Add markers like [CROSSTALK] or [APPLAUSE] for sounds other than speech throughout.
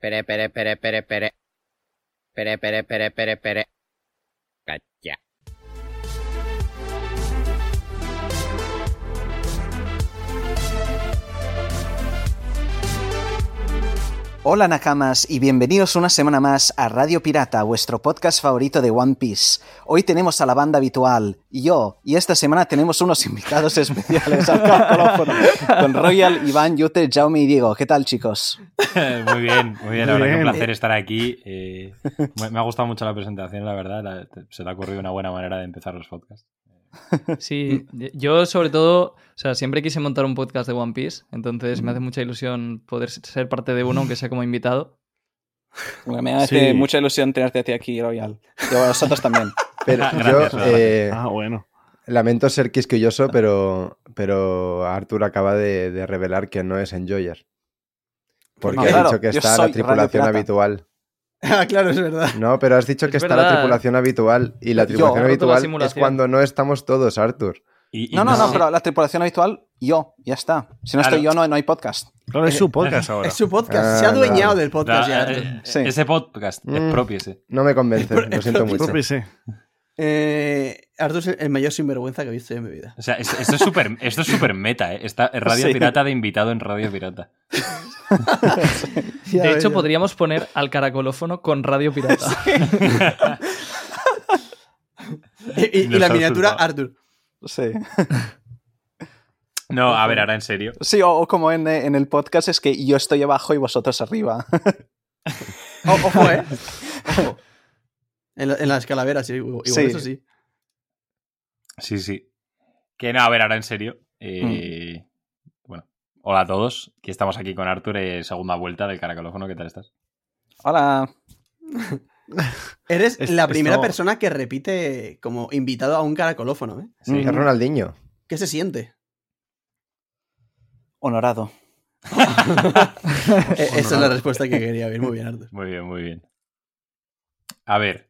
Pere, pere, pere, pere, pere. Pere, pere, pere, pere, pere. Calla. Hola Nakamas y bienvenidos una semana más a Radio Pirata, vuestro podcast favorito de One Piece. Hoy tenemos a la banda habitual, yo, y esta semana tenemos unos [LAUGHS] invitados especiales al con Royal, Iván, Yute, Jaume y Diego. ¿Qué tal chicos? [LAUGHS] muy bien, muy bien, la verdad que un placer estar aquí. eh, me me ha gustado mucho la presentación, la verdad. la- se te ha ocurrido una buena manera de empezar los podcasts. [LAUGHS] Sí, yo sobre todo, o sea, siempre quise montar un podcast de One Piece, entonces me hace mucha ilusión poder ser parte de uno, aunque sea como invitado. Bueno, me hace Sí. mucha ilusión tenerte a ti aquí, Royal. Y a vosotros también. [LAUGHS] Pero Ah, yo gracias, eh, Ah, bueno. lamento ser quisquilloso, pero, pero Arthur acaba de, de revelar que no es Enjoyer. Porque No, ha claro, dicho que está la tripulación habitual. [LAUGHS] Ah, claro, es verdad. No, pero has dicho Es que está la tripulación habitual. Y la tripulación la habitual es cuando no estamos todos, Arthur. Y- y No, no, no, pero la tripulación habitual, yo, ya está. Si no estoy yo, no, no hay podcast. Claro, es su podcast ahora. Es su podcast. Ah, Se ha adueñado no. del podcast ya. eh, Sí. Ese podcast, Mm. expropiese. No me convence, [LAUGHS] lo siento mucho. Propio, sí. Eh, Arthur es el mayor sinvergüenza que he visto en mi vida. O sea, es- esto es súper esto es meta, ¿eh? Está en [LAUGHS] Radio Sí. Pirata de invitado en Radio Pirata. De hecho, ya. podríamos poner al caracolófono con Radio Pirata. [LAUGHS] Y, y- y Nos la miniatura, resultado. Arthur. Sí. No, a ver, ahora en serio. Sí, o, o como en, en el podcast es que yo estoy abajo y vosotros arriba. O- [LAUGHS] ojo, ¿eh? Ojo. En, la- en las calaveras, sí, igual Sí. eso sí. Sí, sí. Que no, a ver, ahora en serio. eh, Bueno, hola a todos. Que estamos aquí con Arthur, eh, segunda vuelta del caracolófono. ¿Qué tal estás? Hola. [LAUGHS] Eres Es- la primera esto- persona que repite como invitado a un caracolófono, ¿eh? Sí. Es Ronaldinho. ¿Qué se siente? Honorado. [LAUGHS] Eh, Esa es la respuesta que quería oír. Muy bien, Arthur. Muy bien, muy bien. A ver.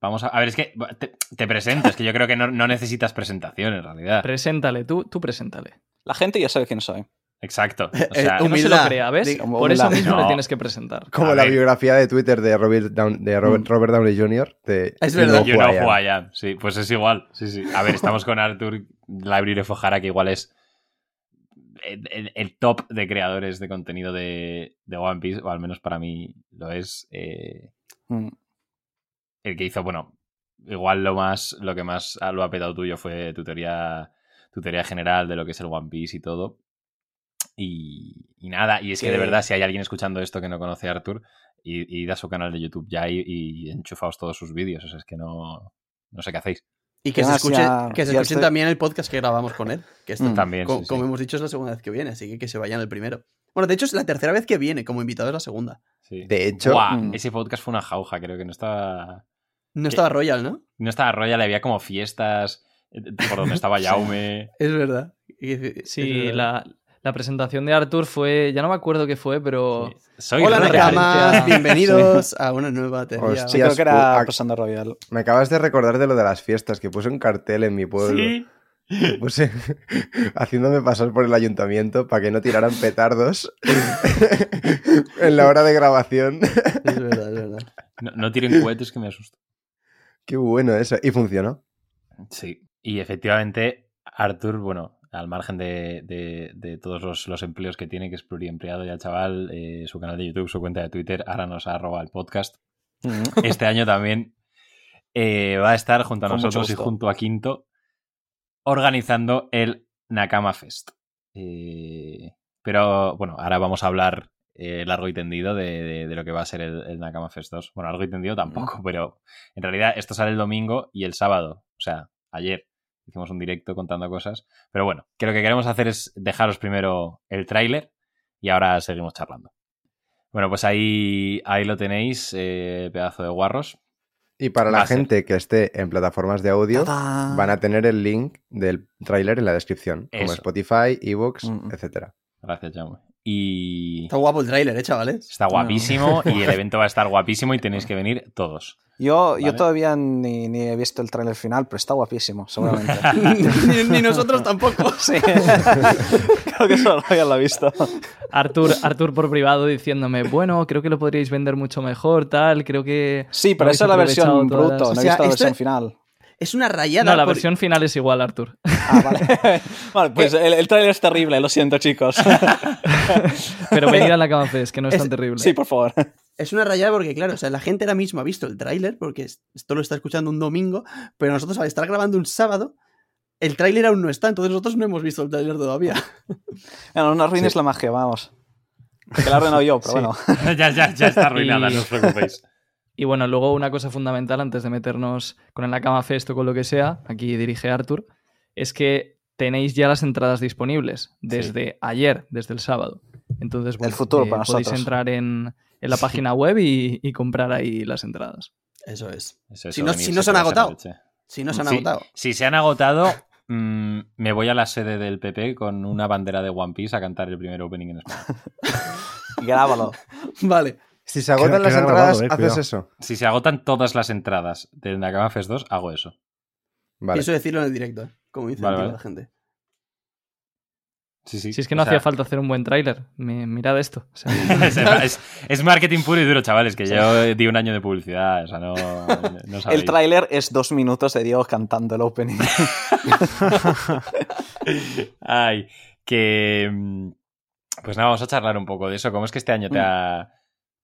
Vamos a. A ver, es que te, te presento, es que yo creo que no, no necesitas presentación en realidad. Preséntale, tú, tú preséntale. La gente ya sabe quién soy. Exacto. O Eh, sea, Que no se Humildad. lo crea, ¿ves? Por eso humildad. mismo No. le tienes que presentar. Como A la ver. biografía de Twitter de Robert, Down- de Robert, Mm. Robert Downey Jr. de Es You verdad. Know you Who know I Am. who I am. Sí, pues es igual. Sí, sí. A ver, estamos con Arthur Library Fojara, que igual es el, el- el top de creadores de contenido de, de One Piece, o al menos para mí lo es. eh, Mm. El que hizo, bueno, igual lo más, lo que más lo ha petado tuyo fue tu teoría, tu teoría general de lo que es el One Piece y todo. Y, y nada, y es que Que- de verdad, si hay alguien escuchando esto que no conoce a Arthur, y, y a su canal de YouTube ya y, y enchufaos todos sus vídeos, o sea, es que no, no sé qué hacéis. Y que ¿Qué se, escuche, Ya- que se escuchen estoy- también el podcast que grabamos con él. Que esto, Mm. También, co- sí, sí. como hemos dicho, es la segunda vez que viene, así que que se vayan el primero. Bueno, de hecho, es la tercera vez que viene como invitado, es la segunda. Sí. De hecho, Buah, Mm. ese podcast fue una jauja, creo que no estaba. No estaba Royal, ¿no? No estaba Royal, había como fiestas eh, por donde estaba [LAUGHS] Jaume. Es verdad. Es Sí, verdad. la, la presentación de Arthur fue. Ya no me acuerdo qué fue, pero. Soy Hola, Royal. Nakamas, [LAUGHS] bienvenidos a una nueva teoría. Creo que era pasando Royal. me acabas de recordar de lo de las fiestas, que puse un cartel en mi pueblo. Sí. Puse [LAUGHS] haciéndome pasar por el ayuntamiento para que no tiraran petardos [LAUGHS] en la hora de grabación. Es verdad, es verdad. No, no tiren cohetes que me asusto. Qué bueno eso. Y funcionó. Sí. Y efectivamente, Arthur, bueno, al margen de, de- de todos los, los empleos que tiene, que es pluriempleado ya, chaval, eh, su canal de YouTube, su cuenta de Twitter, ahora nos ha robado el podcast. Mm. Este año también eh, va a estar junto a Con nosotros y junto a Quinto organizando el Nakama Fest. Eh, pero bueno, ahora vamos a hablar eh, largo y tendido de, de- de lo que va a ser el, el Nakama Fest 2. Bueno, largo y tendido tampoco, pero en realidad esto sale el domingo y el sábado, o sea, ayer hicimos un directo contando cosas. Pero bueno, que lo que queremos hacer es dejaros primero el tráiler y ahora seguimos charlando. Bueno, pues ahí, ahí lo tenéis, eh, pedazo de guarros. Y para Va la gente que esté en plataformas de audio, van a tener el link del tráiler en la descripción, como. Spotify, ebooks, Mm. etcétera. Gracias, Jaume. Y Está guapo el tráiler, ¿eh, chavales? está guapísimo y el evento va a estar guapísimo y tenéis que venir todos. Yo, yo todavía ni, ni he visto el tráiler final, pero está guapísimo, seguramente. [LAUGHS] ni, [LAUGHS] ni nosotros tampoco. [LAUGHS] sí. Creo que solo lo he visto. Artur, Artur por privado diciéndome, bueno, creo que lo podríais vender mucho mejor, tal, creo que... Sí, pero esa es la versión bruto, las- no O he visto la versión final. Es una rayada. No, la por- versión final es igual, Artur. Ah, vale. [LAUGHS] Vale, pues el, el tráiler es terrible, lo siento, chicos. [LAUGHS] Pero venid a la Cama Fest, que no es, Es- tan terrible. Sí, por favor. Es una rayada porque, claro, o sea, la gente ahora mismo ha visto el tráiler, porque es- esto lo está escuchando un domingo, pero nosotros al estar grabando un sábado, el tráiler aún no está, entonces nosotros no hemos visto el tráiler todavía. No, no arruines la magia, vamos. Que la he arruinado yo, pero Sí. bueno. [LAUGHS] ya, ya, ya está arruinada, Y- no os preocupéis. Y bueno, luego una cosa fundamental antes de meternos con el Nakama Fest o con lo que sea, aquí dirige Artur, es que tenéis ya las entradas disponibles desde ayer, desde el sábado. Entonces, bueno, futuro eh, para podéis nosotros. entrar en, en la página web y, y comprar ahí las entradas. Eso es. Eso, Si no- si no se han agotado. Si no se han Sí. agotado. Si se han agotado, mm, me voy a la sede del PP con una bandera de One Piece a cantar el primer opening en español. [LAUGHS] Grábalo. [LAUGHS] Vale. Si se agotan Queda- las queda entradas, grabado, eh, haces cuidado. eso. Si se agotan todas las entradas del Nakama Fest 2, hago eso. Vale. Pienso decirlo en el directo, ¿eh? Como dice Vale, vale. la gente. Sí, sí. Si es que no O sea, hacía falta hacer un buen tráiler, mi- mirad esto. O sea, [LAUGHS] es, es- es marketing puro y duro, chavales, que yo di un año de publicidad, o sea, no, no sabéis. El tráiler es dos minutos de Diego cantando el opening. [LAUGHS] Ay, que... mm, Pues nada, vamos a charlar un poco de eso. ¿Cómo es que este año te ha,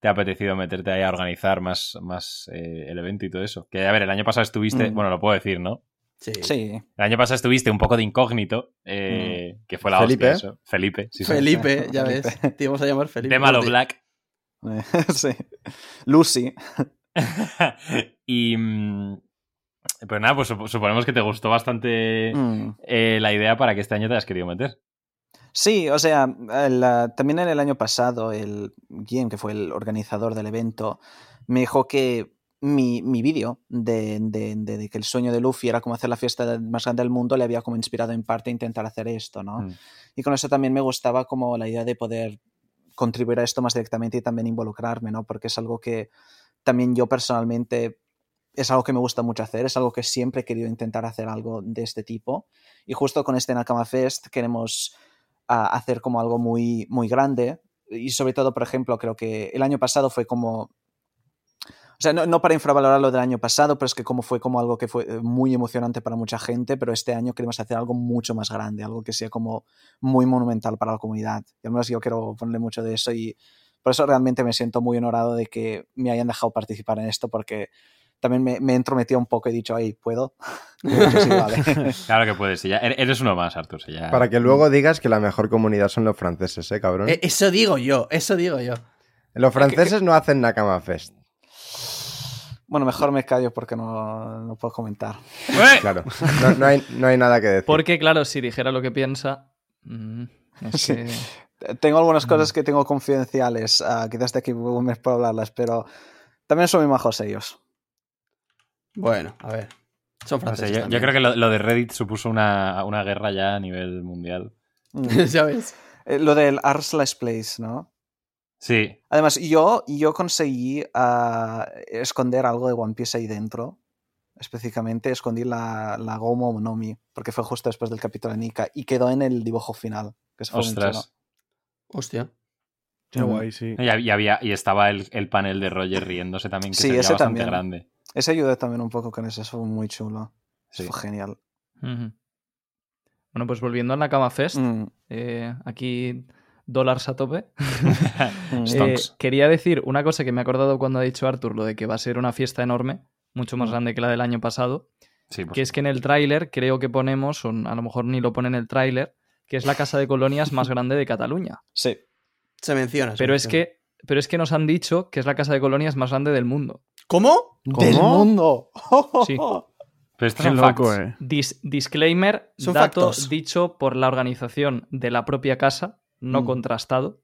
te ha apetecido meterte ahí a organizar más, más eh, el evento y todo eso? Que, a ver, el año pasado estuviste... Mm. Bueno, lo puedo decir, ¿no? Sí. Sí. El año pasado estuviste un poco de incógnito, eh, que fue la Felipe. hostia eso. Felipe, sí, sí. Felipe, ya ves. Te íbamos a llamar Felipe. De Malo Black. [LAUGHS] sí. Lucy. [LAUGHS] y... mm, Pues nada, pues sup- suponemos que te gustó bastante Mm. eh, la idea para que este año te hayas querido meter. Sí, o sea, el, ah, también en el año pasado, el Guillem, que fue el organizador del evento, me dijo que mi, mi vídeo de, de- de- de que el sueño de Luffy era como hacer la fiesta más grande del mundo le había como inspirado en parte a intentar hacer esto, ¿no? Mm. Y con eso también me gustaba como la idea de poder contribuir a esto más directamente y también involucrarme, ¿no? Porque es algo que también yo personalmente es algo que me gusta mucho hacer, es algo que siempre he querido intentar hacer algo de este tipo. Y justo con este Nakama Fest queremos ah, hacer como algo muy, muy grande. Y sobre todo, por ejemplo, creo que el año pasado fue como... O sea, no, no para infravalorar lo del año pasado, pero es que como fue como algo que fue eh, muy emocionante para mucha gente, pero este año queremos hacer algo mucho más grande, algo que sea como muy monumental para la comunidad. Y al menos yo quiero ponerle mucho de eso y por eso realmente me siento muy honorado de que me hayan dejado participar en esto porque también me, me he entrometido un poco y he dicho, ahí, ¿puedo? [LAUGHS] Claro que puedes, ya er- eres uno más, Artur. ya- Para que luego digas que la mejor comunidad son los franceses, ¿eh, cabrón? Eh, Eso digo yo, eso digo yo. Los franceses no hacen Nakama Fest. Bueno, mejor me callo porque no, no puedo comentar. ¡Eh! [LAUGHS] Claro. No, no hay, no hay nada que decir. porque, claro, si dijera lo que piensa. mm, es Sí. Tengo algunas cosas que tengo confidenciales, ah, quizás de aquí a un mes puedo hablarlas, pero también son muy majos ellos. Bueno, a ver. Son No sé, franceses. yo, creo que lo, lo de Reddit supuso una, una guerra ya a nivel mundial. Mm. [LAUGHS] ¿Sabes? Eh, Lo del Arslice Place, ¿no? Sí, Además, yo, yo conseguí ah, esconder algo de One Piece ahí dentro. Específicamente escondí la, la Gomu Nomi, porque fue justo después del capítulo de Nika, y quedó en el dibujo final. Que fue ostras. Hostia. Qué guay, sí. Y, hab- y había, y estaba el, el panel de Roger riéndose también, que Sí, se veía ese bastante también. grande. Ese ayudé también un poco con eso, eso fue muy chulo. Sí. Eso fue genial. Bueno, pues volviendo a Nakama Fest, Mm, eh, aquí dólares a tope. mm. [LAUGHS] Eh, quería decir una cosa que me he acordado cuando ha dicho Arthur, lo de que va a ser una fiesta enorme, mucho más grande que la del año pasado, Sí, pues, que es que en el tráiler creo que ponemos, o a lo mejor ni lo pone en el tráiler, que es la casa de colonias más [LAUGHS] grande de Cataluña. Sí. Se menciona. se Pero es que, pero es que nos han dicho que es la casa de colonias más grande del mundo. ¿Cómo? ¡Del mundo! [LAUGHS] Sí. pero Qué son loco, facts. eh. Dis- disclaimer, Son dato factos. dicho por la organización de la propia casa, no Mm. contrastado,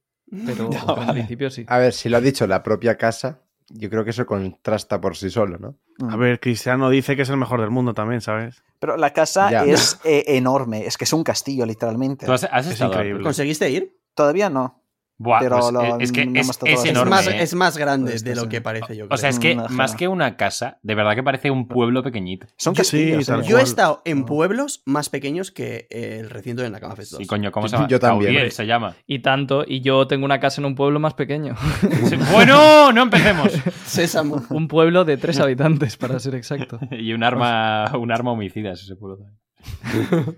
pero, [LAUGHS] No, en vale. principio sí. A ver, si lo ha dicho la propia casa, yo creo que eso contrasta por sí solo, ¿no? A ver, Cristiano dice que es el mejor del mundo también, ¿sabes? Pero la casa Ya. es eh, enorme, es que es un castillo, literalmente. ¿Tú has, has Es estado, increíble. ¿Conseguiste ir? Todavía no. Buah, Pero pues, lo- eh, es que no es, tocado es enorme. más, ¿eh? es más grande Pues de lo que parece, yo O creo. sea, es que Una más que una casa, de verdad que parece un pueblo pequeñito. Son Yo- castillos. sí, tal ¿eh? Yo he estado en pueblos más pequeños que el recinto de Nakama Fest 2. Sí, coño, ¿cómo se Yo- llama? yo también. Caudiel se llama. Y tanto, y yo tengo una casa en un pueblo más pequeño. [LAUGHS] Bueno, no empecemos. [LAUGHS] Sésamo. un pueblo de tres habitantes, para ser exacto. [LAUGHS] Y un arma, un arma homicida es ese pueblo también.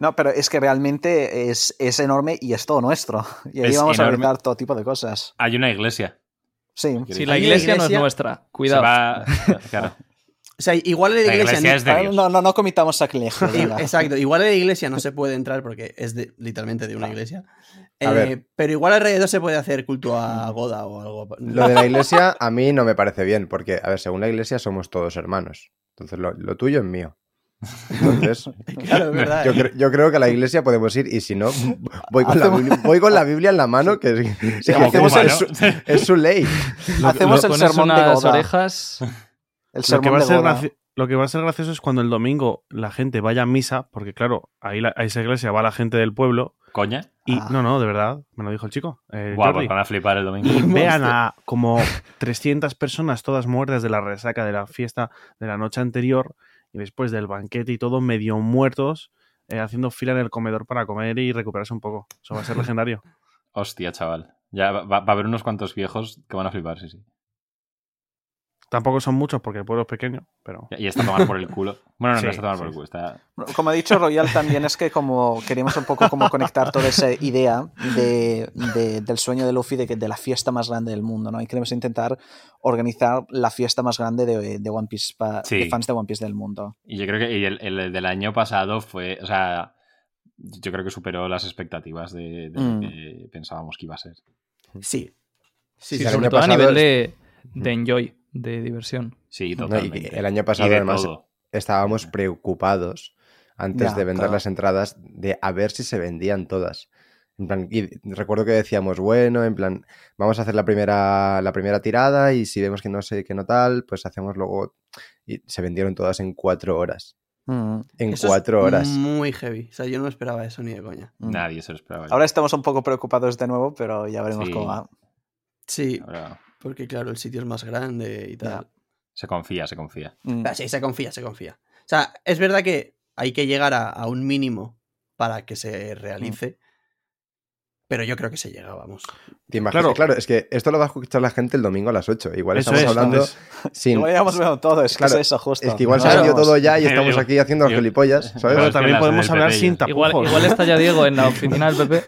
No, pero es que realmente es, es enorme y es todo nuestro. Y ahí Es vamos a evitar todo tipo de cosas. Hay una iglesia. Sí. Si la iglesia, no es iglesia- nuestra, Se cuidado. va- claro. [LAUGHS] O sea, igual en la La iglesia... iglesia ni- es de Ah, Dios. No, no, no comitamos sacrilegio. Exacto, igual en la iglesia no se puede entrar porque es de- literalmente de una iglesia. A Eh, ver. pero igual alrededor se puede hacer culto a Goda o algo. Lo de la iglesia a mí no me parece bien, porque, a ver, según la iglesia somos todos hermanos. Entonces, lo, lo tuyo es mío. Entonces, [LAUGHS] Claro, es verdad. yo, ¿eh? yo creo que a la iglesia podemos ir y si no, [LAUGHS] voy con, la, Biblia, voy con la Biblia en la mano, que, hacemos es, ¿no? su, es su ley. Hacemos el sermón de Goda. orejas. El Lo que, va a de ser Goda. graci- lo que va a ser gracioso es cuando el domingo la gente vaya a misa, porque claro, ahí la- a esa iglesia va la gente del pueblo Coña. y Ah. no, no, de verdad, me lo dijo el chico. eh, Guau, Jordi. pues van a flipar el domingo. y [LAUGHS] vean a como 300 personas todas muertas de la resaca de la fiesta de la noche anterior y después del banquete y todo medio muertos eh, haciendo fila en el comedor para comer y recuperarse un poco. Eso va a ser [LAUGHS] legendario. Hostia, chaval. Ya va, va a haber unos cuantos viejos que van a flipar, sí, sí. Tampoco son muchos porque el pueblo es pequeño, pero Y está a tomar por el culo. Bueno, no, Sí, no está a tomar por el culo. Está... Como ha dicho Royal también es que como queríamos un poco como conectar toda esa idea de, de- del sueño de Luffy de, que, de la fiesta más grande del mundo, ¿no? Y queremos intentar organizar la fiesta más grande de, de One Piece, pa- Sí. de fans de One Piece del mundo. Y yo creo que y el, el del año pasado fue. O sea, yo creo que superó las expectativas de, de lo Mm. que pensábamos que iba a ser. Sí. Sí, Sí, sí, el sobre todo a nivel es- de, de enjoy, de diversión. Sí, No, y totalmente. el año pasado, además, todo. estábamos preocupados antes Ya, de vender claro. las entradas de a ver si se vendían todas. En plan, y recuerdo que decíamos, bueno, en plan, vamos a hacer la primera, la primera tirada y si vemos que no sé, que no tal, pues hacemos luego... Y se vendieron todas en cuatro horas. Mm, En Eso es cuatro horas. Muy heavy. O sea, yo no esperaba eso ni de coña. mm. Nadie se lo esperaba. Ahora estamos un poco preocupados de nuevo, pero ya veremos Sí. cómo va. Sí, Ahora porque claro, el sitio es más grande y tal. Ya. se confía, se confía. Mm. Ah, sí, se confía, se confía. O sea, es verdad que hay que llegar a, a un mínimo para que se realice. Pero yo creo que se llega, vamos. ¿Te imaginas? Claro. Claro. es que esto lo va a escuchar la gente el domingo a las 8. Igual eso estamos es. hablando entonces, [LAUGHS] sin... Igual ya hemos visto todo, es que Claro, es eso, justo. Es que igual No se ha sabemos. todo ya y [LAUGHS] estamos aquí haciendo digo, gilipollas, ¿sabes? pero también podemos hablar sin tapujos. Igual, igual está ya Diego en la [LAUGHS] oficina del PP.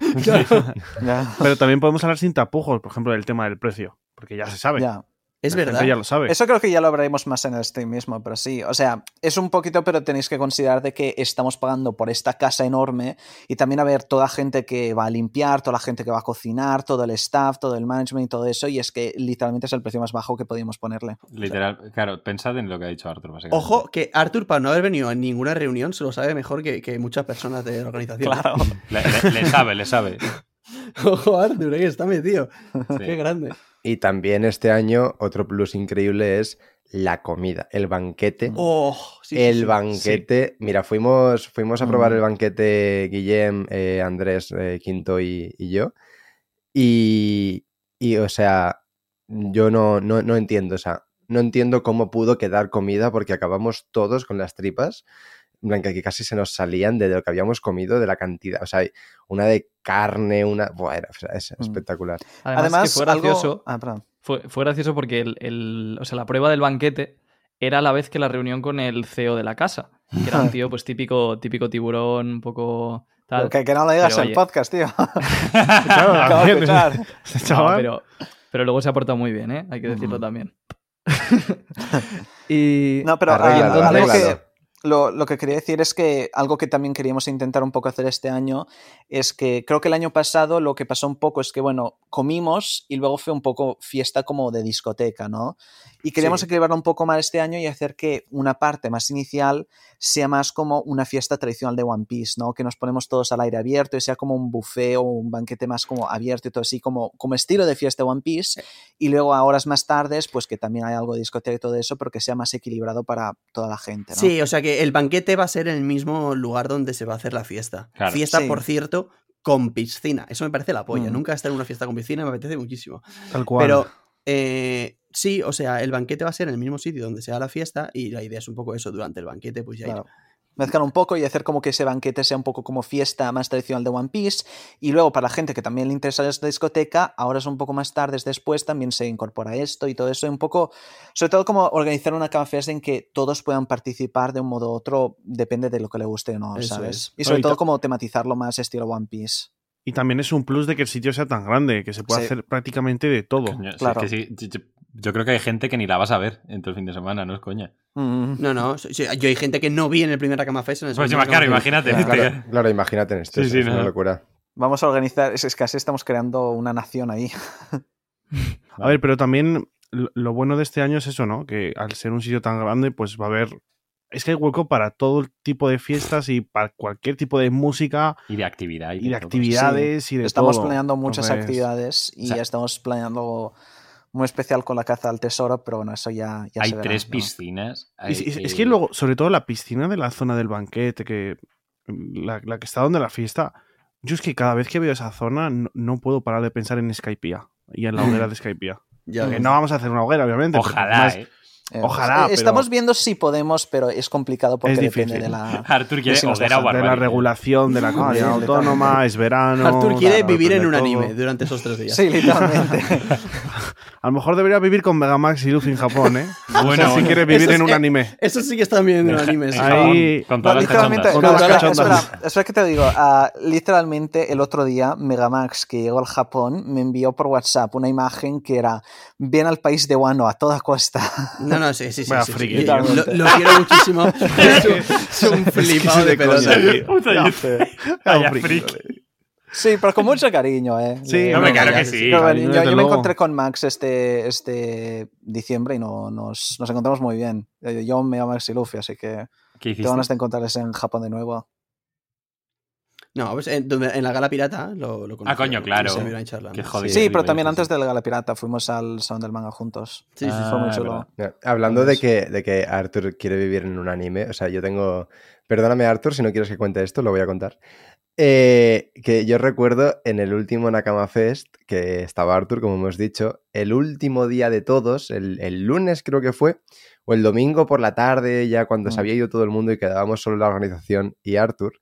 Pero también podemos hablar sin tapujos, por ejemplo, del tema del precio, porque ya se sabe. ya. Es La verdad. gente ya lo sabe. Eso creo que ya lo hablaremos más en el stream mismo, pero sí, o sea, es un poquito, pero tenéis que considerar de que estamos pagando por esta casa enorme y también a ver toda la gente que va a limpiar, toda la gente que va a cocinar, todo el staff, todo el management y todo eso, y es que literalmente es el precio más bajo que podíamos ponerle. Literal, claro, pensad en lo que ha dicho Arthur, básicamente. Ojo, que Arthur, para no haber venido a ninguna reunión, se lo sabe mejor que, que muchas personas de la organización. Claro. Le, le- le sabe, le sabe. [LAUGHS] Ojo, Arthur, ahí está metido. Sí. Qué grande. Y también este año otro plus increíble es la comida, el banquete. Oh, sí, el sí. banquete. Mira, fuimos, fuimos a probar Mm. el banquete Guillem, eh, Andrés eh, Quinto y, y yo. Y, y, o sea, yo no, no, no entiendo, o sea, no entiendo cómo pudo quedar comida porque acabamos todos con las tripas. En plan, que casi se nos salían de lo que habíamos comido, de la cantidad. O sea, una de carne, una. Buah, era- o sea, es Mm. espectacular. Además, Además, que fue gracioso, algo... Ah, perdón. fue, fue gracioso porque el, el- o sea, la prueba del banquete era a la vez que la reunión con el CEO de la casa, que era un [LAUGHS] tío pues típico, típico tiburón, un poco tal. Que, que no lo digas Pero, en oye. podcast, tío. [LAUGHS] [LAUGHS] Claro, Acabo de escuchar. No, pero, pero luego se ha portado muy bien, ¿eh? Hay que decirlo Ujú. también. y No, pero ah, que- arréglalo. Lo, lo que quería decir es que algo que también queríamos intentar un poco hacer este año es que creo que el año pasado lo que pasó un poco es que, bueno, comimos y luego fue un poco fiesta como de discoteca, ¿no? Y queríamos Sí. equilibrarlo un poco más este año y hacer que una parte más inicial sea más como una fiesta tradicional de One Piece, ¿no? Que nos ponemos todos al aire abierto y sea como un buffet o un banquete más como abierto y todo así, como, como estilo de fiesta One Piece. Y luego a horas más tardes, pues que también hay algo de discoteca y todo eso, pero que sea más equilibrado para toda la gente, ¿no? Sí, o sea que el banquete va a ser en el mismo lugar donde se va a hacer la fiesta. Claro. Fiesta, Sí. por cierto, con piscina. Eso me parece la polla. Mm. Nunca he estado en una fiesta con piscina, me apetece muchísimo. Tal cual. Pero eh, sí, o sea, el banquete va a ser en el mismo sitio donde sea la fiesta y la idea es un poco eso, durante el banquete, pues ya ir. Mezclar un poco y hacer como que ese banquete sea un poco como fiesta más tradicional de One Piece. Y luego, para la gente que también le interesa esta discoteca, ahora es un poco más tarde, después también se incorpora esto y todo eso. Y un poco, sobre todo, como organizar una Cama Fest en que todos puedan participar de un modo u otro, depende de lo que le guste o no, Eso ¿sabes? es. Y sobre todo, como tematizarlo más estilo One Piece. Y también es un plus de que el sitio sea tan grande, que se pueda Sí. hacer prácticamente de todo. Coño, si es Claro. que yo- yo creo que hay gente que ni la vas a ver en todo el fin de semana, no es coña. Mm. No, no, yo hay gente que no vi en el primer Akama Fest. En el Pues segundo claro, imagínate. Claro. este- Claro, claro, imagínate en esto. Sí, es sí, una no. locura. Vamos a organizar, es, es que así estamos creando una nación ahí. [LAUGHS] A ver, pero también lo, lo bueno de este año es eso, ¿no? Que al ser un sitio tan grande, pues va a haber. Es que hay hueco para todo tipo de fiestas y para cualquier tipo de música Y de actividad. y de todo. actividades y de Estamos todo. planeando muchas Entonces, actividades y o sea- ya estamos planeando muy especial con la caza al tesoro, pero bueno, eso ya, ya Hay se verá, tres ¿no? piscinas. Es, hay, es eh, que luego, sobre todo la piscina de la zona del banquete, que la, la que está donde la fiesta, yo es que cada vez que veo esa zona no, no puedo parar de pensar en Skypiea y en la hoguera de Skypiea. [LAUGHS] Ya Que no vamos a hacer una hoguera, obviamente. Ojalá, además- ¿eh? Eh, Ojalá, eh, Estamos viendo si podemos, pero es complicado porque Es depende de la... [LAUGHS] Arthur quiere si hoguera o dejan de la regulación de la [LAUGHS] comunidad Ah, autónoma, es verano. Arthur quiere claro, vivir en un de anime todo. durante esos tres días. Sí, literalmente. A lo mejor debería vivir con Megamax y Luffy en Japón, ¿eh? [LAUGHS] Bueno, O sea, si bueno. quiere vivir Eso en un anime. Eso sí que están viendo en un anime. sí. Ahí- Con No, todas las literalmente. Con todas las espera, espera, que te digo. ah, literalmente el otro día Megamax, que llegó al Japón, me envió por WhatsApp una imagen que era ven al país de Wano a toda costa. [LAUGHS] No, no, sí, sí, sí. Friki, tío. Lo, lo quiero muchísimo. [LAUGHS] Es un, es un flipado de pelota. tío. Puta, yo- Vaya friki, freak. vale. Sí, pero con mucho cariño, ¿eh? Sí, Le- hombre, claro que sí, sí. Pero bueno, cariño, yo, yo me encontré con Max este, este diciembre y no, nos, nos encontramos muy bien. Eh, Yo me llamo Max y Luffy, así que ¿Qué hiciste? te van a encontrarles en Japón de nuevo. No, pues en, en la gala pirata lo, lo conocí. Ah, coño, claro. Qué jodido. Sí, Sí, pero también antes de la Gala Pirata fuimos al Salón del Manga juntos. Sí, sí, sí. Fue muy Ah, chulo. verdad. Hablando de que, de que Arthur quiere vivir en un anime, o sea, yo tengo. Perdóname, Arthur, si no quieres que cuente esto, lo voy a contar. Eh, que yo recuerdo en el último Nakama Fest, que estaba Arthur, como hemos dicho, el último día de todos, el, el lunes creo que fue, o el domingo por la tarde, ya cuando se Mm. había ido todo el mundo y quedábamos solo la organización y Arthur,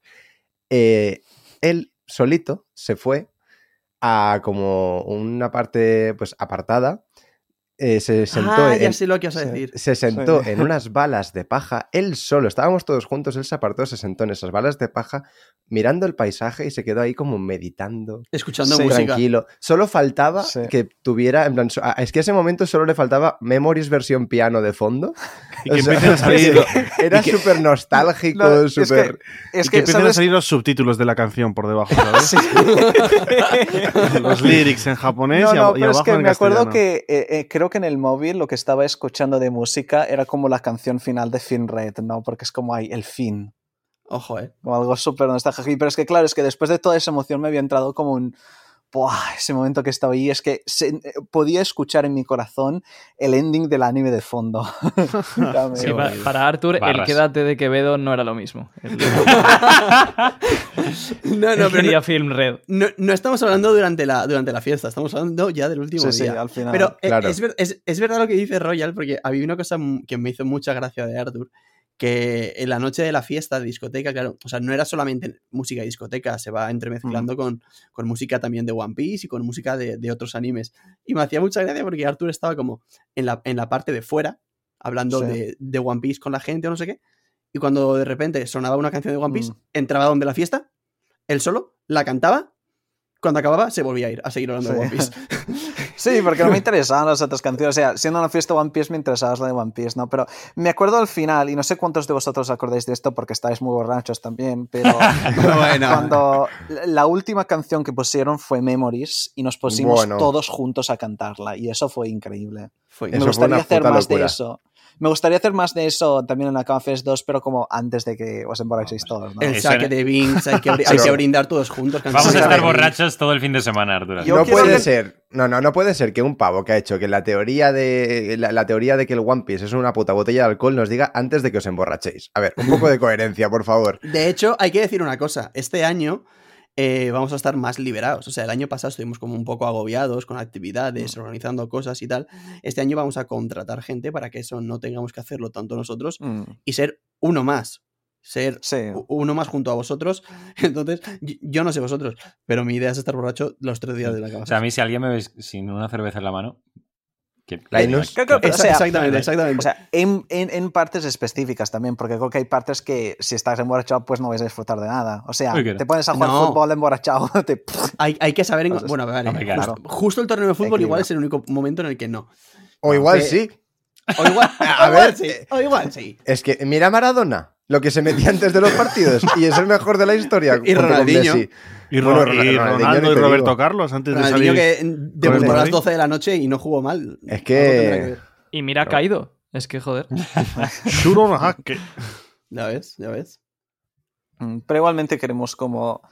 eh, él solito se fue a como una parte pues apartada, eh, se sentó Ah, ya en, sé lo que vas a Sí. decir. se sentó Sí. en unas balas de paja, él solo, estábamos todos juntos, él se apartó, se sentó en esas balas de paja, mirando el paisaje y se quedó ahí como meditando, Escuchando Sí. música. tranquilo. Solo faltaba Sí. que tuviera, en plan, ah, es que a ese momento solo le faltaba Memories versión piano de fondo. [LAUGHS] Y que O sea, salir, Era súper nostálgico, No, es que-. Es y que que, empiecen a salir los subtítulos de la canción por debajo, ¿sabes? [LAUGHS] Sí. [LAUGHS] los lyrics en japonés No, y, no, ab- y pero es abajo que en me acuerdo que eh, eh, creo que en el móvil lo que estaba escuchando de música era como la canción final de Fin Red, ¿no? Porque es como hay el fin, Ojo, eh. como algo súper nostálgico. Pero es que claro, es que después de toda esa emoción me había entrado como un... ¡Buah! Ese momento que estaba ahí, es que se- eh, podía escuchar en mi corazón el ending del anime de fondo. [LAUGHS] [LAUGHS] Sí, para Arthur, el Barras. quédate de Quevedo no era lo mismo. [LAUGHS] No, no, pero no, Film Red. no, no estamos hablando durante la, durante la fiesta, estamos hablando ya del último Sí, sí, día. al final. Pero eh, Claro. es, es- es verdad lo que dice Royal, porque había una cosa que me hizo mucha gracia de Arthur, que en la noche de la fiesta de discoteca, claro, o sea, no era solamente música de discoteca, se va entremezclando con, con música también de One Piece y con música de, de otros animes. Y me hacía mucha gracia porque Arthur estaba como en la, en la parte de fuera, hablando Sí. de, de One Piece con la gente o no sé qué, y cuando de repente sonaba una canción de One Piece, Mm. entraba donde la fiesta, él solo, la cantaba, cuando acababa se volvía a ir a seguir hablando de. One Piece. [LAUGHS] Sí, porque no me interesaban las otras canciones. O sea, siendo una fiesta One Piece me interesaba la de One Piece, ¿no? Pero me acuerdo al final, y no sé cuántos de vosotros os acordáis de esto porque estáis muy borrachos también, pero [LAUGHS] bueno, cuando la última canción que pusieron fue Memories y nos pusimos Bueno. todos juntos a cantarla y eso fue increíble. fue- me gustaría hacer más de eso. Me gustaría hacer más de eso también en la Cama Fest 2, pero como antes de que os emborrachéis todos, ¿no? El saque de Binks, hay que, [LAUGHS] hay brindar todos juntos. Vamos a estar borrachos todo el fin de semana, Arturo. Yo no puede que- ser, no, no, no puede ser que un pavo que ha hecho que la teoría de la, la teoría de que el One Piece es una puta botella de alcohol nos diga antes de que os emborrachéis. A ver, un poco de coherencia, por favor. De hecho, hay que decir una cosa. Este año eh, vamos a estar más liberados. O sea, el año pasado estuvimos como un poco agobiados con actividades, organizando cosas y tal. Este año vamos a contratar gente para que eso no tengamos que hacerlo tanto nosotros Mm, y ser uno más. Ser Sí. uno más junto a vosotros. [LAUGHS] Entonces, yo no sé vosotros, pero mi idea es estar borracho los tres días de la cama. O sea, a mí si alguien me ve sin una cerveza en la mano... Que, Linus. Creo que- o Exa- sea, exactamente, exactamente. O sea, en, en- en partes específicas también, porque creo que hay partes que si estás emborrachado, pues no vais a disfrutar de nada. O sea, te pones a jugar No. fútbol emborrachado, [LAUGHS] te- hay, hay que saber. en- Cosas. Bueno, vale. Justo, claro. justo el torneo de fútbol igual es el único momento en el que no. O [LAUGHS] igual sí. O igual, A o igual ver, sí. O igual sí. Es que mira Maradona, lo que se metía antes de los partidos, y es el mejor de la historia. [LAUGHS] Y Ronaldinho. Y, Bueno, Ro- y Ronaldinho Ronaldo ni y te Roberto digo. Carlos antes de Ronaldinho salir. que debutó a las Madrid. 12 de la noche y no jugó mal. Es que-. Y mira, ha caído. Es que, joder. [LAUGHS] Ya ves, ya ves. Pero igualmente queremos como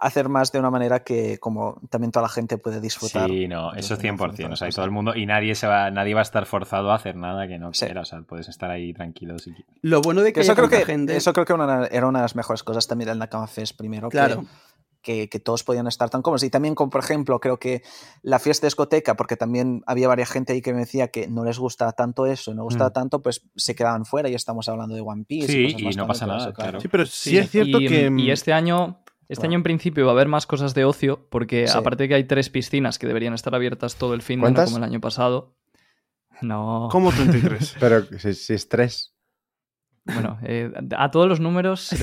hacer más de una manera que como también toda la gente puede disfrutar. Sí, no, eso no hace 100%. O sea, y todo el mundo, y nadie se va, nadie va a estar forzado a hacer nada que no Sí. quiera. O sea, puedes estar ahí tranquilo si quieres. Lo bueno de que, eso haya creo que, gente. eso creo que una- era una de las mejores cosas también del Nakama Fest primero. Claro. Que, que todos podían estar tan cómodos. Y también, como por ejemplo, creo que la fiesta de discoteca, porque también había varias gente ahí que me decía que no les gusta tanto eso, no gustaba Mm. tanto, pues se quedaban fuera y estamos hablando de One Piece. Sí, cosas y no pasa nada, claro. Sí, pero sí, Sí, es cierto y, que. y este año, este Bueno. año en principio va a haber más cosas de ocio, porque Sí. aparte de que hay tres piscinas que deberían estar abiertas todo el fin de no como el año pasado. No. ¿Cómo 33? [LAUGHS] Pero si, si es tres. Bueno, eh, a todos los números. [LAUGHS]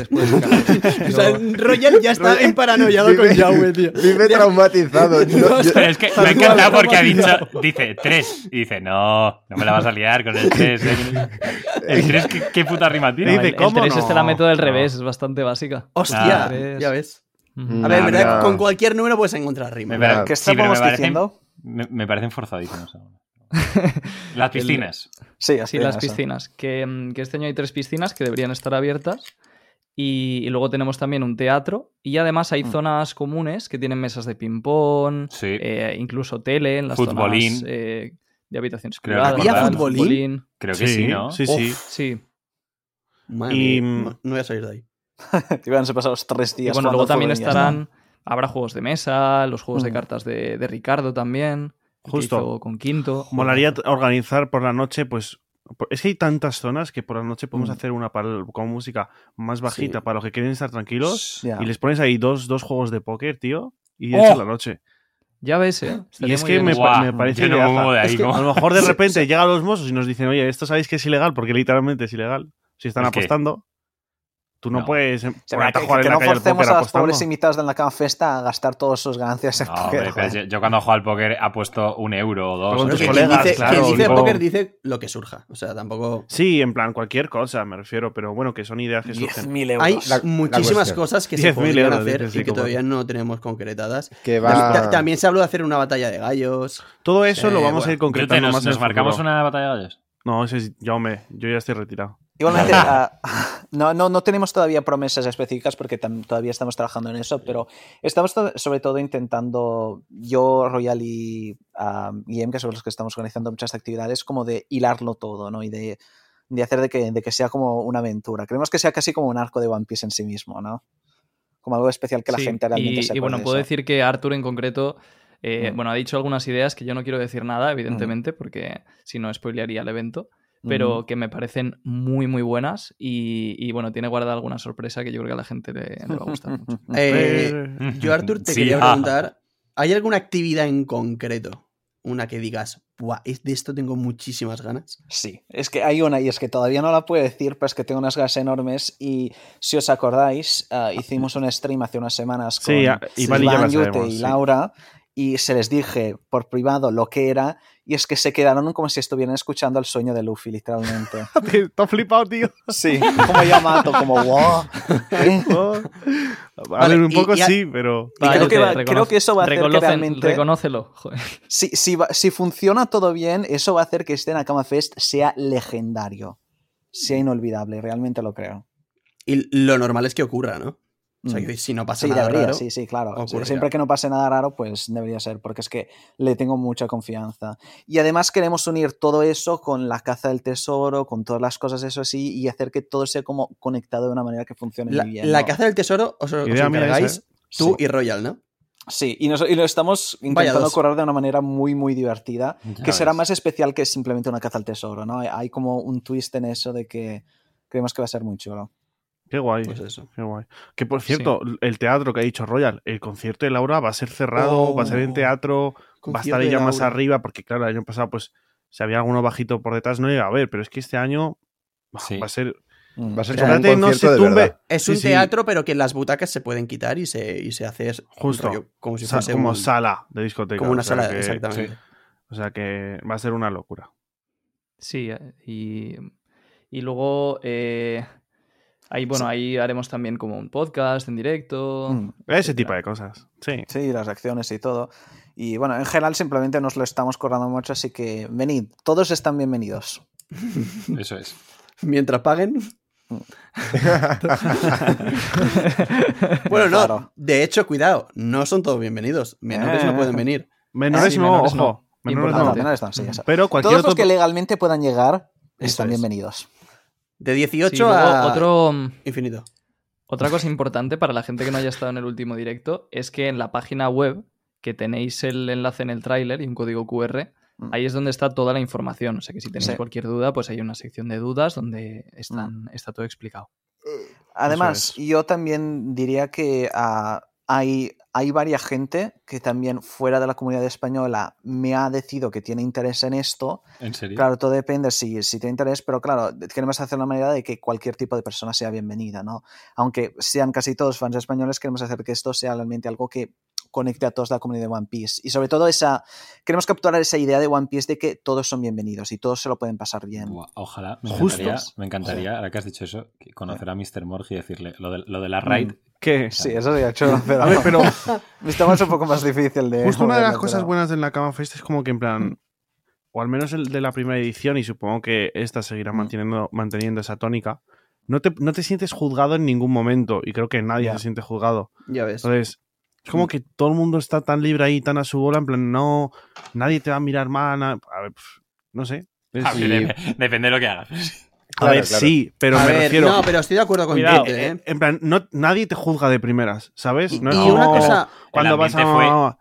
O sea, Royal ya está en paranoiado con Jaume, tío. Vive traumatizado. [LAUGHS] No, yo- Pero es que me ha encantado porque ha dicho, dice tres. Y dice, no, no me la vas a liar con el tres. ¿eh? El tres, ¿qué, qué puta rima tiene? Dice, el, ¿cómo 3 no? este la meto del No. revés, es bastante básica. Hostia, Ah, ya ves. A ver, verdad, con cualquier número puedes encontrar rima. ¿Qué sí, pero estábamos me parecen- diciendo? Me, me parecen forzadísimos. [LAUGHS] Las piscinas. Sí, Sí, las piscinas. Que, mm, que este año hay tres piscinas que deberían estar abiertas. Y, y luego tenemos también un teatro. Y además hay Mm. zonas comunes que tienen mesas de ping-pong, Sí. eh, incluso tele en las Futbolín. zonas eh, de habitaciones Creo privadas. ¿Había futbolín? Creo que sí, ¿no? Sí, sí. Sí. Madre Y- mía, no, no voy a salir de ahí. [LAUGHS] Te iban a pasar los tres Y días. bueno, luego también y estarán. Habrá juegos de mesa, los juegos de Mm. cartas de, de Ricardo también. Que Justo. hizo con Quinto. Molaría organizar por la noche, pues. Es que hay tantas zonas que por la noche podemos Mm. hacer una para con música más bajita Sí. para los que quieren estar tranquilos. Y les pones ahí dos, dos juegos de póker, tío. Y ¡Oh! esa la noche. Ya ves, ¿eh? Y es que me, pa- me parece yo no me ideaza. muevo de ahí. Es que- A lo mejor de [LAUGHS] repente llegan los mozos y nos dicen, oye, esto sabéis que es ilegal, porque literalmente es ilegal. Si están apostando, tú no, No. puedes O sea, ponerte a que, jugar que en no la calle al forcemos póker a los apostando. pobres invitados del Nakama Festa a gastar todas sus ganancias en No, póker. hombre, yo, yo cuando juego al póker ha puesto un euro o dos. Que quien colegas, dice, claro, quien dice tipo- póker dice lo que surja. O sea, tampoco. Sí, en plan, cualquier cosa, me refiero, pero bueno, que son ideas que surgen. 10.000 euros. Hay La- la muchísimas cosas que se 10.000 podrían euros, hacer dices, sí, y que como- todavía no tenemos concretadas. que va. También se habló de hacer una batalla de gallos. Todo eso lo vamos a ir concretando Yo te- nos, más marcamos una batalla de gallos. No, ese es Jaume, yo ya estoy retirado. Igualmente, [LAUGHS] ah, no, no, no tenemos todavía promesas específicas porque todavía estamos trabajando en eso, pero estamos to- sobre todo intentando, yo, Royal y ah, Guillem, que son los que estamos organizando muchas actividades, como de hilarlo todo, ¿no? Y de, de hacer de que, de que sea como una aventura. Queremos que sea casi como un arco de One Piece en sí mismo, ¿no? Como algo especial que la Sí, gente realmente y, se y bueno, puedo eso. decir que Arthur en concreto, eh, Mm. bueno, ha dicho algunas ideas que yo no quiero decir nada, evidentemente, porque si no spoilearía el evento, pero que me parecen muy, muy buenas y, y, bueno, tiene guardada alguna sorpresa que yo creo que a la gente le, le va a gustar mucho. [LAUGHS] Eh, [LAUGHS] yo, Artur, te Sí, quería ah. preguntar: ¿hay alguna actividad en concreto? Una que digas, Buah, de esto tengo muchísimas ganas. Sí, es que hay una y es que todavía no la puedo decir, pero es que tengo unas ganas enormes y si os acordáis, ah, hicimos un stream hace unas semanas con Sí, a- Iván y Iván, Yute sabemos, y sí. Y se les dije por privado lo que era y es que se quedaron como si estuvieran escuchando el sueño de Luffy, literalmente. [LAUGHS] Te te has flipado, tío. Sí, como Yamato, como [LAUGHS] wow. ¿eh? A Vale, ver, un poco y a- sí, pero. Y creo que va- creo que eso va a hacer que realmente- Reconócelo. joder. Si, si, va- si funciona todo bien, eso va a hacer que este Nakama Fest sea legendario, sea inolvidable, realmente lo creo. Y lo normal es que ocurra, ¿no? O sea, Mm. que si no pasa Sí, nada debería, raro, sí, sí, claro. ocurrirá. Siempre que no pase nada raro, pues debería ser, porque es que le tengo mucha confianza. Y además queremos unir todo eso con la caza del tesoro, con todas las cosas eso así, y hacer que todo sea como conectado de una manera que funcione La, muy bien. la ¿no? caza del tesoro os, os encargáis ¿eh? Tú Sí. y Royal, ¿no? Sí, y, nos- y lo estamos intentando correr de una manera muy, muy divertida, Ya que será ves. más especial que simplemente una caza al tesoro, ¿no? Hay, hay como un twist en eso de que creemos que va a ser muy chulo. Qué guay. Pues eso. Qué guay. Que por cierto, el teatro que ha dicho Royal, el concierto de Laura va a ser cerrado, va a ser en Oh, teatro, va a estar concierto ella más arriba, porque claro, el año pasado, pues, si había alguno bajito por detrás, no iba a ver, pero es que este año Sí. va a ser. Mm. Va a ser O sea, como un fíjate, no concierto se de tumbe. verdad. Es Sí, un sí. teatro, pero que las butacas se pueden quitar y se, y se hace Justo. rollo como si sa- fuese como un- sala de discoteca. como una o sea sala, que- exactamente. sí. O sea que va a ser una locura. Sí, eh, y, y luego eh, ahí, bueno, ahí haremos también como un podcast en directo. Mm. Ese etcétera. tipo de cosas. Sí. Sí, las reacciones y todo. Y bueno, en general simplemente nos lo estamos currando mucho, así que venid, todos están bienvenidos. [LAUGHS] Eso es. Mientras paguen. [LAUGHS] bueno, no. Claro. De hecho, cuidado, no son todos bienvenidos. Menores no Eh. pueden venir. Menores Sí, no, menores ojo. no. Menores No, menores no, sí. Pero cualquier Todos los que legalmente puedan llegar Eso están es. bienvenidos. De Sí, 18 luego a otro, infinito. Otra cosa [LAUGHS] importante para la gente que no haya estado en el último directo es que en la página web, que tenéis el enlace en el tráiler y un código QR, Mm. ahí es donde está toda la información. O sea que si tenéis Sí. cualquier duda, pues hay una sección de dudas donde están, está todo explicado. Además, es. yo también diría que ah, hay, hay varias gente que también fuera de la comunidad española me ha decidido que tiene interés en esto. ¿En serio? Claro, todo depende si, si tiene interés, pero claro, queremos hacer una manera de que cualquier tipo de persona sea bienvenida, ¿no? Aunque sean casi todos fans españoles, queremos hacer que esto sea realmente algo que conecte a todos la comunidad de One Piece. Y sobre todo esa, queremos capturar esa idea de One Piece de que todos son bienvenidos y todos se lo pueden pasar bien. Ojalá, me encantaría, me encantaría, ahora que has dicho eso, conocer a Mr. Morg y decirle lo de, lo de la raid. ¿Qué? Sí, eso sería chulo, pero, A ver, pero [LAUGHS] Esto es un poco más difícil de... justo una de las cosas buenas del Nakama Fest es como que en plan, o al menos el de la primera edición, y supongo que esta seguirá Mm. manteniendo, manteniendo esa tónica, no te, no te sientes juzgado en ningún momento, y creo que nadie Ya. se siente juzgado. Ya ves. Entonces, es como que todo el mundo está tan libre ahí, tan a su bola, en plan, no, nadie te va a mirar mal, na- a ver, no sé. Es- Y- [LAUGHS] depende de lo que hagas. A Claro, ver, claro. sí, pero a me ver, refiero... no, pero estoy de acuerdo con Cuidado. Kate, eh, ¿eh? En plan, no, nadie te juzga de primeras, ¿sabes? Y, No es y como una cosa, cuando vas a...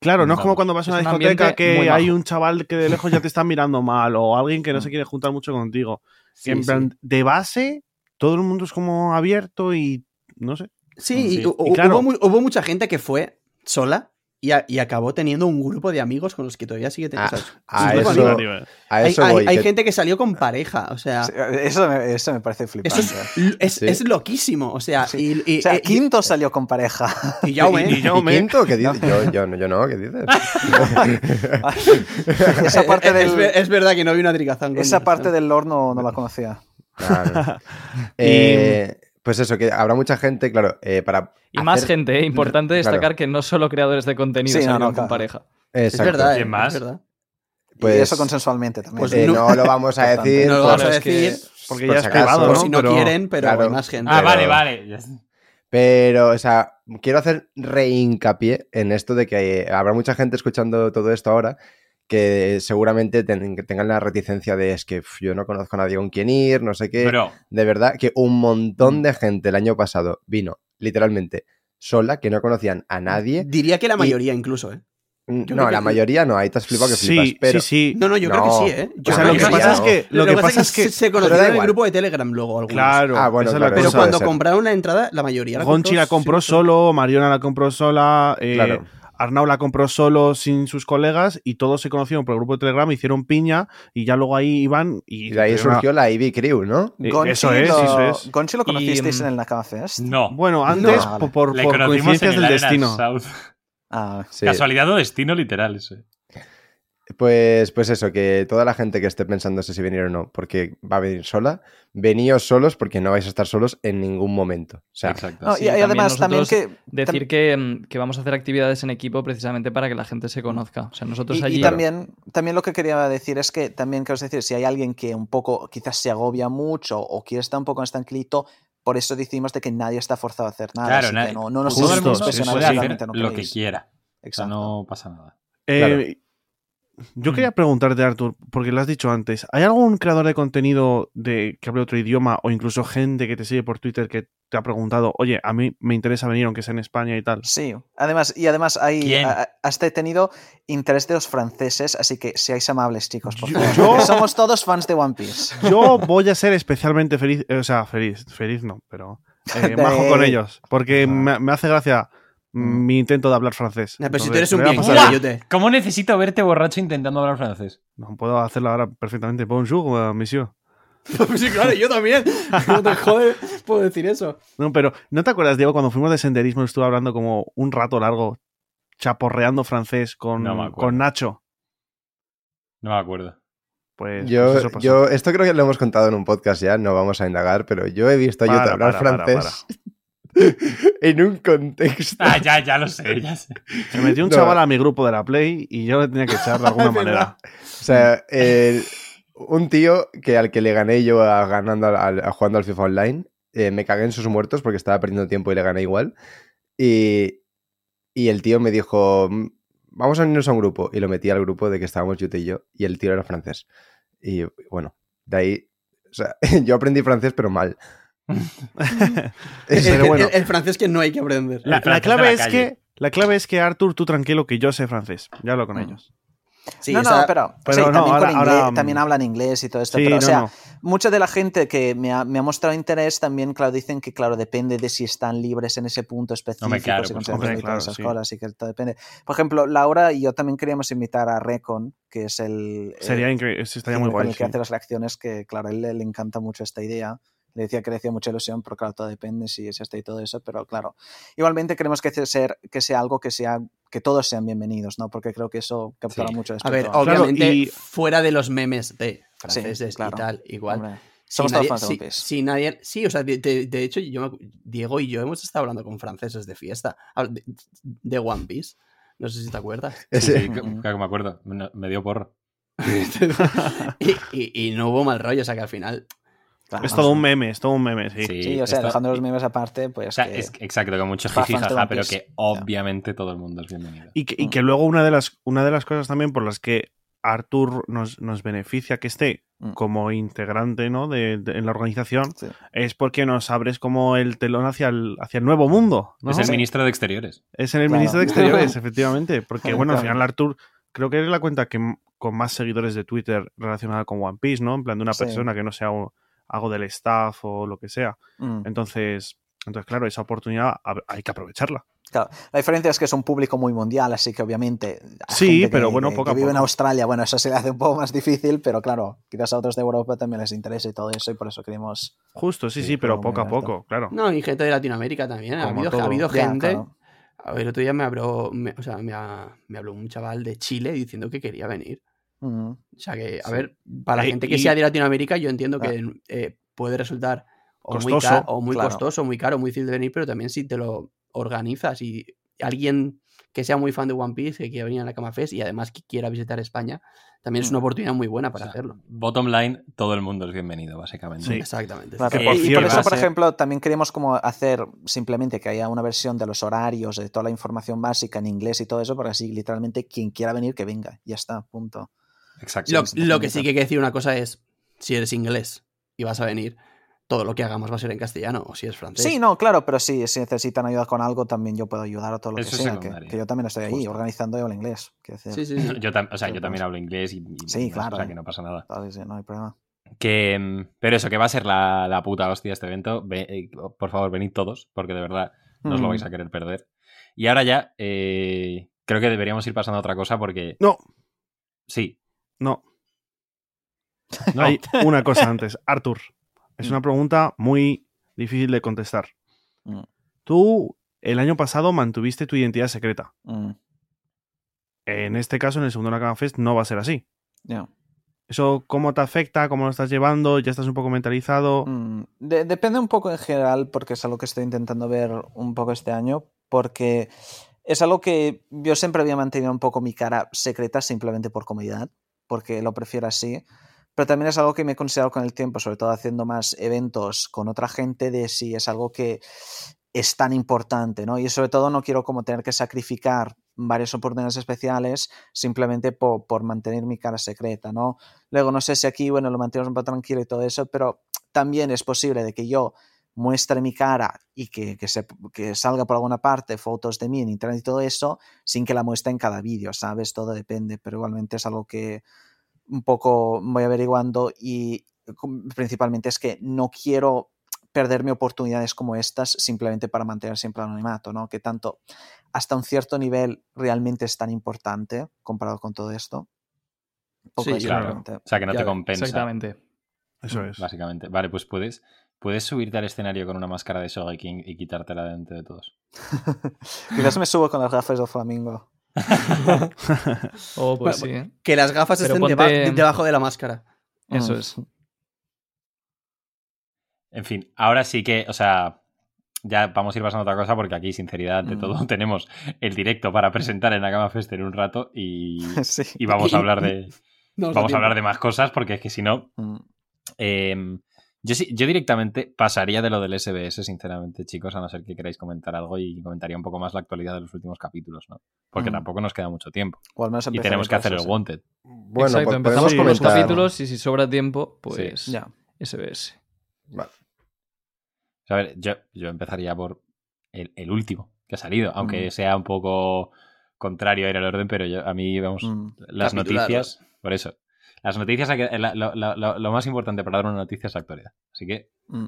Claro, no es como cuando vas a una discoteca que hay un chaval que de lejos ya te está mirando mal o alguien que no Mm. se quiere juntar mucho contigo. Sí, en sí. plan, de base, todo el mundo es como abierto y no sé. Sí, Sí. y claro- hubo mucha gente que fue sola y, a- y acabó teniendo un grupo de amigos con los que todavía sigue teniendo. Ah, o sea, a un grupo de eso- amigos. A Hay, eso hay- voy. hay que- gente que salió con pareja, o sea, Eso me, eso me parece flipante. eso es, es, Sí. es loquísimo, o sea, Sí. y, y- O sea, y- Quinto salió con pareja. y Jaume, [LAUGHS] Y- y yo ¿Y me- quinto? ¿Qué dices? Yo, yo, no- yo no, ¿qué dices? [LAUGHS] esa parte es, del, ver- es verdad que no vi una tricazón. esa parte del lore no, no la conocía. Claro. [LAUGHS] Eh, pues eso, que habrá mucha gente, claro, eh, para. Y más gente, ¿eh? [LAUGHS] Importante Claro. destacar que no solo creadores de contenido Sí, no, salieron no, con claro. pareja. Es verdad, ¿Quién más? es verdad. Pues- y eso consensualmente también. Pues Eh, no- no lo vamos a decir. No lo vamos a Claro, es que- decir Porque Por ya si es privado, ¿no? si no Pero- quieren, pero claro. hay más gente. Ah, Pero- vale, vale. Pero, o sea, quiero hacer rehincapié en esto de que eh, habrá mucha gente escuchando todo esto ahora que seguramente ten- que tengan la reticencia de es que yo no conozco a nadie con quien ir, no sé qué. Bro, De verdad que un montón de gente el año pasado vino literalmente sola, que no conocían a nadie. Diría que la mayoría incluso, ¿eh? Mm, yo No, la que- mayoría no, ahí te has flipado que flipas. Sí, pero sí, sí. No, no, yo creo que sí, ¿eh? Yo O sea, lo que pasa es que- lo que pasa es que- se pero conocieron en el grupo de Telegram luego algunos. Claro, Ah, bueno, claro, Pero cuando compraron la entrada, la mayoría la Gonchi la compró sí, solo, Mariona la compró sola, eh, Claro. Arnau la compró solo sin sus colegas y todos se conocieron por el grupo de Telegram, hicieron piña y ya luego ahí iban y, Y de ahí surgió la Ivy Crew, ¿no? Eh, Gonchi eso es, lo, eso es. Gonchi lo conocisteis Y, en el Nakama Fest. no. Bueno, antes No. por, por, por coincidencias el del destino. Ah, Sí. Casualidad o destino literal, eso. Pues, pues eso, que toda la gente que esté pensándose si venir o no, porque va a venir sola, veníos solos porque no vais a estar solos en ningún momento. O sea, Exacto. no, Sí, y, y también además también que... Decir que, mm, que vamos a hacer actividades en equipo precisamente para que la gente se conozca. O sea, nosotros Y, y allí... también, también lo que quería decir es que también quiero decir, si hay alguien que un poco quizás se agobia mucho o quiere estar un poco más tranquilito, por eso decimos de que nadie está forzado a hacer nada. Claro, así na- que no, no nos Justo, sí, puede hacer lo que quiera. O sea, Exacto. no pasa nada. Eh, Claro. Yo quería preguntarte, Artur, porque lo has dicho antes, ¿hay algún creador de contenido de que hable otro idioma o incluso gente que te sigue por Twitter que te ha preguntado, oye, a mí me interesa venir aunque sea en España y tal. Sí, además, y además hay, a- has tenido interés de los franceses, así que seáis amables, chicos, por Yo- favor. yo- porque Somos todos fans de One Piece. [LAUGHS] Yo voy a ser especialmente feliz, eh, o sea, feliz, feliz no, pero eh, [LAUGHS] majo con ellos, porque me, me hace gracia mm, mi intento de hablar francés. ¿Cómo necesito verte borracho intentando hablar francés? No, puedo hacerlo ahora perfectamente. Bonjour, euh, monsieur. [LAUGHS] sí, claro, yo también. No te jode, puedo decir eso. No, pero ¿no te acuerdas, Diego, cuando fuimos de senderismo estuve hablando como un rato largo, chaporreando francés con, No con Nacho? No me acuerdo. Pues, Yo, pues eso pasó. yo, esto creo que lo hemos contado en un podcast ya, no vamos a indagar, pero yo he visto a Jota Para, hablar para, para, francés [LAUGHS] en un contexto. Ah, ya, ya lo sé, ya sé. Se metió un No. chaval a mi grupo de la Play y yo le tenía que echar de alguna [LAUGHS] manera. O sea, el- un tío que al que le gané yo a, ganando al- al- a jugando al FIFA Online, eh, me cagué en sus muertos porque estaba perdiendo tiempo y le gané igual. Y, y el tío me dijo, "Mm, vamos a unirnos a un grupo. Y lo metí al grupo de que estábamos Jute y yo. Y el tío era francés. Y bueno, de ahí... O sea, [LAUGHS] yo aprendí francés, pero mal. [LAUGHS] El, Pero bueno. el- el francés que no hay que aprender. La, clave la es que la clave es que Arthur, tú tranquilo que yo sé francés. Ya hablo con Mm. ellos. Sí, no, no, pero, pero sí, no, también, con ahora- inglés- ahora, mm, también hablan inglés y todo esto. Sí, pero, no, o sea, no. mucha de la gente que me ha, me ha mostrado interés también, claro, dicen que, claro, depende de si están libres en ese punto específico, si supuesto. y todas Claro, esas sí. cosas, y que todo depende. Por ejemplo, Laura y yo también queríamos invitar a Recon, que es el... Sería el increíble, estaría con muy guay. el que sí. hace las reacciones, que claro, a él le, le encanta mucho esta idea. Le decía que le hacía mucha ilusión, pero claro, todo depende si es este y todo eso, pero claro. Igualmente queremos que, ser, que sea algo que sea que todos sean bienvenidos, ¿no? Porque creo que eso captará Sí. mucho A ver, espectador. Claro, obviamente, y- fuera de los memes de franceses claro. y tal, igual. Hombre, Si Somos nadie- todos fans de si- One Piece. si nadie, sí, o sea, de, de- de hecho, yo, Diego y yo hemos estado hablando con franceses de fiesta, de, de One Piece. No sé si te acuerdas. [LAUGHS] Sí, sí, claro que me acuerdo. Me me dio porro. [LAUGHS] y, y- y no hubo mal rollo, o sea que al final. Es todo un meme, es todo un meme, sí. Sí, o sea, esto- dejando los memes aparte, pues. O sea, que- es, exacto, con mucho jiji pero que obviamente todo el mundo es bienvenido. Y que, y Mm. que luego una de las, una de las cosas también por las que Arthur nos, nos beneficia que esté Mm. como integrante ¿no? de, de- en la organización Sí. es porque nos abres como el telón hacia el, hacia el nuevo mundo. ¿no? Es el Sí. ministro de Exteriores. Es en el Claro. ministro de Exteriores, [LAUGHS] efectivamente. Porque, bueno, al final Arthur creo que es la cuenta que con más seguidores de Twitter relacionada con One Piece, ¿no? En plan de una Sí. persona que no sea un- algo del staff o lo que sea. Mm. Entonces, entonces claro, esa oportunidad hay que aprovecharla. Claro, la diferencia es que es un público muy mundial, así que obviamente. Sí, gente que- pero bueno, que- poco que a vive en poco. Australia, bueno, eso se le hace un poco más difícil, pero claro, quizás a otros de Europa también les interesa y todo eso, y por eso queremos. Justo, sí, Sí, sí, pero poco a poco, claro. No, y gente de Latinoamérica también. Ha habido, ha habido Ya, gente. claro. A ver, el otro día me habló, me- o sea, me, ha- me habló un chaval de Chile diciendo que quería venir. O sea que, a Sí. ver, para la Eh, gente que y- sea de Latinoamérica, yo entiendo Ah. que eh, puede resultar o muy, Costoso, ca- o muy claro. costoso, muy caro, muy difícil de venir, pero también si te lo organizas y alguien que sea muy fan de One Piece, que quiera venir a la Cama Fest y además que quiera visitar España, también es una oportunidad muy buena para O sea, hacerlo. Bottom line, todo el mundo es bienvenido, básicamente. Sí. Exactamente. Claro, y- por y, por eso, por ejemplo, también queremos como hacer simplemente que haya una versión de los horarios, de toda la información básica en inglés y todo eso, para así literalmente quien quiera venir, que venga. Ya está, punto. Exacto. Lo, que sí. que hay que decir una cosa es, si eres inglés y vas a venir, todo lo que hagamos va a ser en castellano, o si es francés. Sí, no, claro, pero sí, si necesitan ayuda con algo, también yo puedo ayudar a todo lo Eso que sea. Que, que yo también estoy ahí Justo. organizando yo el inglés. decir. sí, sí, sí. Yo, o sea, yo también hablo inglés y, y Sí, demás, claro. o sea, que no pasa nada. Claro, sí, no hay problema. Que, mm, pero eso, que va a ser la, la puta hostia este evento. Ve- eh, por favor, venid todos, porque de verdad no os lo Mm. vais a querer perder. Y ahora ya, eh, creo que deberíamos ir pasando a otra cosa porque... No, Sí. No. No, Hay [LAUGHS] una cosa antes. Arthur, es Mm. una pregunta muy difícil de contestar. Mm. Tú, el año pasado, mantuviste tu identidad secreta. Mm, En este caso, en el segundo Nakama Fest, no va a ser así. ya. ¿Eso cómo te afecta? ¿Cómo lo estás llevando? ¿Ya estás un poco mentalizado? Mm, de- depende un poco en general, porque es algo que estoy intentando ver un poco este año, porque es algo que yo siempre había mantenido un poco mi cara secreta simplemente por comodidad, porque lo prefiero así. Pero también es algo que me he considerado con el tiempo, sobre todo haciendo más eventos con otra gente, de si es algo que es tan importante, ¿no? Y sobre todo no quiero como tener que sacrificar varias oportunidades especiales simplemente po- por, mantener mi cara secreta, ¿no? Luego no sé si aquí, bueno, lo mantenemos un poco tranquilo y todo eso, pero también es posible de que yo muestre mi cara y que, que, se, que salga por alguna parte fotos de mí en internet y todo eso, sin que la muestre en cada vídeo, ¿sabes? Todo depende, pero igualmente es algo que un poco voy averiguando y principalmente es que no quiero perderme oportunidades como estas simplemente para mantener siempre el anonimato, ¿no? Que tanto hasta un cierto nivel realmente es tan importante comparado con todo esto. Poco Sí, Claro. O sea, que no Ya te compensa. Exactamente. Eso es. Básicamente. Vale, pues puedes, puedes subirte al escenario con una máscara de Sogeking y quitártela delante de todos. [LAUGHS] Quizás me subo con las gafas del flamingo. [LAUGHS] Oh, pues Bueno, sí. Que las gafas Pero estén ponte- deba- debajo de la máscara. Eso Mm. es. En fin, ahora sí que, o sea, ya vamos a ir pasando a otra cosa porque aquí, sinceridad, ante Mm. todo, [LAUGHS] tenemos el directo para presentar en la Cama Fest en un rato y, Sí. y vamos a hablar de No vamos a hablar de más cosas porque es que si no, Mm. eh, yo, sí- yo directamente pasaría de lo del SBS, sinceramente, chicos, a no ser que queráis comentar algo y comentaría un poco más la actualidad de los últimos capítulos, ¿no? Porque Mm. tampoco nos queda mucho tiempo O al menos y tenemos que hacer el Wanted. Bueno, Exacto, pues empezamos podemos con los capítulos y si sobra tiempo, pues Sí. Ya. SBS. Vale. O sea, a ver, yo, yo empezaría por el, el último que ha salido, aunque Mm. sea un poco contrario a ir al orden, pero yo, a mí, vamos, Mm. las Capitular, noticias, por eso. Las noticias, la- lo, lo- más importante para dar una noticia es actualidad. Así que Mm.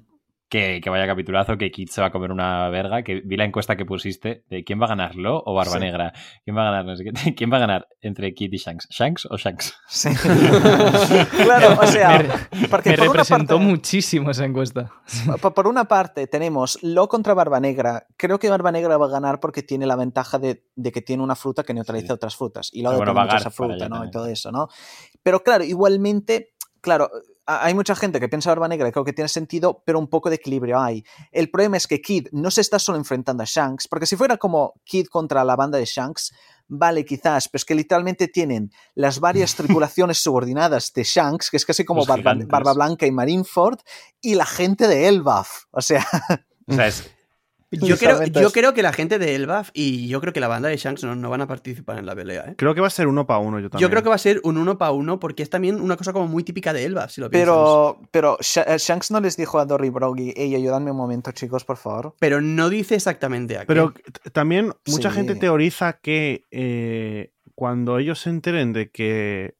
Que, que vaya capitulazo, que Kit se va a comer una verga, que vi la encuesta que pusiste de quién va a ganar, Lo o Barba Sí. Negra. ¿Quién va a ganar? No sé qué. [LAUGHS] ¿Quién va a ganar entre Kit y Shanks? ¿Shanks o Shanks? Sí. [LAUGHS] claro, o sea, Me, porque me por una representó parte- muchísimo esa encuesta. Por por una parte, tenemos Lo contra Barba Negra. Creo que Barba Negra va a ganar porque tiene la ventaja de, de que tiene una fruta que neutraliza Sí. otras frutas. Y Lo Pero bueno, depende mucho de Vagar esa fruta, ¿no? Y todo eso, ¿no? Pero claro, igualmente, claro, hay mucha gente que piensa Barba Negra, creo que tiene sentido, pero un poco de equilibrio hay. El problema es que Kid no se está solo enfrentando a Shanks, porque si fuera como Kid contra la banda de Shanks, vale, quizás, pero es que literalmente tienen las varias [LAUGHS] tripulaciones subordinadas de Shanks, que es casi como Barba, Blanca y Marineford, y la gente de Elbaf. O sea, O sea, es, [LAUGHS] Yo creo, yo creo que la gente de Elbaf y yo creo que la banda de Shanks no, no van a participar en la pelea. ¿eh? Creo que va a ser uno para uno. Yo, también. Yo creo que va a ser un uno para uno porque es también una cosa como muy típica de Elbaf, si lo piensas. Pero, pero eh, Shanks no les dijo a Dory Broggy, hey, ayúdame un momento, chicos, por favor. Pero no dice exactamente a qué. Pero también mucha Sí. gente teoriza que eh, cuando ellos se enteren de que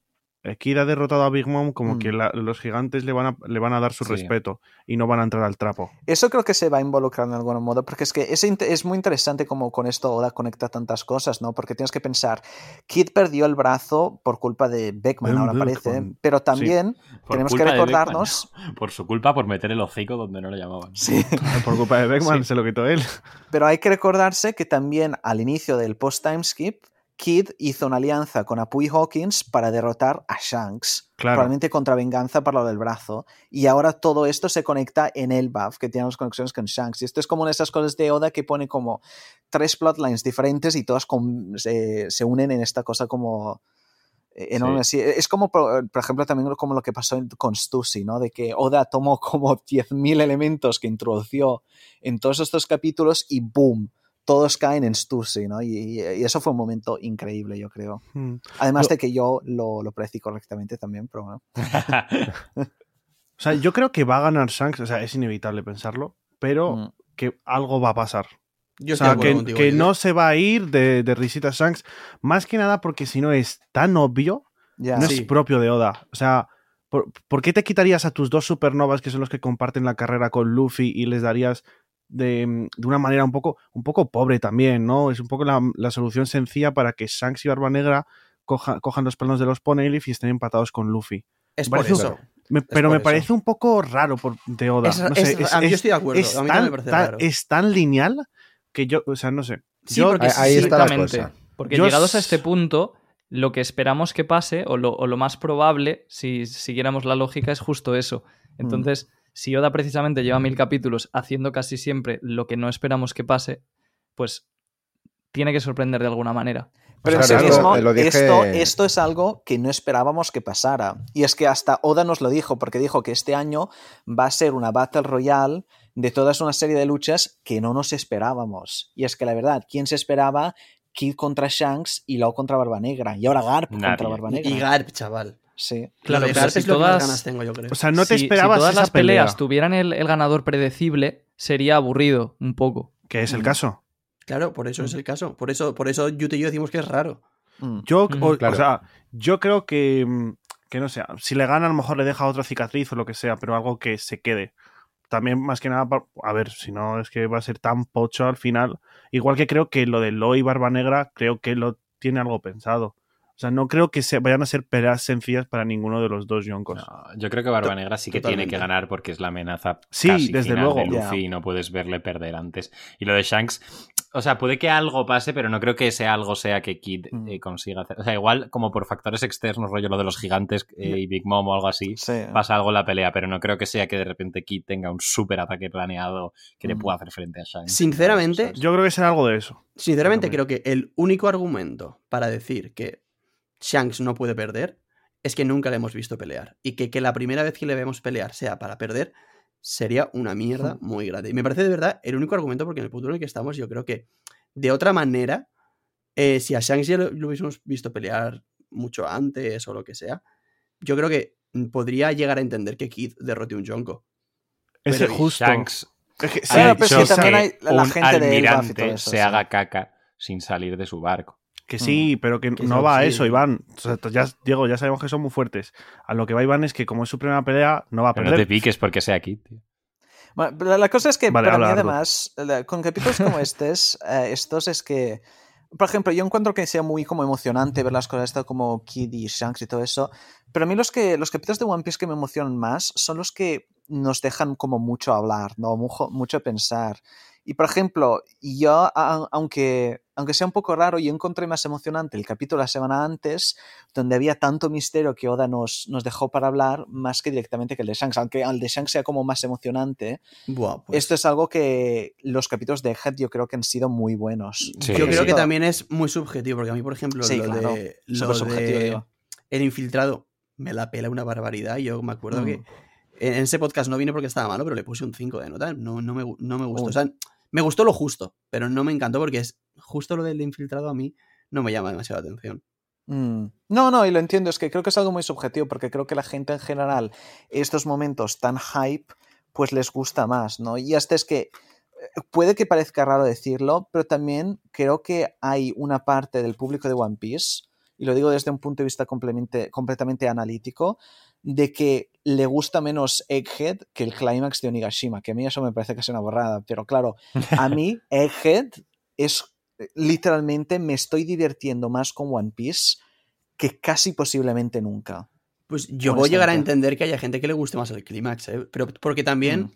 Kid ha derrotado a Big Mom, como Mm. que la- los gigantes le van, a, le van a dar su Sí. respeto y no van a entrar al trapo. Eso creo que se va a involucrar en algún modo, porque es que es, es muy interesante cómo con esto Oda conecta tantas cosas, ¿no? Porque tienes que pensar, Kid perdió el brazo por culpa de Beckman, ahora Beckman. parece, pero también tenemos que recordarnos... Beckman, por su culpa por meter el hocico donde no lo llamaban. Sí, [LAUGHS] Por culpa de Beckman Sí. se lo quitó él. pero hay que recordarse que también al inicio del post-time skip, Kid hizo una alianza con Apu y Hawkins para derrotar a Shanks. Claro. Probablemente contra venganza para lo del brazo. Y ahora todo esto se conecta en el buff, que tiene las conexiones con Shanks. Y esto es como una de esas cosas de Oda que pone como tres plotlines diferentes y todas con- se, se unen en esta cosa como enorme. Sí, Es como, por, por ejemplo, también como lo que pasó con Stussy, ¿no? De que Oda tomó como [LAUGHS] 10.000 elementos que introdució en todos estos capítulos y ¡boom! Todos caen en Stussy, ¿no? Y, eso fue un momento increíble, yo creo. Mm. Además Lo- de que yo lo, lo precí correctamente también, pero bueno. [LAUGHS] [LAUGHS] O sea, yo creo que va a ganar Shanks, o sea, es inevitable pensarlo, pero Mm. que algo va a pasar. Yo o sea, que, contigo, que yo- no se va a ir de, de risita Shanks, más que nada porque si no es tan obvio, Ya. no Sí. es propio de Oda. O sea, ¿por, por qué te quitarías a tus dos supernovas, que son los que comparten la carrera con Luffy, y les darías de, de una manera un poco, un poco pobre también, ¿no? Es un poco la, la solución sencilla para que Shanks y Barba Negra coja- cojan los planos de los Poneglyph y estén empatados con Luffy. Es por un- eso. Me- pero por me eso. parece un poco raro por, de Oda. Es- no sé, es- a mí yo estoy de acuerdo, es a mí tan, también me parece tan- raro. es tan lineal que yo, o sea, no sé. Sí, Yo- porque Ahí, está la Exactamente. cosa. Porque Yo llegados a este punto, lo que esperamos que pase, o lo, o lo más probable, si siguiéramos la lógica, es justo eso. Entonces, si Oda precisamente lleva mil capítulos haciendo casi siempre lo que no esperamos que pase, pues tiene que sorprender de alguna manera. Pero O sea, en sí esto- mismo, lo dije- esto, esto es algo que no esperábamos que pasara. Y es que hasta Oda nos lo dijo, porque dijo que este año va a ser una Battle Royale de toda una serie de luchas que no nos esperábamos. Y es que la verdad, ¿quién se esperaba? Kid contra Shanks y luego contra Barba Negra. Y ahora Garp Nadie. contra Barba Negra. Y Garp, chaval. Sí. Claro, pero si es lo que más todas- ganas tengo, yo creo. o sea, no te si, esperabas si todas esa las pelea. peleas tuvieran el, el ganador predecible, sería aburrido un poco. Que es el Mm. caso. Claro, por eso es Mm. el caso. Por eso, por eso Yute y yo decimos que es raro. Mm. Yo, Ujú, o, sea, yo creo que, mm, que no sé, si le gana a lo mejor le deja otra cicatriz o lo que sea, pero algo que se quede. También más que nada, a ver, si no es que va a ser tan pocho al final. Igual que creo que lo de Lo y Barba Negra, creo que lo tiene algo pensado. O sea, no creo que se vayan a ser peleas sencillas para ninguno de los dos Yonkos. No, yo creo que Barba Negra sí que tiene que ganar porque es la amenaza Sí, casi desde final luego. de Luffy y no puedes verle perder antes. Y lo de Shanks, o sea, puede que algo pase, pero no creo que ese algo sea que Kid Mm. eh, consiga hacer. O sea, igual como por factores externos, rollo lo de los gigantes eh, y Big Mom o algo así, Sí. pasa algo en la pelea, pero no creo que sea que de repente Kid tenga un súper ataque planeado que le Mm. pueda hacer frente a Shanks. Sinceramente, ¿sabes? Yo creo que será algo de eso. Sinceramente, creo que el único argumento para decir que Shanks no puede perder es que nunca le hemos visto pelear. Y que, que la primera vez que le vemos pelear sea para perder sería una mierda muy grande. Y me parece de verdad el único argumento porque en el futuro en el que estamos yo creo que de otra manera, eh, si a Shanks ya lo, lo hubiésemos visto pelear mucho antes o lo que sea, yo creo que mm, podría llegar a entender que Kid derrote un Jonko. Ese Pero justo. Shanks Es que- ha Claro, pero es hecho que también hay la un gente almirante se haga caca sin salir de su barco. Que sí, pero que, Que no va a sí. eso, Iván. O sea, ya, Diego, ya sabemos que son muy fuertes. A lo que va Iván es que como es su primera pelea, no va a Pero no perder. te piques porque sea Kid, tío. Bueno, pero la cosa es que Vale, para mí habla, además, la- con capítulos como [LAUGHS] estos, eh, estos es que, por ejemplo, yo encuentro que sea muy como emocionante ver las cosas esto como Kid y Shanks y todo eso, pero a mí los que los capítulos de One Piece que me emocionan más son los que nos dejan como mucho hablar, no mucho, mucho pensar. Y por ejemplo, yo, aunque, aunque sea un poco raro, yo encontré más emocionante el capítulo la semana antes, donde había tanto misterio que Oda nos, nos dejó para hablar, más que directamente que el de Shanks, aunque el de Shanks sea como más emocionante. Buah, pues- Esto es algo que los capítulos de Head yo creo que han sido muy buenos. Sí, yo creo que también es muy subjetivo, porque a mí, por ejemplo, Sí, lo claro. de, lo Súper subjetivo, de digo. el infiltrado me la pela una barbaridad. Yo me acuerdo Mm. que en ese podcast no vine porque estaba malo, pero le puse un 5 de nota. No, no, me, no me gustó. Uy. O sea, me gustó lo justo, pero no me encantó porque es justo lo del infiltrado a mí no me llama demasiado la atención. Mm. No, no, y lo entiendo, es que creo que es algo muy subjetivo, porque creo que la gente en general, estos momentos tan hype, pues les gusta más, ¿no? Y hasta es que eh, puede que parezca raro decirlo, pero también creo que hay una parte del público de One Piece, y lo digo desde un punto de vista completamente analítico, de que le gusta menos Egghead que el clímax de Onigashima, que a mí eso me parece que es una borrada, pero claro, a mí [LAUGHS] Egghead es literalmente me estoy divirtiendo más con One Piece que casi posiblemente nunca. Pues yo voy a llegar a entender que haya gente que le guste más el clímax, ¿eh? pero porque también Mm.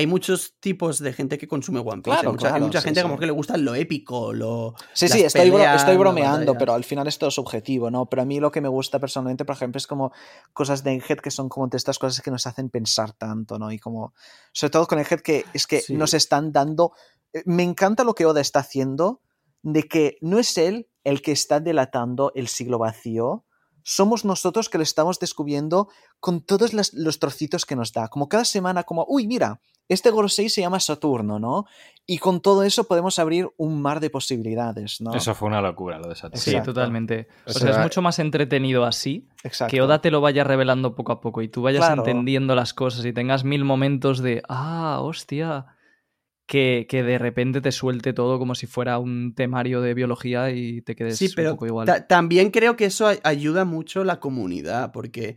Hay muchos tipos de gente que consume One Piece. Claro, hay mucha, hay claro, mucha sí, gente sí. como que le gusta lo épico, lo... Sí, sí, estoy, bro- peleas, estoy las bromeando, pero al final esto es subjetivo, ¿no? Pero a mí lo que me gusta personalmente, por ejemplo, es como cosas de Egghead que son como de estas cosas que nos hacen pensar tanto, ¿no? Y como, sobre todo con Egghead, que es que Sí. nos están dando... eh, Me encanta lo que Oda está haciendo, de que no es él el que está delatando el siglo vacío, somos nosotros que lo estamos descubriendo con todos las- los trocitos que nos da. Como cada semana, como, uy, mira, este Gorosei se llama Saturno, ¿no? Y con todo eso podemos abrir un mar de posibilidades, ¿no? Eso fue una locura lo de Saturno. Sí, Exacto. totalmente. O O sea, es mucho más entretenido así Exacto. que Oda te lo vaya revelando poco a poco y tú vayas Claro. entendiendo las cosas y tengas mil momentos de, ah, hostia, que, que de repente te suelte todo como si fuera un temario de biología y te quedes Sí, pero un poco igual. ta- también creo que eso ayuda mucho la comunidad, porque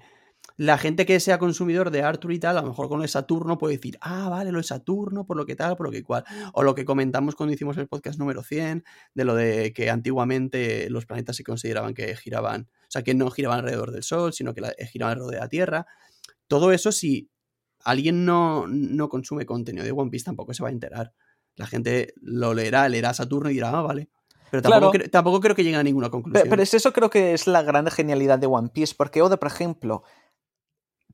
la gente que sea consumidor de Arthur y tal, a lo mejor con lo de Saturno puede decir, ah, vale, lo de Saturno, por lo que tal, por lo que cual. O lo que comentamos cuando hicimos el podcast número 100, de lo de que antiguamente los planetas se consideraban que giraban, o sea, que no giraban alrededor del Sol, sino que la- giraban alrededor de la Tierra. Todo eso, si alguien no, no consume contenido de One Piece, tampoco se va a enterar. La gente lo leerá, leerá Saturno y dirá, ah, vale. Pero tampoco, Claro. cre- tampoco creo que lleguen a ninguna conclusión. Pero, pero es eso creo que es la gran genialidad de One Piece, porque Oda, por ejemplo,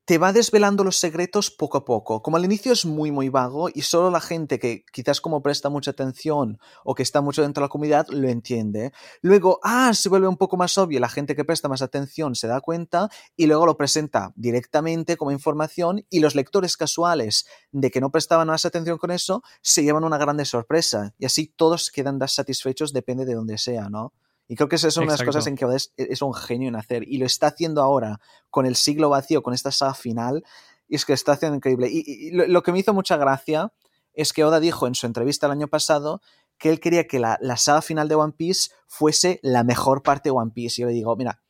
te va desvelando los secretos poco a poco. Como al inicio es muy, muy vago y solo la gente que quizás como presta mucha atención o que está mucho dentro de la comunidad lo entiende. Luego, ah, se vuelve un poco más obvio, la gente que presta más atención se da cuenta y luego lo presenta directamente como información y los lectores casuales de que no prestaban más atención con eso se llevan una grande sorpresa y así todos quedan satisfechos depende de donde sea, ¿no? Y creo que esa es una de las Exacto. cosas en que Oda es, es un genio en hacer. Y lo está haciendo ahora con el siglo vacío, con esta saga final. Y es que está haciendo increíble. Y, y lo, lo que me hizo mucha gracia es que Oda dijo en su entrevista el año pasado que él quería que la, la saga final de One Piece fuese la mejor parte de One Piece. Y yo le digo, mira,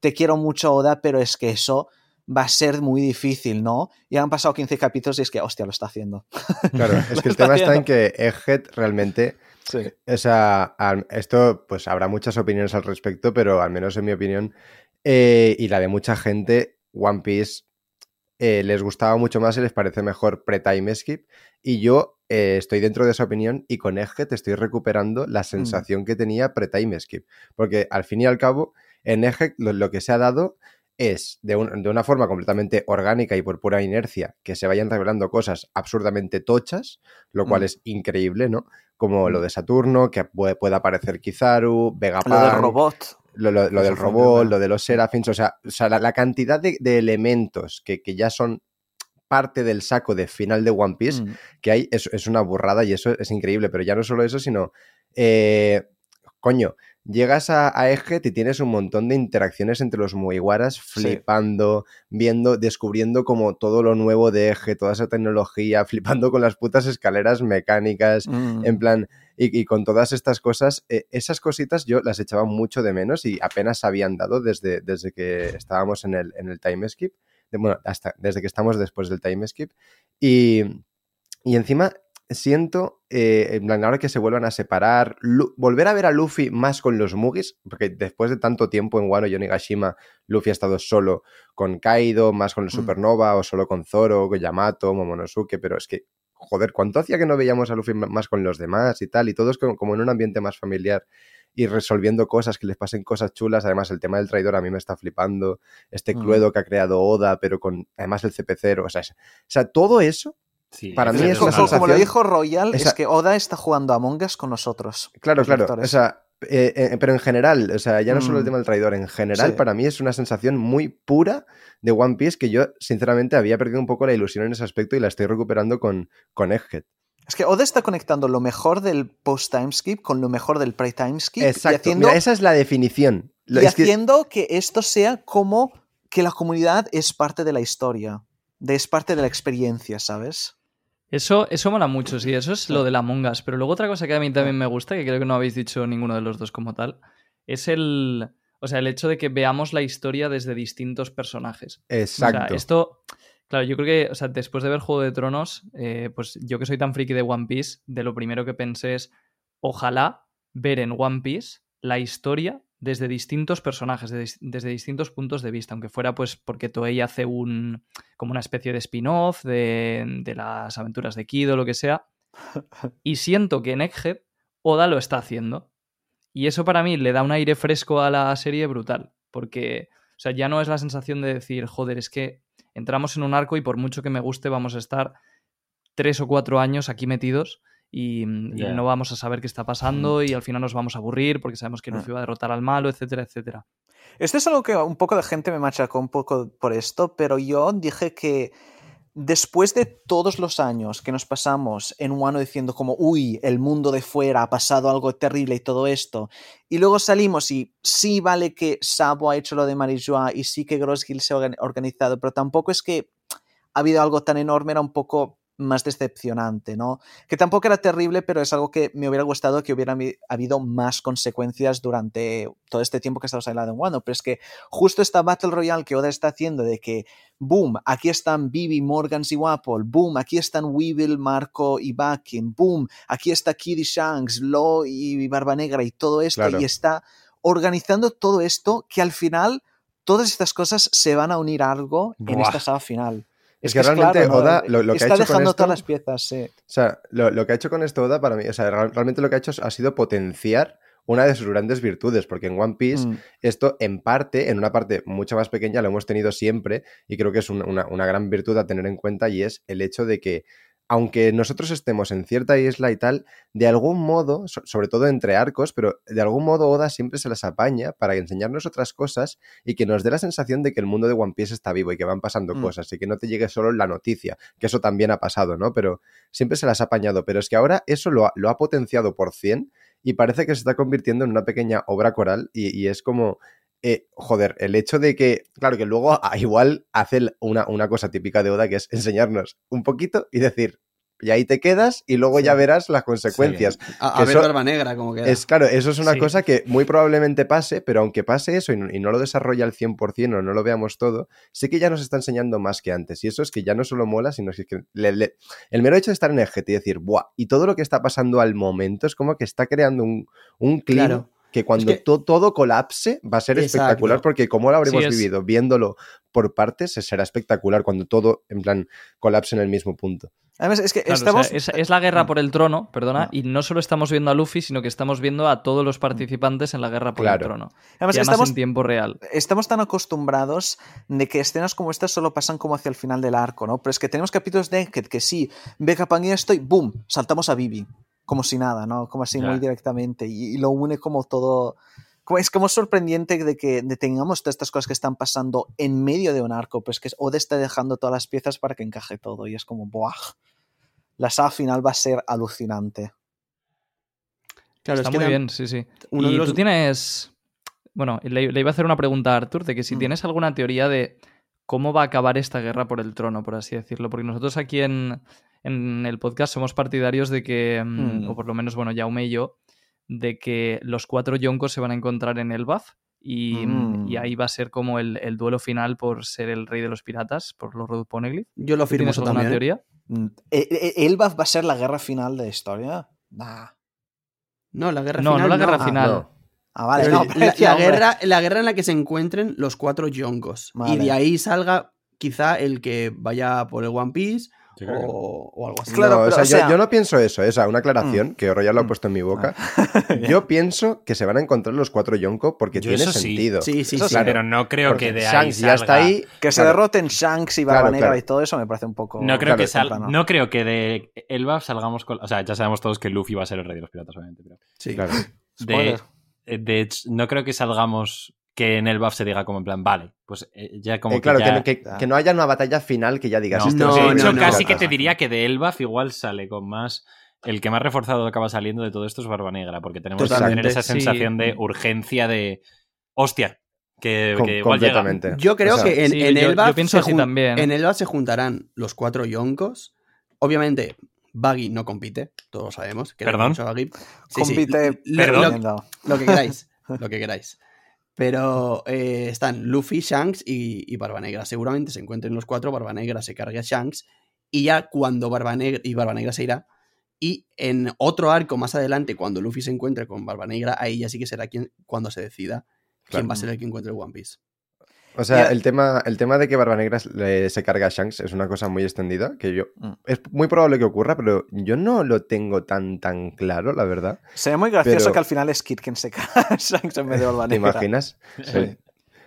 te quiero mucho, Oda, pero es que eso va a ser muy difícil, ¿no? Y han pasado 15 capítulos y es que, hostia, lo está haciendo. Claro, [LAUGHS] es que el tema está en que Egghead realmente Sí. O sea, al- esto, pues habrá muchas opiniones al respecto, pero al menos en mi opinión eh, y la de mucha gente, One Piece eh, les gustaba mucho más y les parece mejor pre-time skip. Y yo eh, estoy dentro de esa opinión y con Egghead estoy recuperando la sensación que tenía pre-time skip. Porque al fin y al cabo, en Egghead lo, lo que se ha dado es de, un- de una forma completamente orgánica y por pura inercia que se vayan revelando cosas absurdamente tochas, lo cual Mm. es increíble, ¿no? Como lo Mm. de Saturno, que puede, puede aparecer Kizaru, Lo del Vegapunk, robot. lo, lo- del robot, lo de los Seraphins, o sea, o sea, la, la cantidad de, de elementos que, que ya son parte del saco de final de One Piece Mm. que hay es, es una burrada y eso es increíble, pero ya no solo eso, sino, eh, coño, llegas a, a Egghead y tienes un montón de interacciones entre los Mugiwaras flipando, viendo, descubriendo como todo lo nuevo de Egghead, toda esa tecnología, [LAUGHS] flipando con las putas escaleras mecánicas, Mm. en plan, y, y con todas estas cosas, eh, esas cositas yo las echaba mucho de menos y apenas se habían dado desde, desde que estábamos en el, en el time skip, de- bueno, hasta desde que estamos después del time skip. Y, y encima siento, eh, en plan, ahora que se vuelvan a separar, Lu- volver a ver a Luffy más con los Mugis, porque después de tanto tiempo en Wano y Onigashima, Luffy ha estado solo con Kaido, más con el Mm. Supernova, o solo con Zoro, con Yamato, Momonosuke, pero es que, joder, ¿cuánto hacía que no veíamos a Luffy más con los demás y tal? Y todos como, como en un ambiente más familiar y resolviendo cosas, que les pasen cosas chulas. Además, el tema del traidor a mí me está flipando. Este Mm. Cluedo que ha creado Oda, pero con además el CP0. O sea, es- o sea todo eso Sí, Para mí es Como, como lo dijo Royal, Esa- es que Oda está jugando a Among Us con nosotros. Claro, claro. lectores. O sea, eh, eh, pero en general, o sea, ya no solo el Mm. tema del traidor, en general, Sí. para mí es una sensación muy pura de One Piece que yo, sinceramente, había perdido un poco la ilusión en ese aspecto y la estoy recuperando con, con Egghead. Es que Oda está conectando lo mejor del post-timeskip con lo mejor del pre-timeskip. Y Exacto. haciendo, Mira, esa es la definición. Lo- y es que- haciendo que... esto sea como que la comunidad es parte de la historia. De, es parte de la experiencia, ¿sabes? Eso, eso mola mucho, sí, eso es lo de la Among Us. Pero luego otra cosa que a mí también me gusta, que creo que no habéis dicho ninguno de los dos como tal, es el, o sea, el hecho de que veamos la historia desde distintos personajes. Exacto. O sea, esto, claro, yo creo que, o sea, después de ver Juego de Tronos, eh, pues yo que soy tan friki de One Piece, de lo primero que pensé es, ojalá ver en One Piece la historia desde distintos personajes, desde distintos puntos de vista, aunque fuera pues porque Toei hace un, como una especie de spin-off de, de las aventuras de Kido, lo que sea. [LAUGHS] Y siento que en Egghead Oda lo está haciendo. Y eso para mí le da un aire fresco a la serie brutal. Porque, o sea, ya no es la sensación de decir, joder, es que entramos en un arco y por mucho que me guste vamos a estar tres o cuatro años aquí metidos y, y Ya. no vamos a saber qué está pasando y al final nos vamos a aburrir porque sabemos que Mm. Luffy va a derrotar al malo, etcétera, etcétera. Esto es algo que un poco de gente me machacó un poco por esto, pero yo dije que después de todos los años que nos pasamos en Wano diciendo como, uy, el mundo de fuera ha pasado algo terrible y todo esto, y luego salimos y sí vale que Sabo ha hecho lo de Marijua y sí que Grosshill se ha organ- organizado, pero tampoco es que ha habido algo tan enorme, era un poco más decepcionante, ¿no? Que tampoco era terrible, pero es algo que me hubiera gustado que hubiera habido más consecuencias durante todo este tiempo que estamos hablando en Wano. Pero es que justo esta Battle Royale que Oda está haciendo de que, boom, aquí están Bibi, Morgans y Wapol, boom, aquí están Weevil, Marco y Bakin, boom, aquí está Kid y Shanks, Lo y Barba Negra y todo esto, Claro. y está organizando todo esto que al final todas estas cosas se van a unir a algo en Buah. esta saga final. Es que realmente claro, ¿no? Oda lo, lo que ha está hecho con dejando esto, todas las piezas, sí. o sea, lo, lo que ha hecho con esto Oda para mí, o sea, real- realmente lo que ha hecho ha sido potenciar una de sus grandes virtudes, porque en One Piece Mm. esto en parte, en una parte mucho más pequeña, lo hemos tenido siempre y creo que es un- una, una gran virtud a tener en cuenta y es el hecho de que aunque nosotros estemos en cierta isla y tal, de algún modo, so- sobre todo entre arcos, pero de algún modo Oda siempre se las apaña para enseñarnos otras cosas y que nos dé la sensación de que el mundo de One Piece está vivo y que van pasando Mm. cosas y que no te llegue solo la noticia, que eso también ha pasado, ¿no? Pero siempre se las ha apañado, pero es que ahora eso lo ha, lo ha potenciado por 100 y parece que se está convirtiendo en una pequeña obra coral y, y es como, eh, joder, el hecho de que, claro, que luego igual hace una, una cosa típica de Oda que es enseñarnos un poquito y decir, y ahí te quedas y luego ya verás las consecuencias. A, ver Barba Negra, como que. Es claro, eso es una Sí. cosa que muy probablemente pase, pero aunque pase eso y no, y no lo desarrolla al 100% o no lo veamos todo, sí que ya nos está enseñando más que antes. Y eso es que ya no solo mola, sino que le- le- el mero hecho de estar en el GT y decir, ¡buah! Y todo lo que está pasando al momento es como que está creando un, un clima Claro. Que cuando que- to- todo colapse va a ser Exacto. espectacular porque como lo habremos Sí, es- vivido viéndolo por partes, será espectacular cuando todo, en plan, colapse en el mismo punto. Además, es que Claro, o estamos... sea, es, es la guerra por el trono, perdona, Mm. y no solo estamos viendo a Luffy, sino que estamos viendo a todos los participantes en la guerra por Claro. el trono. además, y además estamos, en tiempo real. estamos tan acostumbrados de que escenas como estas solo pasan como hacia el final del arco, ¿no? Pero es que tenemos capítulos de Egghead que sí, ve Capang y esto y ¡boom! Saltamos a Vivi. Como si nada, ¿no? Como así muy directamente. Y, y lo une como todo... Es como sorprendente de que de tengamos todas estas cosas que están pasando en medio de un arco, pues que Oda está dejando todas las piezas para que encaje todo. Y es como, ¡buah! La saga final va a ser alucinante. Claro, Está es que muy bien, sí, sí. uno y de los- tú tienes... Bueno, le, le iba a hacer una pregunta a Arthur de que si Mm. tienes alguna teoría de cómo va a acabar esta guerra por el trono, por así decirlo. Porque nosotros aquí en, en el podcast somos partidarios de que, mm, Mm. o por lo menos, bueno, Jaume y yo, de que los cuatro yonkos se van a encontrar en Elbaf y, Mm. y ahí va a ser como el, el duelo final por ser el rey de los piratas, por los Road Poneglyph. Yo lo ¿Tú firmo ¿Tienes eso también. teoría? Mm, ¿E- e- ¿Elbaf va a ser la guerra final de la historia? Nah. No, la guerra No, final. no la guerra Ah, final. no. Ah, vale, Pero no, la, guerra, la guerra en la que se encuentren los cuatro yonkos. Y de ahí salga quizá el que vaya por el One Piece O, o algo así. Claro, no, o sea, o yo- sea- yo, no pienso eso, esa, una aclaración, Mm. que Royal lo ha puesto en mi boca. [LAUGHS] Yo pienso que se van a encontrar los cuatro Yonko porque Yo tiene sí. sentido. Sí, sí, Eso sí. Pero no creo que de ahí Shanks ya está salga- ahí. Que se claro. derroten Shanks y Barba Claro, Negra claro. y todo eso me parece un poco. No creo, Claro, que sal- temprano. no creo que de Elbaf salgamos con... O sea, ya sabemos todos que Luffy va a ser el rey de los piratas, obviamente. Pero Sí. Claro. de, de hecho, no creo que salgamos que en Elbaf se diga como en plan, vale, pues eh, ya como Eh, claro, que que, ya... que- que no haya una batalla final que ya digas. No, este no, de el hecho, los casi que te diría que de Elbaf igual sale con más... El que más reforzado acaba saliendo de todo esto es Barba Negra, porque tenemos que Totalmente, tener esa sí. sensación de urgencia de... Hostia, que, Com- que igual completamente. Yo creo O sea, que en, sí, en yo- Elbaf yo pienso se así jun- también. En Elbaf se juntarán los cuatro yonkos. Obviamente, Baggy no compite, todos lo sabemos. queremos ¿Perdón? mucho Baggy. Sí, sí, Compite. lo- Perdón. Lo, lo que queráis. Lo que queráis. Pero eh, están Luffy, Shanks y, y Barba Negra. Seguramente se encuentren los cuatro, Barba Negra se cargue a Shanks. Y ya cuando Barba Negra, y Barba Negra se irá. Y en otro arco más adelante, cuando Luffy se encuentre con Barba Negra, ahí ya sí que será quien, cuando se decida quién va a ser el que encuentre el One Piece. O sea, Ya. el tema, el tema de que Barba Negra le- se carga a Shanks es una cosa muy extendida, que yo... Mm. Es muy probable que ocurra, pero yo no lo tengo tan, tan claro, la verdad. Sería muy gracioso Pero- que al final es Kid quien se cae a Shanks en vez de Barba ¿Te Negra. imaginas? [LAUGHS] Sí.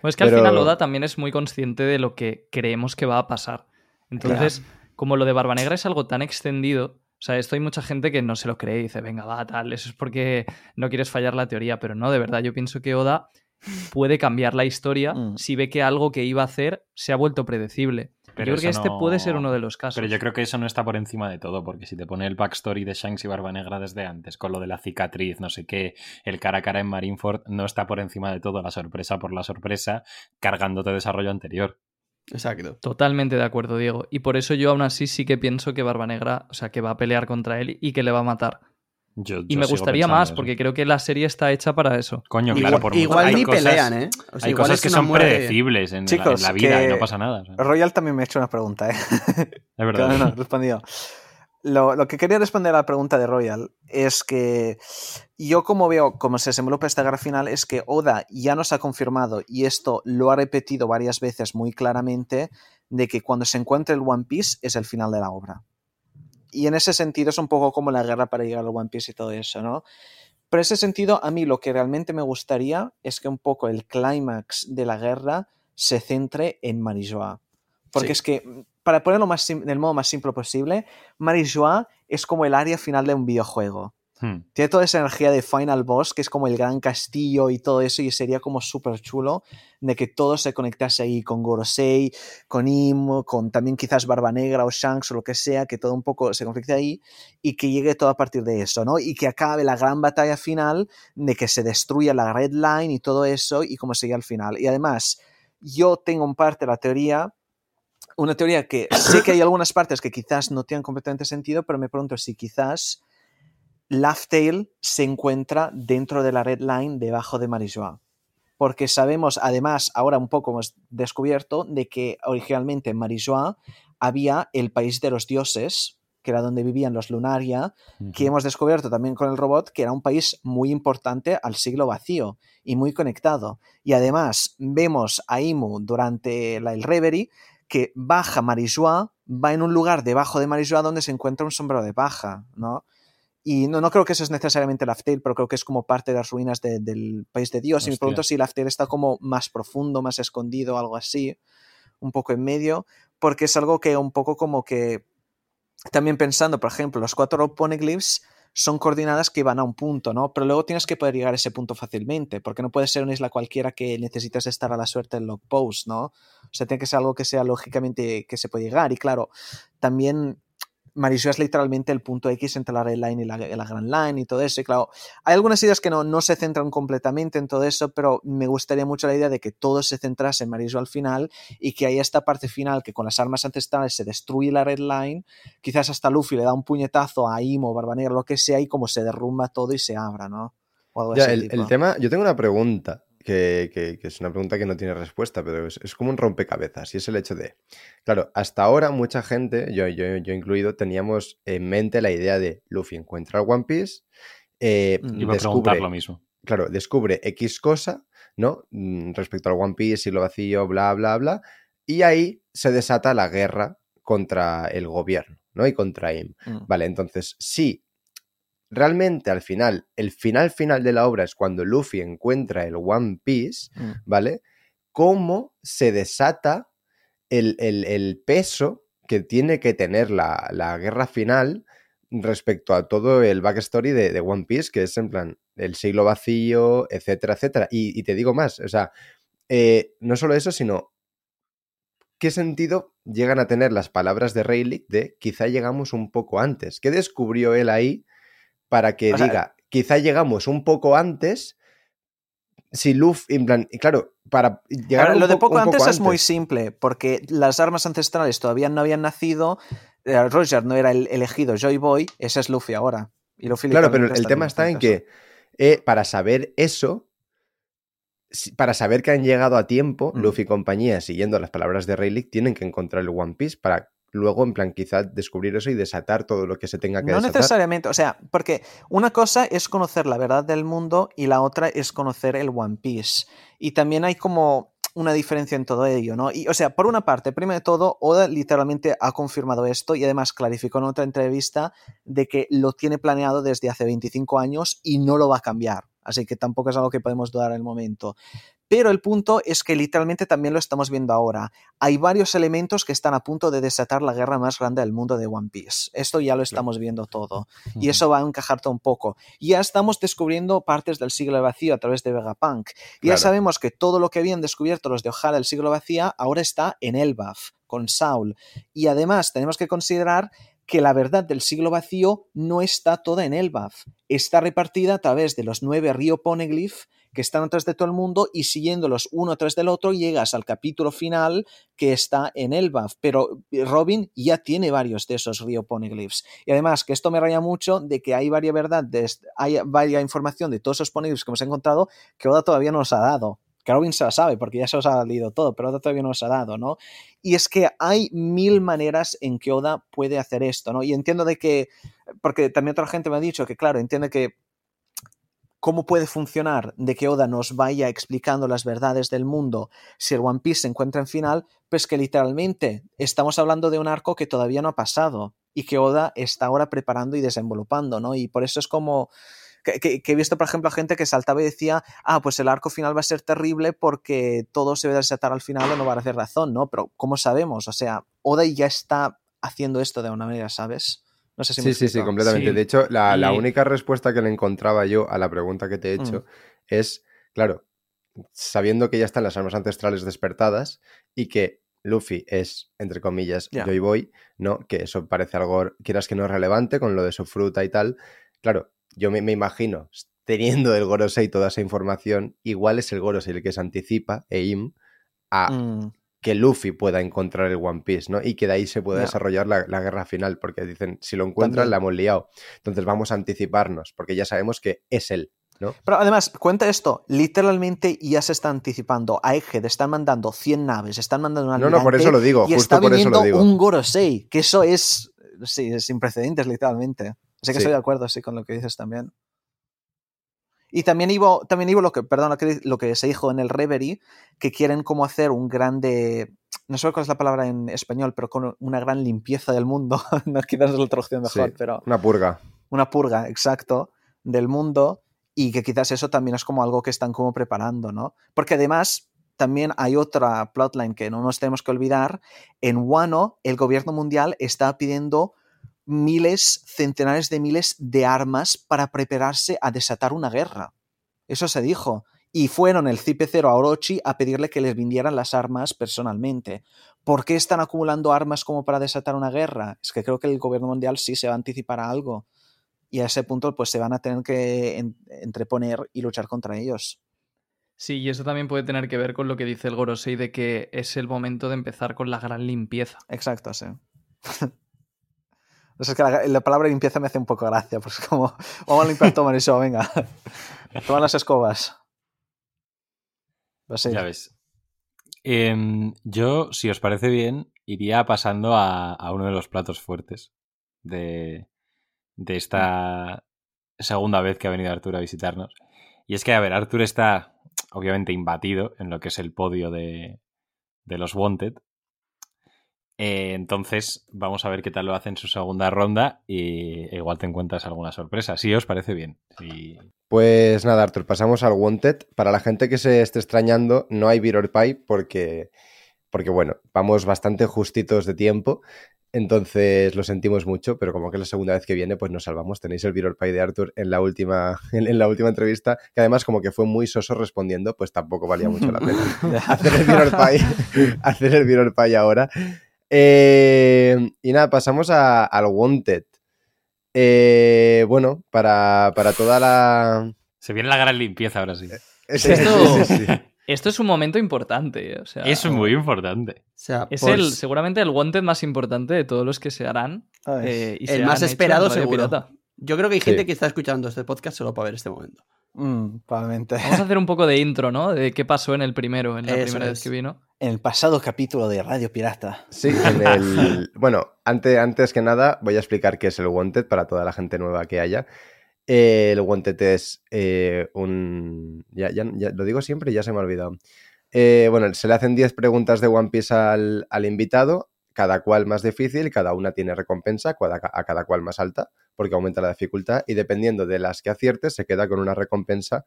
Pues es que al Pero- final Oda también es muy consciente de lo que creemos que va a pasar. Entonces, como lo de Barba Negra es algo tan extendido, o sea, esto hay mucha gente que no se lo cree y dice, venga, va, tal, eso es porque no quieres fallar la teoría, pero no, de verdad, yo pienso que Oda puede cambiar la historia Mm. si ve que algo que iba a hacer se ha vuelto predecible. Pero yo creo que eso este no- puede ser uno de los casos. Pero yo creo que eso no está por encima de todo, porque si te pone el backstory de Shanks y Barba Negra desde antes, con lo de la cicatriz, no sé qué, el cara a cara en Marineford, no está por encima de todo la sorpresa por la sorpresa, cargándote desarrollo anterior. Exacto. Totalmente de acuerdo, Diego. Y por eso yo aún así sí que pienso que Barba Negra, o sea, que va a pelear contra él y que le va a matar. Yo, Y yo me gustaría más, eso. porque creo que la serie está hecha para eso. Coño, igual claro, por igual hay ni cosas- pelean, ¿eh? O sea, hay igual cosas es que son predecibles en, la- Chicos, en la, vida y no pasa nada. ¿sabes? Royal también me ha hecho una pregunta, ¿eh? [LAUGHS] Es verdad. [LAUGHS] no, no, respondió. Lo, lo que quería responder a la pregunta de Royal es que yo como veo cómo se desenvuelve esta guerra final es que Oda ya nos ha confirmado y esto lo ha repetido varias veces muy claramente de que cuando se encuentre el One Piece es el final de la obra. Y en ese sentido es un poco como la guerra para llegar al One Piece y todo eso, ¿no? Pero en ese sentido, a mí lo que realmente me gustaría es que un poco el clímax de la guerra se centre en Marijoa. Porque Sí. es que, para ponerlo más del modo más simple posible, Marijoa es como el área final de un videojuego. Hmm. Tiene toda esa energía de Final Boss, que es como el gran castillo y todo eso, y sería como súper chulo de que todo se conectase ahí con Gorosei, con Im, con también quizás Barba Negra o Shanks o lo que sea, que todo un poco se conecte ahí y que llegue todo a partir de eso, ¿no? Y que acabe la gran batalla final de que se destruya la Red Line y todo eso y como sería al final. Y además, yo tengo en parte la teoría una teoría que sé que hay [COUGHS] algunas partes que quizás no tienen completamente sentido, pero me pregunto si quizás Laugh se encuentra dentro de la Red Line debajo de Marijoa. Porque sabemos, además, ahora un poco hemos descubierto de que originalmente en Marijoa había el país de los dioses, que era donde vivían los Lunaria, que hemos descubierto también con el robot que era un país muy importante al siglo vacío y muy conectado. Y además vemos a Imu durante la, el Reverie que baja Marijoa, va en un lugar debajo de Marijoa donde se encuentra un sombrero de paja, ¿no? Y no, no creo que eso es necesariamente Laftail, pero creo que es como parte de las ruinas del país de Dios. Y me pregunto si Laftail está como más profundo, más escondido, algo así, un poco en medio, porque es algo que un poco como que también pensando, por ejemplo, los cuatro poneglyphs son coordenadas que van a un punto, ¿no? Pero luego tienes que poder llegar a ese punto fácilmente, porque no puede ser una isla cualquiera que necesites estar a la suerte del log post, ¿no? O sea, tiene que ser algo que sea lógicamente que se puede llegar. Y claro, también Marisol es literalmente el punto X entre la Red Line y la, la, Grand Line y todo eso. Y claro, hay algunas ideas que no, no se centran completamente en todo eso, pero me gustaría mucho la idea de que todo se centrase en Marisol al final y que hay esta parte final que con las armas ancestrales se destruye la Red Line, quizás hasta Luffy le da un puñetazo a Imo, Barba Negra, lo que sea, y como se derrumba todo y se abra, ¿no? Ya, el, el, tema, yo tengo una pregunta que, que, que, es una pregunta que no tiene respuesta, pero es, es, como un rompecabezas. Y es el hecho de, claro, hasta ahora mucha gente, yo, yo, yo incluido, teníamos en mente la idea de Luffy encuentra el One Piece. Eh, Iba descubre, a lo mismo. Claro, descubre X cosa, ¿no? Mm, respecto al One Piece, lo vacío, bla, bla, bla. Y ahí se desata la guerra contra el gobierno, ¿no? Y contra IM. Mm. Vale, entonces, sí, realmente al final, el final final de la obra es cuando Luffy encuentra el One Piece, mm. ¿vale? Cómo se desata el, el, el, peso que tiene que tener la, la, guerra final respecto a todo el backstory de, de, One Piece, que es en plan el siglo vacío, etcétera, etcétera. Y, y te digo más, o sea, eh, no solo eso, sino qué sentido llegan a tener las palabras de Rayleigh de quizá llegamos un poco antes. ¿Qué descubrió él ahí para que o diga, sea, quizá llegamos un poco antes. Si Luffy, en plan, claro, para llegar Ahora, un Lo de po poco, antes, es muy simple, porque las armas ancestrales todavía no habían nacido. Eh, Roger no era el elegido Joy Boy, ese es Luffy ahora. Y Luffy claro, pero el tema está en que eh, para saber eso, para saber que han llegado a tiempo, mm. Luffy y compañía, siguiendo las palabras de Rayleigh, tienen que encontrar el One Piece para luego, en plan, quizás descubrir eso y desatar todo lo que se tenga que no desatar. No necesariamente, o sea, porque una cosa es conocer la verdad del mundo y la otra es conocer el One Piece. Y también hay como una diferencia en todo ello, ¿no? Y, o sea, por una parte, primero de todo, Oda literalmente ha confirmado esto y además clarificó en otra entrevista de que lo tiene planeado desde hace 25 años y no lo va a cambiar. Así que tampoco es algo que podemos dudar en el momento. Pero el punto es que literalmente también lo estamos viendo ahora. Hay varios elementos que están a punto de desatar la guerra más grande del mundo de One Piece. Esto ya lo estamos viendo todo. Y eso va a encajar todo un poco. Ya estamos descubriendo partes del siglo vacío a través de Vegapunk. Claro. ya sabemos que todo lo que habían descubierto los de O'Hara del siglo vacío ahora está en Elbaf, con Saul. Y además tenemos que considerar que la verdad del siglo vacío no está toda en Elbaf. Está repartida a través de los nueve río Poneglyph que están atrás de todo el mundo y siguiéndolos uno tras del otro llegas al capítulo final que está en Elbaf. Pero Robin ya tiene varios de esos Río Poneglyphs. Y además que esto me raya mucho de que hay varias verdad, hay varias información de todos esos Poneglyphs que hemos encontrado que Oda todavía no nos ha dado. Que Robin se la sabe porque ya se os ha leído todo, pero Oda todavía no nos ha dado, ¿no? Y es que hay mil maneras en que Oda puede hacer esto, ¿no? Y entiendo de que, porque también otra gente me ha dicho que, claro, entiende que cómo puede funcionar de que Oda nos vaya explicando las verdades del mundo si el One Piece se encuentra en final, pues que literalmente estamos hablando de un arco que todavía no ha pasado y que Oda está ahora preparando y desenvolupando, ¿no? Y por eso es como... Que, he visto, por ejemplo, a gente que saltaba y decía, ah, pues el arco final va a ser terrible porque todo se va a desatar al final o no va a hacer razón, ¿no? Pero ¿cómo sabemos? O sea, Oda ya está haciendo esto de una manera, ¿sabes? No sé si sí, sí, sí, completamente. Sí. De hecho, la, y... la, única respuesta que le encontraba yo a la pregunta que te he hecho mm. es, claro, sabiendo que ya están las armas ancestrales despertadas y que Luffy es, entre comillas, yeah. Joy Boy, ¿no? Que eso parece algo, quieras que no es relevante con lo de su fruta y tal. Claro, yo me, me imagino, teniendo el Gorosei toda esa información, igual es el Gorosei el que se anticipa, Eim, a... Mm que Luffy pueda encontrar el One Piece, ¿no? Y que de ahí se pueda desarrollar la, la guerra final, porque dicen, si lo encuentran, También. la hemos liado. Entonces vamos a anticiparnos, porque ya sabemos que es él. Pero además, cuenta esto, literalmente ya se está anticipando. A Egghead están mandando 100 naves, están mandando un No, no, por eso lo digo, y justo está por eso lo digo. un Gorosei, que eso es, sí, es sin precedentes, literalmente. Así que Sí. estoy de acuerdo, sí, con lo que dices también. Y también iba, también iba lo que, perdón, lo que, lo que se dijo en el Reverie, que quieren como hacer un grande, no sé cuál es la palabra en español, pero con una gran limpieza del mundo. [LAUGHS] no, quizás es la traducción mejor, Sí. pero Una purga. una purga, exacto, del mundo y que quizás eso también es como algo que están como preparando, ¿no? Porque además también hay otra plotline que no nos tenemos que olvidar. En Wano, el gobierno mundial está pidiendo miles, centenares de miles de armas para prepararse a desatar una guerra. Eso se dijo. Y fueron el CP0 a Orochi a pedirle que les vendieran las armas personalmente. ¿Por qué están acumulando armas como para desatar una guerra? Es que creo que el gobierno mundial sí se va a anticipar a algo y a ese punto pues se van a tener que en- entreponer y luchar contra ellos. Sí, y eso también puede tener que ver con lo que dice el Gorosei de que es el momento de empezar con la gran limpieza. Exacto, sí. [LAUGHS] Es que la, la palabra limpieza me hace un poco gracia, pues es como, vamos a limpiar todo eso, venga. [LAUGHS] Toma las escobas. Pues. Ya ves. Em, yo, si os parece bien, iría pasando a, a uno de los platos fuertes de, de esta segunda vez que ha venido Arturo a visitarnos. Y es que, a ver, Arturo está obviamente imbatido en lo que es el podio de, de los Wanted. Eh, entonces, vamos a ver qué tal lo hace en su segunda ronda y igual te encuentras alguna sorpresa. Si os parece bien. Si- Pues nada, Arthur, pasamos al Wanted. Para la gente que se esté extrañando, no hay Beer or Pie porque, porque, bueno, vamos bastante justitos de tiempo. Entonces lo sentimos mucho, pero como que es la segunda vez que viene, pues nos salvamos. Tenéis el Beer or Pie de Arthur en la última, en, [LAUGHS] en la última entrevista, que además como que fue muy soso respondiendo, pues tampoco valía mucho la pena. [LAUGHS] hacer el or Pie, [LAUGHS] hacer el Beer or Pie ahora. Eh, y nada, pasamos a- al Wanted. Eh, bueno, para, para toda la... Se viene la gran limpieza ahora sí. Sí, Esto- sí, sí, sí. Esto es un momento importante. O sea, Es muy importante. O sea, Es por- el, seguramente el wanted más importante de todos los que se harán. Eh, y El se más esperado, seguro. Pirata. Yo creo que hay gente que está escuchando este podcast solo para ver este momento. Mm, probablemente. Vamos a hacer un poco de intro, ¿no? De qué pasó en el primero, en la Eso primera es. vez que vino. En el pasado capítulo de Radio Pirata. Sí, en el... Bueno, antes, antes que nada voy a explicar qué es el Wanted para toda la gente nueva que haya. Eh, el Wanted es eh, un... Ya, ya- ya lo digo siempre y ya se me ha olvidado. Eh, bueno, se le hacen 10 preguntas de One Piece al, al invitado, cada cual más difícil, cada una tiene recompensa, cada- a cada cual más alta, porque aumenta la dificultad, y dependiendo de las que aciertes, se queda con una recompensa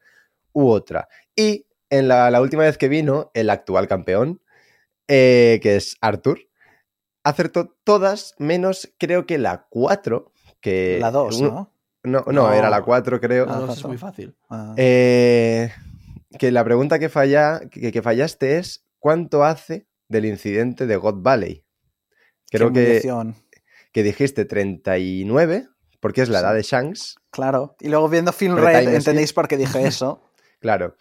u otra. Y en la, la última vez que vino, el actual campeón, eh, que es Arthur, acertó todas menos creo que la 4, que... la 2, un- ¿no? No, no, No. era la 4 creo. La Ah, dos es exacto. muy fácil. Ah. Eh, que la pregunta que, falla, que, que fallaste es ¿cuánto hace del incidente de God Valley? Creo que, que dijiste 39, porque es la Sí. edad de Shanks, Claro. Y luego viendo Film Pero Red, entendéis por qué dije eso. [LAUGHS] claro.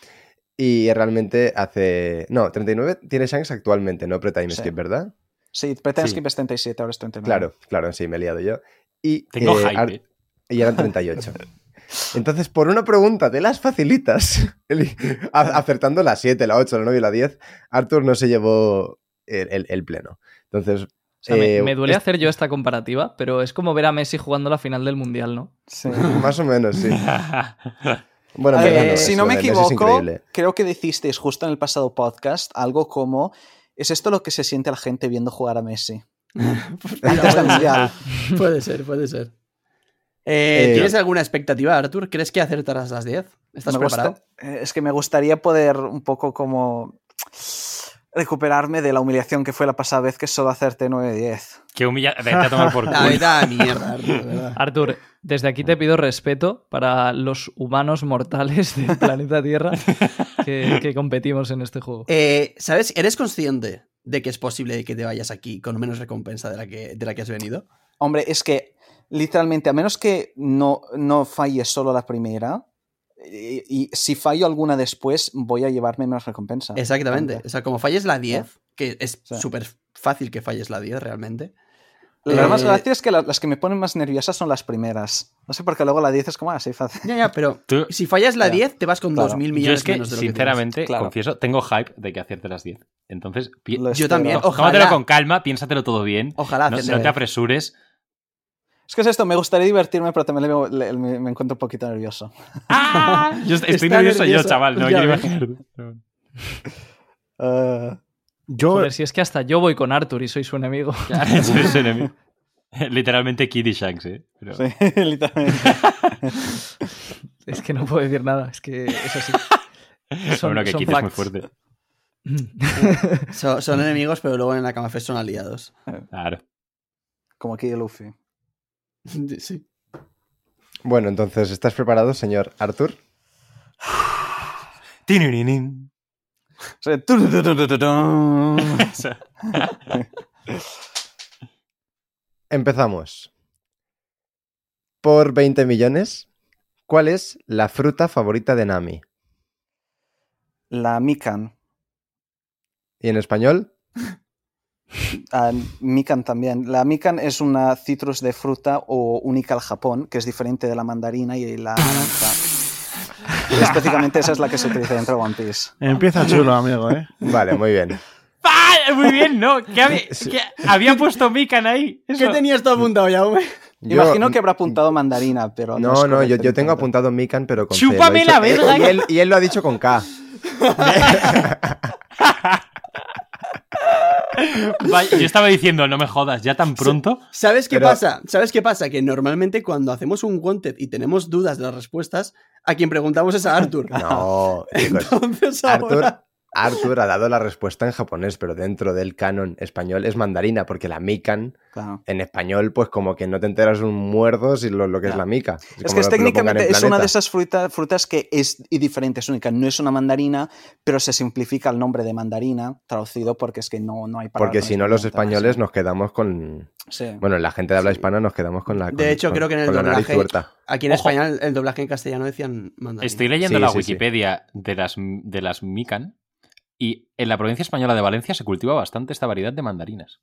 Y realmente hace... No, 39 tiene Shanks actualmente, no pre-time Sí. skip, ¿verdad? Sí, pretends Sí. que es 37, ahora es 39. Claro, claro, sí, me he liado yo. Y, Tengo eh, hype. Ar- ¿eh? y eran 38. [LAUGHS] Entonces, por una pregunta de las facilitas, [LAUGHS] acertando la 7, la 8, la 9 y la 10, Arthur no se llevó el, el- el pleno. Entonces, sea, eh, me duele es- hacer yo esta comparativa, pero es como ver a Messi jugando la final del Mundial, ¿no? Sí. más o menos, sí. [LAUGHS] Bueno, en Eh, si no me equivoco, creo que decisteis justo en el pasado podcast algo como ¿es esto lo que se siente la gente viendo jugar a Messi? [LAUGHS] Antes del Mundial. [LAUGHS] puede ser, puede ser. Eh, Eh, ¿Tienes alguna expectativa, Artur? ¿Crees que acertarás las 10? ¿Estás Me gusta- preparado? eh, es que me gustaría poder un poco como recuperarme de la humillación que fue la pasada vez que solo acerté 9-10. Qué humilla... Vete a tomar por culo. la mierda, Artur, verdad. Artur, desde aquí te pido respeto para los humanos mortales del [LAUGHS] planeta Tierra que, que competimos en este juego. Eh, ¿Sabes? ¿Eres consciente de que es posible que te vayas aquí con menos recompensa de la que, de la que has venido? Hombre, es que literalmente, a menos que no, no falle solo la primera, y, y si fallo alguna después, voy a llevarme menos recompensa. Exactamente. O sea, como falles la 10, que es Sí. súper fácil que falles la 10 realmente. Lo más Eh, gracioso es que la- las que me ponen más nerviosas son las primeras. No sé por qué luego la 10 es como así fácil. Ya, ya, pero Tú- si fallas la Ya. 10 te vas con Claro. 2.000 Yo millones es que, menos de lo que sinceramente, Claro. confieso, tengo hype de que acierte las 10. Entonces, Yo también. tómatelo con calma, piénsatelo todo bien. Ojalá No, no te 10. apresures. Es que es esto, me gustaría divertirme, pero también le veo- le- me, encuentro un poquito nervioso. ¡Ah! [LAUGHS] Yo estoy nervioso, yo, chaval. No Ya quiero imaginar. Eh, Yo, Joder, si es que hasta yo voy con Arthur y soy su enemigo. [LAUGHS] Soy su enemigo. [LAUGHS] Literalmente Kid y Shanks, ¿eh? Pero- sí, literalmente. Es que no puedo decir nada, es que es así. Son, bueno, que son Kid es muy fuerte. Son, son enemigos, pero luego en la Cama Fest son aliados. Claro. Como aquí Luffy. [LAUGHS] Sí. Bueno, entonces, ¿estás preparado, señor Arthur? Empezamos. Por 20 millones, ¿cuál es la fruta favorita de Nami? La Mikan. ¿Y en español? [LAUGHS] Ah, Mikan también. La Mikan es una citrus de fruta o única al Japón, que es diferente de la mandarina y la naranja. Y específicamente esa es la que se utiliza dentro de One Piece. empieza chulo, amigo, ¿eh? Vale, muy bien. ¡Ah! Muy bien, ¿no? ¿Qué había, qué- había puesto Mikan ahí? Eso. ¿Qué tenías tú apuntado? Yo- Imagino que habrá apuntado mandarina, pero no. No, no, yo, tengo apuntado Mikan, pero con. ¡Chúpame la verga! Y él, y él lo ha dicho con K. [LAUGHS] [LAUGHS] Yo estaba diciendo, no me jodas, ya tan pronto. ¿Sabes qué Pero- pasa? ¿Sabes qué pasa? Que normalmente cuando hacemos un wanted y tenemos dudas de las respuestas, a quien preguntamos es a Arthur. No, chicos. Entonces ahora... Arthur ha dado la respuesta en japonés, pero dentro del canon español es mandarina, porque la Mikan Claro. en español, pues como que no te enteras un muerdo si lo, lo que es la mica. Es que es técnicamente en es una de esas fruta- frutas que es y diferente, es única. No es una mandarina, pero se simplifica el nombre de mandarina traducido porque es que no, no hay palabra Porque si no, los españoles nos quedamos con. Sí. Bueno, la gente de habla Sí. hispana nos quedamos con la. De con- hecho, con- creo que en el doblaje-. Aquí en Ojo. España el, doblaje en castellano decían mandarina. Estoy leyendo Sí, la sí, sí. Wikipedia de las, de las Mikan y en la provincia española de Valencia se cultiva bastante esta variedad de mandarinas.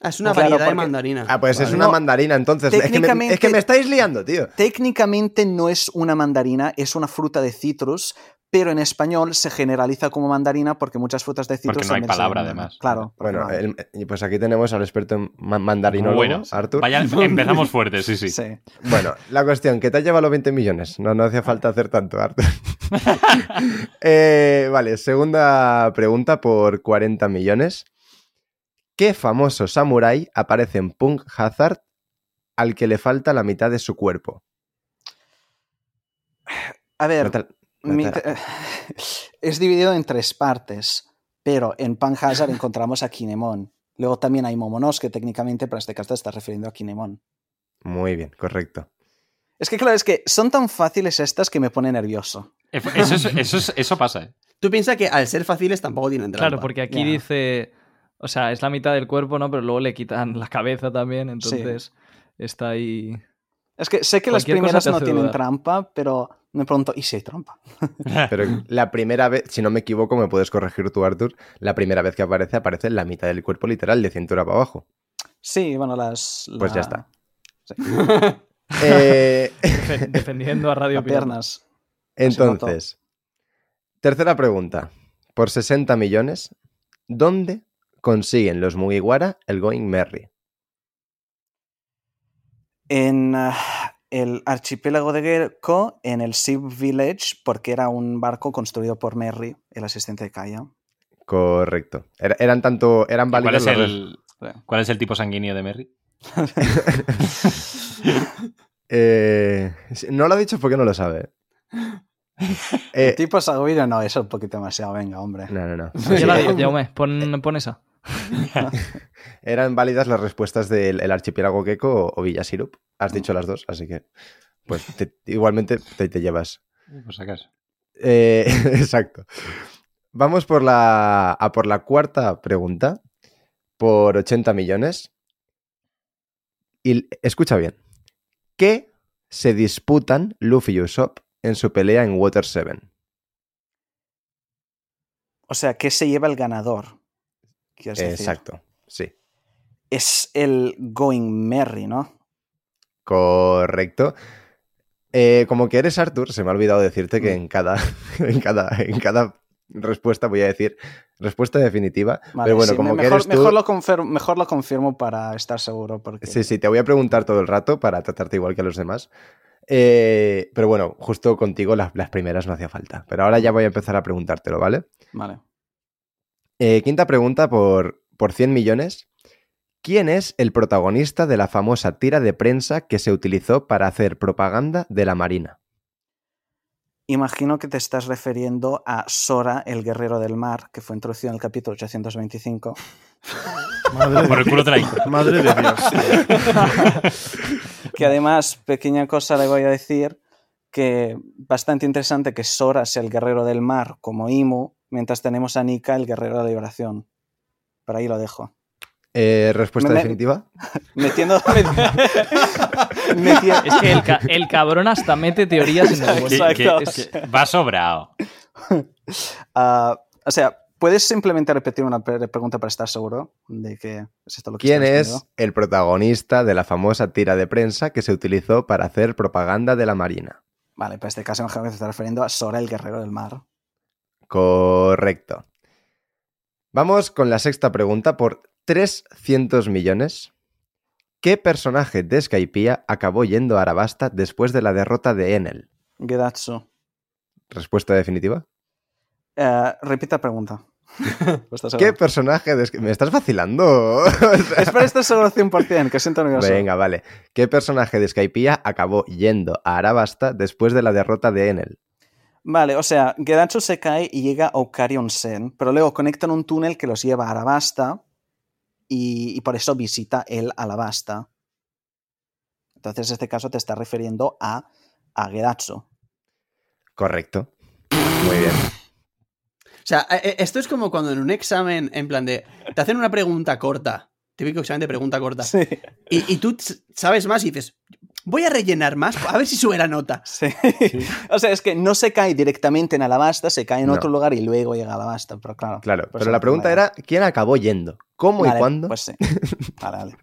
Ah, es una Claro, variedad de mandarina. Ah, pues es una mandarina entonces. Es que, me, técnicamente- es que me estáis liando, tío. Técnicamente no es una mandarina, es una fruta de citrus, pero en español se generaliza como mandarina porque muchas frutas de citrus Porque no hay palabra, además. Claro. Bueno, el- pues aquí tenemos al experto en ma- mandarinólogo, Bueno, Arthur. Vaya, empezamos fuerte, sí, sí. Sí. Bueno, la cuestión, que te has llevado los 20 millones. No, no hacía falta hacer tanto, Arthur. [LAUGHS] Eh, vale, segunda pregunta por 40 millones. ¿Qué famoso samurái aparece en Punk Hazard al que le falta la mitad de su cuerpo? A ver, No te- no mi- [SIGHS] es dividido en tres partes, pero en Pan Hazard encontramos a Kinemon. Luego también hay Momonosuke técnicamente, pero en este caso te estás refiriendo a Kinemon. Muy bien, correcto. Es que claro, es que son tan fáciles estas que me pone nervioso. Eso, es- eso, es- eso pasa, ¿eh? [LAUGHS] Tú piensas que al ser fáciles tampoco tienen trampa. Claro, porque aquí dice. O sea, es la mitad del cuerpo, ¿no? Pero luego le quitan la cabeza también, entonces está ahí. Es que sé que las Cualquier primeras no tienen trampa, pero me pregunto, ¿y si hay trampa? [LAUGHS] Pero la primera vez, si no me equivoco, me puedes corregir tú, Arthur. La primera vez que aparece, aparece la mitad del cuerpo literal, de cintura para abajo. Sí, bueno, las... Pues ya está. [LAUGHS] Eh, defe- defendiendo a Radio piernas. entonces, tercera pregunta. Por 60 millones, ¿dónde consiguen los Mugiwara el Going Merry? En ah, el archipiélago de Gecko, en el Sea Village, porque era un barco construido por Merry, el asistente de Kaya. Correcto. Era- eran tanto, eran ¿Cuál válidos es, los el, ¿Cuál es el tipo sanguíneo de Merry? [LAUGHS] Eh, no lo ha dicho porque no lo sabe. Eh, El tipo sanguíneo no, eso es un poquito demasiado, venga, hombre. no, no, no. Ya la digo, Jaume, pon, pon esa. [LAUGHS] Eran válidas las respuestas del el archipiélago Gecko o, o Villa Sirup. Has dicho las dos, así que pues te- igualmente te, te llevas. Por si acaso. Eh, [LAUGHS] exacto. Vamos por la, a por la cuarta pregunta, por 80 millones. Y escucha bien. ¿Qué se disputan Luffy y Usopp en su pelea en Water 7? O sea, ¿qué se lleva el ganador? Quieres decir. Exacto, sí. Es el Going Merry, ¿no? Correcto. Eh, como que eres Arthur, se me ha olvidado decirte que en cada, [LAUGHS] en cada, en cada respuesta voy a decir respuesta definitiva. Vale, pero bueno, sí, como me- que mejor, eres tú. mejor, lo confirmo, mejor lo confirmo para estar seguro. Porque... Sí, sí, te voy a preguntar todo el rato para tratarte igual que a los demás. Eh, pero bueno, justo contigo las, las primeras no hacía falta. Pero ahora ya voy a empezar a preguntártelo, ¿vale? Vale. Eh, quinta pregunta por, por 100 millones. ¿Quién es el protagonista de la famosa tira de prensa que se utilizó para hacer propaganda de la Marina? Imagino que te estás refiriendo a Sora, el guerrero del mar, que fue introducido en el capítulo 825. Madre Por el culo madre de Dios. [LAUGHS] que además, pequeña cosa le voy a decir, que bastante interesante que Sora sea el guerrero del mar como Imu, mientras tenemos a Nika, el guerrero de la liberación. Por ahí lo dejo. Eh, ¿Respuesta Me- me- definitiva? [LAUGHS] Metiendo... [LAUGHS] [LAUGHS] meti- Es que el, ca- el cabrón hasta mete teorías en el Que- bolso. que- Exacto. es que va sobrado. Ah, o sea, ¿puedes simplemente repetir una pre- pregunta para estar seguro de que es esto lo que ¿Quién estoy es el protagonista de la famosa tira de prensa que se utilizó para hacer propaganda de la Marina? Vale, pues en este caso imagino que te está refiriendo a Sora, el guerrero del mar. Correcto. Vamos con la sexta pregunta por 300 millones. ¿Qué personaje de Skypiea acabó yendo a Arabasta después de la derrota de Enel? Gedatsu. Respuesta definitiva. Eh, repita la pregunta. [LAUGHS] ¿Qué personaje de ¿Me estás vacilando? [LAUGHS] O sea, Es para estar seguro 100%, que siento nervioso. Venga, vale. ¿Qué personaje de Skypiea acabó yendo a Arabasta después de la derrota de Enel? Vale, o sea, Gedatsu se cae y llega a Okarion Sen, pero luego conectan un túnel que los lleva a Arabasta y, y por eso visita él Alabasta. Entonces, en este caso te está refiriendo a, a Gedatsu. Correcto. Muy bien. O sea, eh, eh, esto es como cuando en un examen, en plan de. Te hacen una pregunta corta. Típico examen de pregunta corta. Sí. Y, y tú sabes más y dices, voy a rellenar más, a ver si sube la nota. [LAUGHS] Sí. o sea, es que no se cae directamente en Alabasta, se cae en No. otro lugar y luego llega a Alabasta, pero claro. Claro, pues pero la pregunta era ¿quién acabó yendo? ¿Cómo Vale, y cuándo? Pues sí. [LAUGHS] Vale, vale.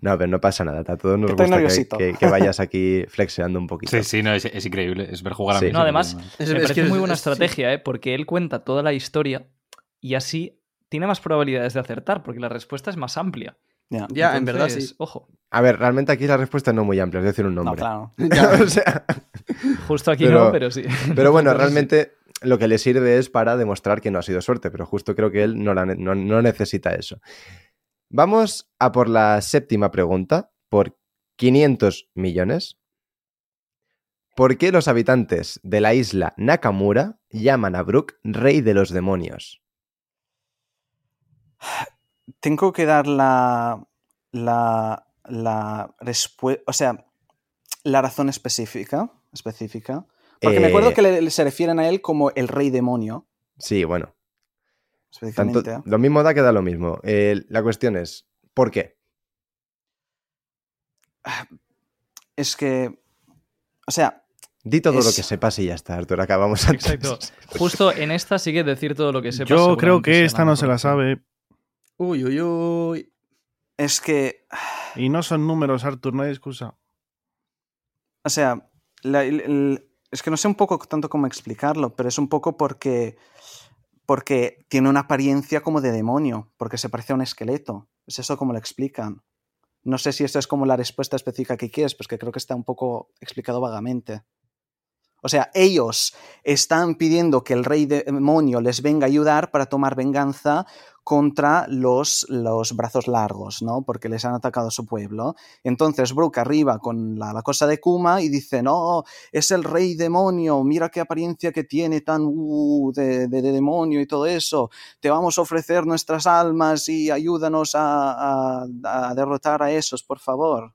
No, pero no pasa nada. A todos nos Estoy gusta que, nerviosito. que- que vayas aquí flexeando un poquito. Sí, sí, no, es, es increíble. Es ver jugar a Sí. mí. No, además, Es- me es parece que muy buena es- estrategia, ¿eh? porque él cuenta toda la historia y así tiene más probabilidades de acertar, porque la respuesta es más amplia. Ya. Ya, en verdad sí. Ojo, A ver, realmente aquí la respuesta es no muy amplia, es decir un No, nombre. claro. [LAUGHS] o sea, justo aquí Pero- no, pero sí. pero bueno, [LAUGHS] sí. realmente lo que le sirve es para demostrar que no ha sido suerte, pero justo creo que él no, la no- no necesita eso. Vamos a por la séptima pregunta, por 500 millones. ¿Por qué los habitantes de la isla Nakamura llaman a Brook rey de los demonios? Tengo que dar la, la, la respuesta, o sea, la razón específica, específica. Porque me acuerdo Eh, que le- se refieren a él como el rey demonio, Sí, bueno, tanto, específicamente. lo mismo da que da lo mismo. Eh, la cuestión es, ¿por qué? Es que, o sea, Di todo lo que sepas y ya está, Artur, acabamos antes. Exacto. Justo en esta sigue decir todo lo que sepas. Yo creo que esta no se la sabe. Uy, uy, uy. es que, Y no son números, Arthur, no hay excusa. o sea, es que no sé un poco tanto cómo explicarlo, pero es un poco porque, porque tiene una apariencia como de demonio, porque se parece a un esqueleto. Es eso como lo explican. No sé si esto es como la respuesta específica que quieres, pues creo que está un poco explicado vagamente. O sea, ellos están pidiendo que el rey demonio les venga a ayudar para tomar venganza contra los, los brazos largos, ¿no? Porque les han atacado su pueblo. Entonces Brook arriba con la, la cosa de Kuma y dice, no, es el rey demonio, mira qué apariencia que tiene tan uh, de, de- de demonio y todo eso. Te vamos a ofrecer nuestras almas y ayúdanos a, a- a derrotar a esos, por favor.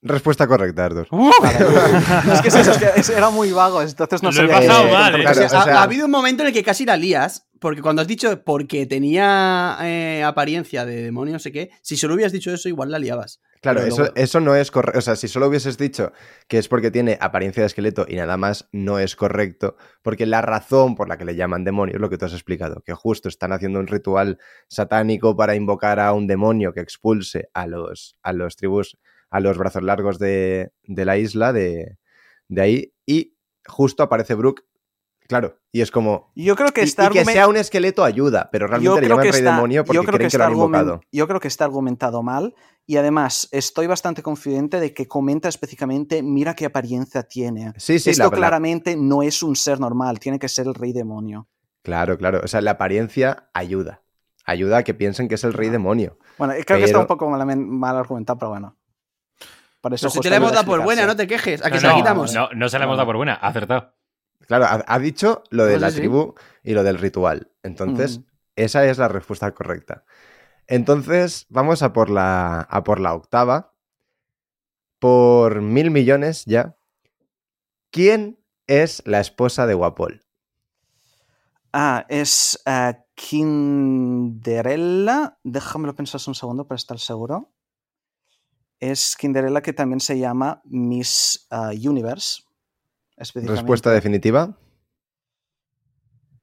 Respuesta correcta. [LAUGHS] No, es que es eso, es que es- era muy vago, entonces no Lo he pasado mal, ¿eh? Claro, O sea, o ha- ha, habido un momento en el que casi la lías, porque cuando has dicho porque tenía eh, apariencia de demonio, no sé qué, si solo hubieras dicho eso, igual la liabas. Claro, eso, luego- eso no es correcto. O sea, si solo hubieses dicho que es porque tiene apariencia de esqueleto y nada más, no es correcto. Porque la razón por la que le llaman demonio es lo que tú has explicado, que justo están haciendo un ritual satánico para invocar a un demonio que expulse a los, a los tribus, a los brazos largos de, de la isla, de, de ahí, y justo aparece Brook. Claro, y es como. Yo creo que Y, está y que sea un esqueleto ayuda, pero realmente le llaman que rey está- demonio porque yo creo creen que, lo está han invocado. Yo creo que está argumentado mal y además estoy bastante confidente de que comenta específicamente mira qué apariencia tiene. Sí, sí, Esto la- la- claramente no es un ser normal, tiene que ser el rey demonio. Claro, claro. O sea, la apariencia ayuda. Ayuda a que piensen que es el rey demonio. Bueno, creo que está Pero- un poco mal, mal argumentado, pero bueno. Por eso Pero si te la hemos dado por buena, no te quejes. ¿A que No, se la no, quitamos? No, no se la hemos dado por buena, acertado. Claro, ha, ha dicho lo de sé la tribu y lo del ritual. Entonces, Mm. esa es la respuesta correcta. Entonces, vamos a por la, a por la octava. Por mil millones ya. ¿Quién es la esposa de Guapol? Ah, es eh, Kinderella. Déjamelo pensar un segundo para estar seguro. Es Kinderella que también se llama Miss ah, Universe. Específicamente. Respuesta definitiva.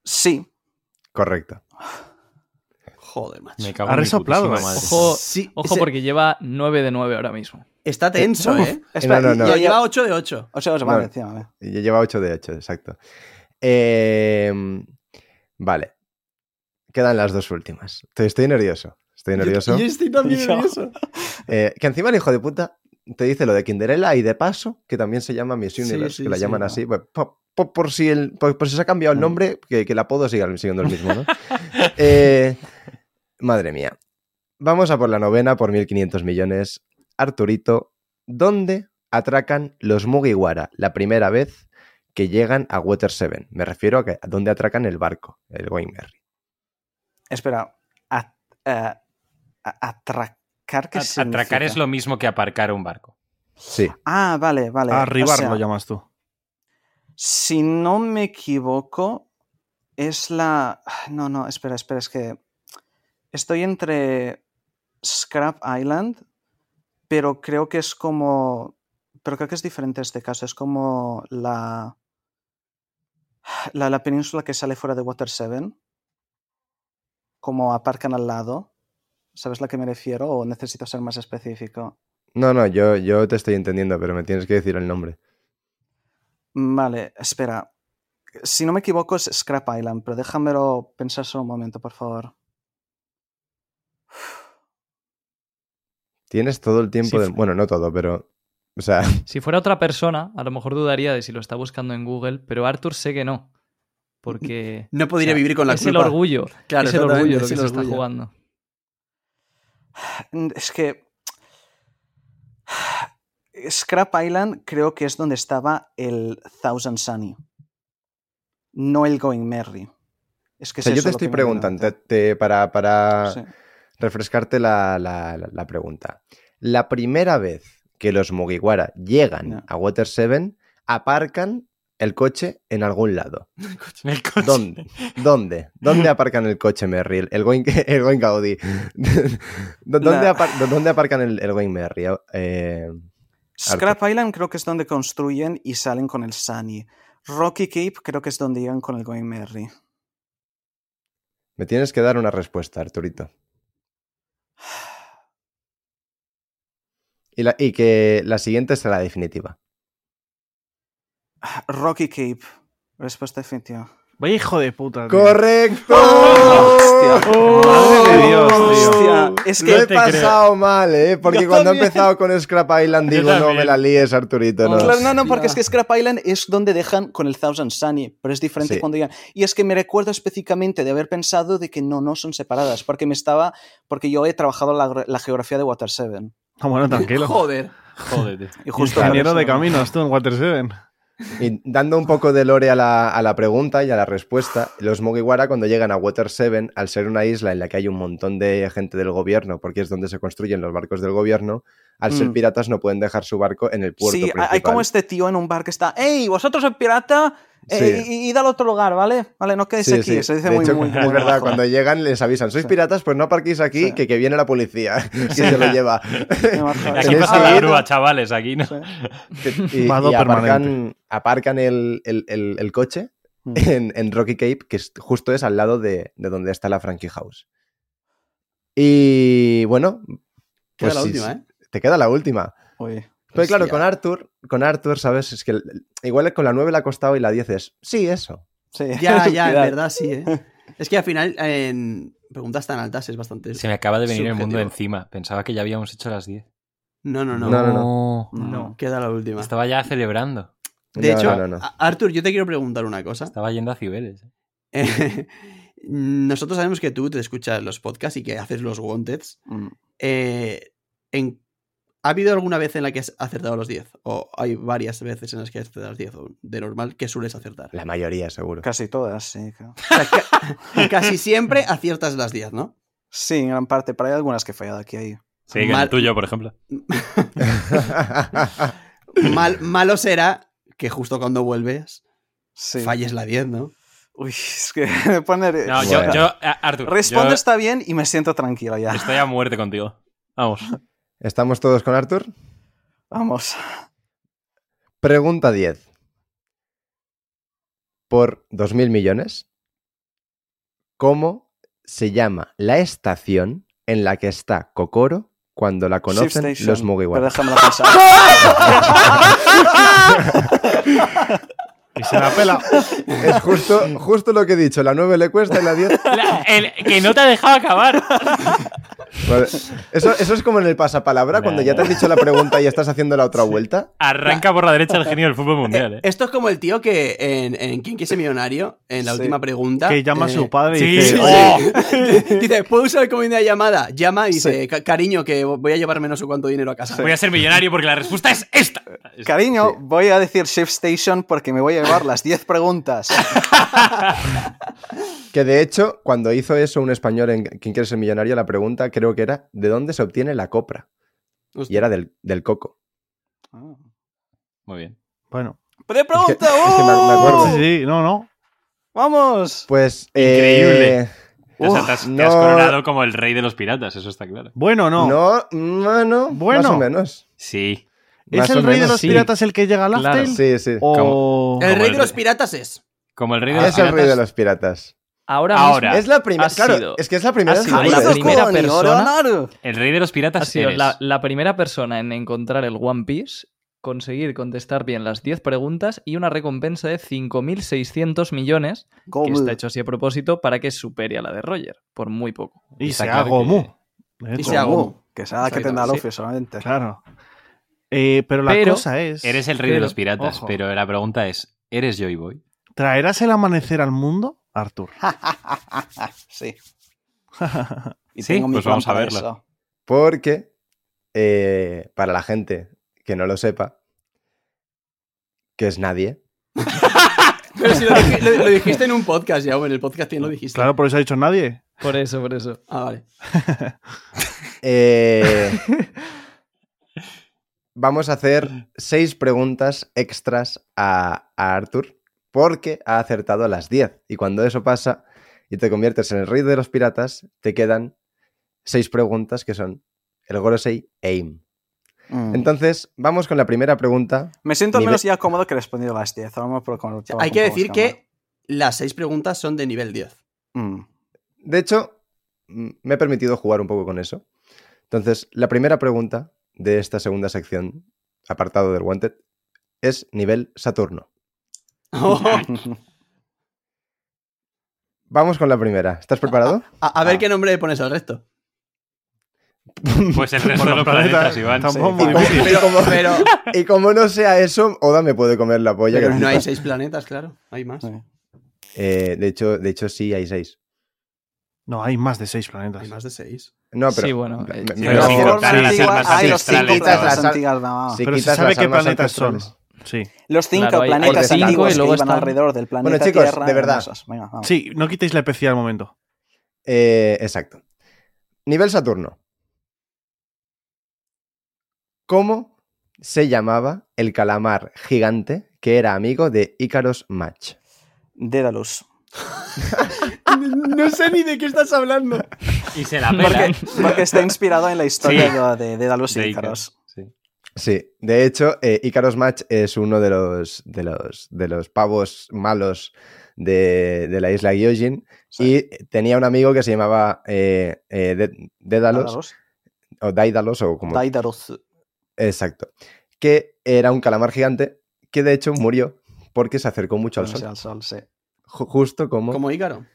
Sí. Correcto. Joder, macho. Me cago Ha resoplado, eh. madre. Ojo, Sí, ojo ese- porque lleva 9 de 9 ahora mismo. Está tenso, ¿eh? Espera, no, no. ya- Yo ya- lleva 8 de 8. O sea, os No. vale, encima, vale. Y Lleva 8 de 8, exacto. Eh, vale. Quedan las dos últimas. Estoy, estoy nervioso. Estoy nervioso. Yo, estoy también [LAUGHS] Yo. nervioso. Eh, que encima el hijo de puta te dice lo de Kinderella y de paso, que también se llama Miss Universe, sí, que la sí, llaman así. pues, po- po- por, si el, por, por si se ha cambiado el Mm. nombre, que, que el apodo siga siguiendo el mismo, ¿no? [LAUGHS] Eh, madre mía. Vamos a por la novena por 1.500 millones. Arturito, ¿dónde atracan los Mugiwara la primera vez que llegan a Water 7? Me refiero a, que, a dónde atracan el barco, el Going Merry. Espera. a- eh, a- atracar, es lo mismo que aparcar un barco. Sí. Ah, vale, vale. Ah, O Arribar sea, lo llamas tú. Si no me equivoco, es la. No, no, espera, espera, es que. Estoy entre Scrap Island, pero creo que es como. Pero creo que es diferente este caso. Es como la. La, la península que sale fuera de Water 7. Como aparcan al lado. ¿Sabes a la que me refiero? ¿O necesito ser más específico? No, no, yo, yo te estoy entendiendo, pero me tienes que decir el nombre. Vale, espera. Si no me equivoco es Scrap Island, pero déjamelo pensar solo un momento, por favor. Tienes todo el tiempo fu- Bueno, no todo, pero... O sea, [LAUGHS] Si fuera otra persona, a lo mejor dudaría de si lo está buscando en Google, pero Arthur sé que no. Porque. [LAUGHS] No podría o sea, vivir con la es culpa. el orgullo. Claro, es el orgullo lo es que se está jugando. Es que. Scrap Island creo que es donde estaba el Thousand Sunny. No el Going Merry. Es que o sea, es yo te estoy preguntando, te- para, para. Sí. refrescarte la, la- pregunta. La primera vez que los Mugiwara llegan a Water 7, aparcan el coche en algún lado. [LAUGHS] El coche. ¿Dónde? ¿Dónde? ¿Dónde [LAUGHS] aparcan el coche Merry? El, Going, [LAUGHS] el Going Gaudí. ¿Dónde, apar- ¿Dónde aparcan el, el Going Merry? Eh, Scrap Island creo que es donde construyen y salen con el Sunny. Rocky Cape creo que es donde llegan con el Going Merry. me tienes que dar una respuesta, Arturito. [SIGHS] Y, la- y que la siguiente será la definitiva. Rocky Cape. Respuesta definitiva. Vaya hijo de puta. tío. ¡Correcto! Hostia. Madre de Dios, tío. Hostia, es Lo he que. pasado mal, ¿eh? Porque Yo cuando he empezado con Scrap Island digo, no me la líes, Arturito. No. Claro, no, no, porque es que Scrap Island es donde dejan con el Thousand Sunny, pero es diferente Sí. cuando llegan. Y es que me recuerdo específicamente de haber pensado de que no, no son separadas, porque me estaba, porque yo he trabajado la, la geografía de Water 7. Ah, bueno, tranquilo. Joder. Joder, tío. Y justo por Ingeniero de caminos, tú en Water 7. Y dando un poco de lore a la, a la pregunta y a la respuesta, los Mugiwara cuando llegan a Water 7, al ser una isla en la que hay un montón de gente del gobierno, porque es donde se construyen los barcos del gobierno, al ser Mm. piratas no pueden dejar su barco en el puerto Sí, principal. hay como este tío en un bar que está, ¡Ey, vosotros sois pirata! Eh, Sí. y- Id al otro lugar, ¿vale? Vale, no quedéis Sí, aquí. sí. Se dice De muy, hecho, muy, es muy verdad, cuando llegan les avisan, sois Sí. piratas, pues no aparquéis aquí, Sí. que, que viene la policía, [LAUGHS] [LAUGHS] que se lo lleva. [LAUGHS] Aquí pasa la grúa, chavales, aquí no. Y, y aparcan, el, el- el- el coche Mm. en, en Rocky Cape, que es- justo es al lado de, de donde está la Frankie House. Y bueno, Queda pues la sí, última, sí, ¿eh? Te queda la última. Uy. Pero claro, con Arthur, con Arthur, ¿sabes? Es que el- igual con la 9 le ha costado y la 10 es, sí, eso. Sí. Ya, [LAUGHS] ya, en verdad sí, ¿eh? Es que al final, en preguntas tan altas es bastante. Se me acaba de venir el mundo encima. Pensaba que ya habíamos hecho las 10. No, no, no. No, no, No. No, queda la última. Estaba ya celebrando. De No, hecho, no, no, no. a- Arthur, yo te quiero preguntar una cosa. Estaba yendo a Cibeles. [LAUGHS] Nosotros sabemos que tú te escuchas los podcasts y que haces los wanteds. Mm. Eh, en- ¿Ha habido alguna vez en la que has acertado los 10? ¿O hay varias veces en las que has acertado los 10? ¿O de normal que sueles acertar? La mayoría, seguro. Casi todas, sí. claro. O sea, ca- [LAUGHS] casi siempre aciertas las 10, ¿no? Sí, en gran parte, pero hay algunas que he fallado aquí ahí. Sí, Mal- el tuyo, por ejemplo. [LAUGHS] Mal- malo será que justo cuando vuelves Sí. falles la 10, ¿no? Uy, es que [LAUGHS] me pone... No, Bueno. yo, yo, a- Arthur, Responde yo está bien y me siento tranquilo ya. estoy a muerte contigo. Vamos. ¿Estamos todos con Arthur? Vamos. Pregunta 10. Por 2.000 millones, ¿cómo se llama la estación en la que está Kokoro cuando la conocen los Pero Mugiwara? déjamelo pensar. [LAUGHS] Y se la pela. Es justo, justo lo que he dicho. La 9 le cuesta y la 10. La- el- que no te ha dejado acabar. [LAUGHS] Vale. [LAUGHS] Eso, eso es como en el pasapalabra, cuando ya te has dicho la pregunta y estás haciendo la otra vuelta. Arranca por la derecha el genio del fútbol mundial. ¿eh? Esto es como el tío que en, en ¿Quién quiere ser millonario? En la Sí. última pregunta. Que llama a eh, su padre y sí, dice, sí, "Oh". [LAUGHS] dice, ¿puedo usar el comodín de llamada? Llama y dice, "Ca- cariño, que voy a llevarme no sé cuánto dinero a casa. Voy a ser millonario porque la respuesta es esta. Cariño, Sí. voy a decir Shift Station porque me voy a llevar las 10 preguntas. [LAUGHS] Que de hecho, cuando hizo eso un español en ¿Quién quiere ser millonario? La pregunta creo que era ¿de dónde se obtiene la copra? Y Hostia. era del, del coco. Muy bien. Bueno, ¡Pregunta! [LAUGHS] Es que- es que me- me ¡Oh! acuerdo. sí, sí, no, no. ¡Vamos! Pues. Increíble. eh, O sea, te, has, te no- has coronado como el rey de los piratas, eso está claro. Bueno, no. No, bueno, Bueno. más o menos. Sí. ¿Es Más el rey de menos. los sí. piratas el que llega al Claro. Sí, sí. O... El Como rey el de los rey. piratas es. Como el rey de los Es el rey de piratas. los piratas. Ahora, Ahora. mismo Es la primera. ha Claro, sido- es que es la primera sido la primera persona-. El rey de los piratas ha sido eres. la, la primera persona en encontrar el One Piece, conseguir contestar bien las 10 preguntas y una recompensa de 5.600 millones, que está hecho así a propósito para que supere a la de Roger, por muy poco. Y se claro hago que- mu. Y Eso. se hago- Gomu, Que sea que tendrá sí. Luffy solamente. Claro. Eh, pero la Pero cosa es... Eres el rey de los piratas, ojo. pero la pregunta es: ¿eres Joy Boy? ¿Traerás el amanecer al mundo, Arthur? [LAUGHS] sí. [LAUGHS] Y Sí, tengo mi pues vamos a verlo. eso. Porque, eh, para la gente que no lo sepa, que es nadie, [LAUGHS] Pero si lo, dij- lo- lo dijiste en un podcast ya, o en el podcast también lo dijiste. claro, por eso ha dicho nadie. Por eso, por eso. Ah, vale. eh, vamos a hacer seis preguntas extras a, a Arthur porque ha acertado las 10. Y cuando eso pasa y te conviertes en el rey de los piratas, te quedan seis preguntas que son el Gorosei Aim. Mm. Entonces, vamos con la primera pregunta. Me siento al menos ya cómodo que he respondido las 10. Vamos por con- Hay con que decir que las seis preguntas son de nivel 10. calma. Mm. De hecho, me he permitido jugar un poco con eso. Entonces, la primera pregunta de esta segunda sección, apartado del Wanted, es nivel Saturno. [LAUGHS] Vamos con la primera. ¿Estás preparado? A, a ver Ah. qué nombre le pones al resto. Pues el [LAUGHS] resto de los planetas, Iván. tampoco Sí. muy Y como, y como- Pero, [LAUGHS] y como no sea eso, Oda me puede comer la polla. pero que no hay seis planetas, claro. Hay más. Eh, de, hecho, de hecho, sí hay seis. No, hay más de seis planetas. Hay más de seis. No, pero. Sí, bueno, eh, me- sí, me pero refiero- si las las las- antiguas, sí, Pero se sabe qué planetas son. Sí. Los cinco Claro, planetas cinco y antiguos luego que iban están- alrededor del planeta chicos, Tierra. de verdad. Venga, vamos. Sí, no quitéis la especie al momento. Eh, exacto. Nivel Saturno. ¿Cómo se llamaba el calamar gigante que era amigo de Icaros Match? Dédalus. [LAUGHS] No sé ni de qué estás hablando. Y se la Porque, pelan. porque está inspirado en la historia Sí. de, Dédalus y De Ícaros. Sí. De hecho, eh, Icaros Match es uno de los, de los, de los pavos malos de, de la isla Gyojin y tenía un amigo que se llamaba eh, eh, Dé- Dédalos, o Daidalos, o como... Daidalos. Exacto. Que era un calamar gigante que de hecho murió porque se acercó mucho al sol. al sol, sí. Ju- Justo como, como, Como Ícaro.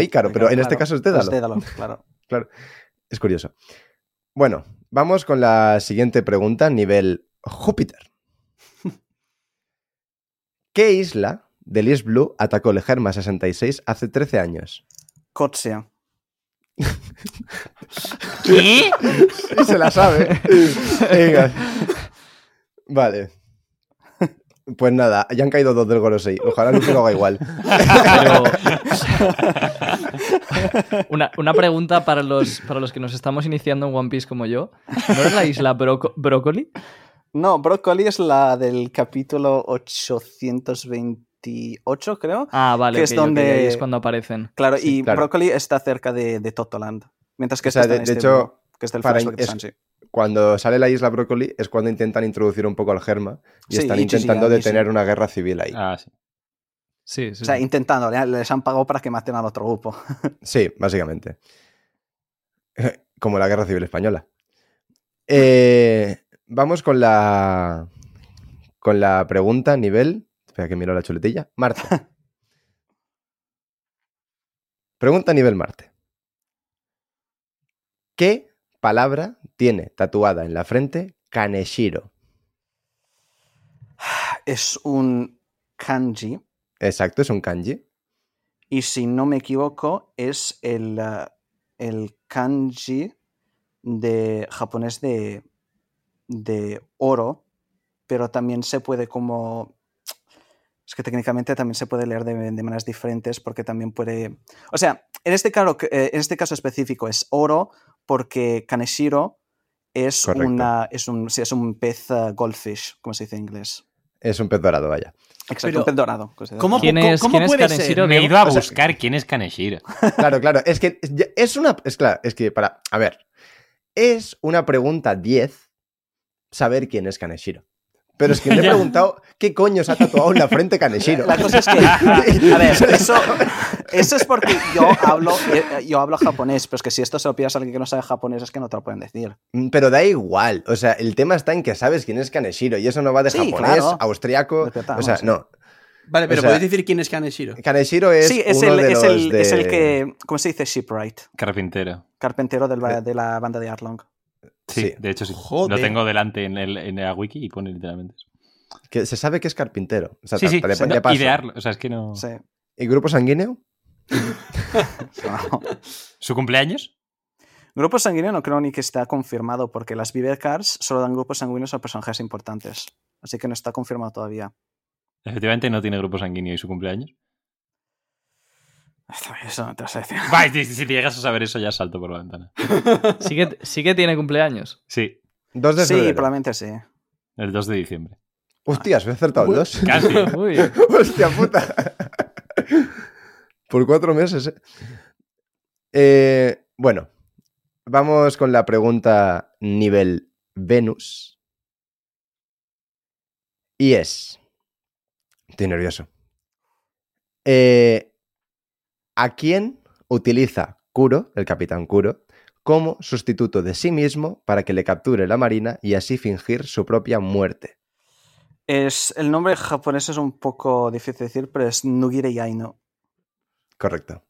Ícaro, pero en este Claro, caso es Dédalo. Dédalo, [LAUGHS] claro. Es curioso. Bueno, vamos con la siguiente pregunta, nivel Júpiter. [LAUGHS] ¿Qué isla del East Blue atacó el Germa 66 hace 13 años? Kotsia. ¿Qué? [LAUGHS] Sí, se la sabe. [LAUGHS] Venga. Vale. Pues nada, ya han caído dos del Gorosei. Ojalá Luffy lo haga igual. Pero... una, una pregunta para los, para los que nos estamos iniciando en One Piece como yo. ¿No es la isla Broco- Brócoli? No, Broccoli es la del capítulo 828, creo. Ah, vale. Que es donde- es cuando aparecen. Claro, Sí, y claro. Broccoli está cerca de, de Totoland. Mientras que O sea, de- está en de este hecho, que es del para de Sanji. Cuando sale la isla Brócoli es cuando intentan introducir un poco al Germa y Sí, están y intentando sí. detener una guerra civil ahí. Ah, sí. Sí, sí. O sea, sí. intentando, le- les han pagado para que maten al otro grupo. [LAUGHS] Sí, básicamente. [LAUGHS] Como la Guerra Civil Española. Eh, vamos con la. Con la pregunta nivel. Espera que miro la chuletilla. Marte. [LAUGHS] pregunta nivel Marte. ¿Qué palabra tiene tatuada en la frente Kaneshiro? Es un kanji. Exacto, es un kanji. Y si no me equivoco, es el, eh, el kanji de japonés de, de oro, pero también se puede como... Es que técnicamente también se puede leer de, de maneras diferentes porque también puede... O sea, en este, caso, eh, en este caso específico es oro porque kaneshiro es, Correcto. una, es, un, sí, es un pez eh, goldfish, como se dice en inglés. Es un pez dorado, vaya. Exacto, Pero, un pez dorado. ¿cómo- ¿Quién ¿Cómo- es, cómo ¿quién es puede Kaneshiro? Me he ido a O sea- buscar quién es Kaneshiro. [LAUGHS] Claro, claro. Es que es una. Es claro, es que para. A ver. Es una pregunta 10 saber quién es Kaneshiro. Pero es que me he preguntado qué coño se ha tatuado en la frente Kaneshiro. La cosa es que, a ver, [LAUGHS] eso, eso es porque yo hablo, eh, yo hablo japonés, pero es que si esto se lo pidas a alguien que no sabe japonés es que no te lo pueden decir. Mm, Pero da igual. O sea, el tema está en que sabes quién es Kaneshiro y eso no va de Sí, japonés, claro. austriaco. O sea, no. Vale, pero O sea- podéis decir quién es Kaneshiro. Kaneshiro es, sí, es uno el, de es, los el, de- es el que, ¿cómo se dice? Shipwright, Carpintero. carpintero del de la banda de Arlong. Sí, Sí. de hecho sí. Joder. Lo tengo delante en, el, en la wiki y pone literalmente eso. que se sabe que es carpintero. O sea, Sí, sí, no, idearlo. O sea, es que no. Sí. ¿Y grupo sanguíneo? No. [LAUGHS] ¿Su cumpleaños? Grupo sanguíneo no creo ni que está confirmado porque las Viver Cards solo dan grupos sanguíneos a personajes importantes. Así que no está confirmado todavía. Efectivamente no tiene grupo sanguíneo y su cumpleaños. Eso no te sé decir. Si, si llegas a saber eso ya salto por la ventana. [LAUGHS] Sí que, sí que tiene cumpleaños. Sí, 2 de Sí, febrero. probablemente sí. el 2 de diciembre. Hostias, me he acertado el 2. Casi. [LAUGHS] Uy, Hostia puta. Por cuatro meses, ¿eh? Eh, Bueno, vamos con la pregunta nivel Venus. Y es... Estoy nervioso. Eh, ¿A quién utiliza Kuro, el capitán Kuro, como sustituto de sí mismo para que le capture la marina y así fingir su propia muerte? Es, el nombre japonés es un poco difícil de decir, pero es Nugire Yaino. Correcto.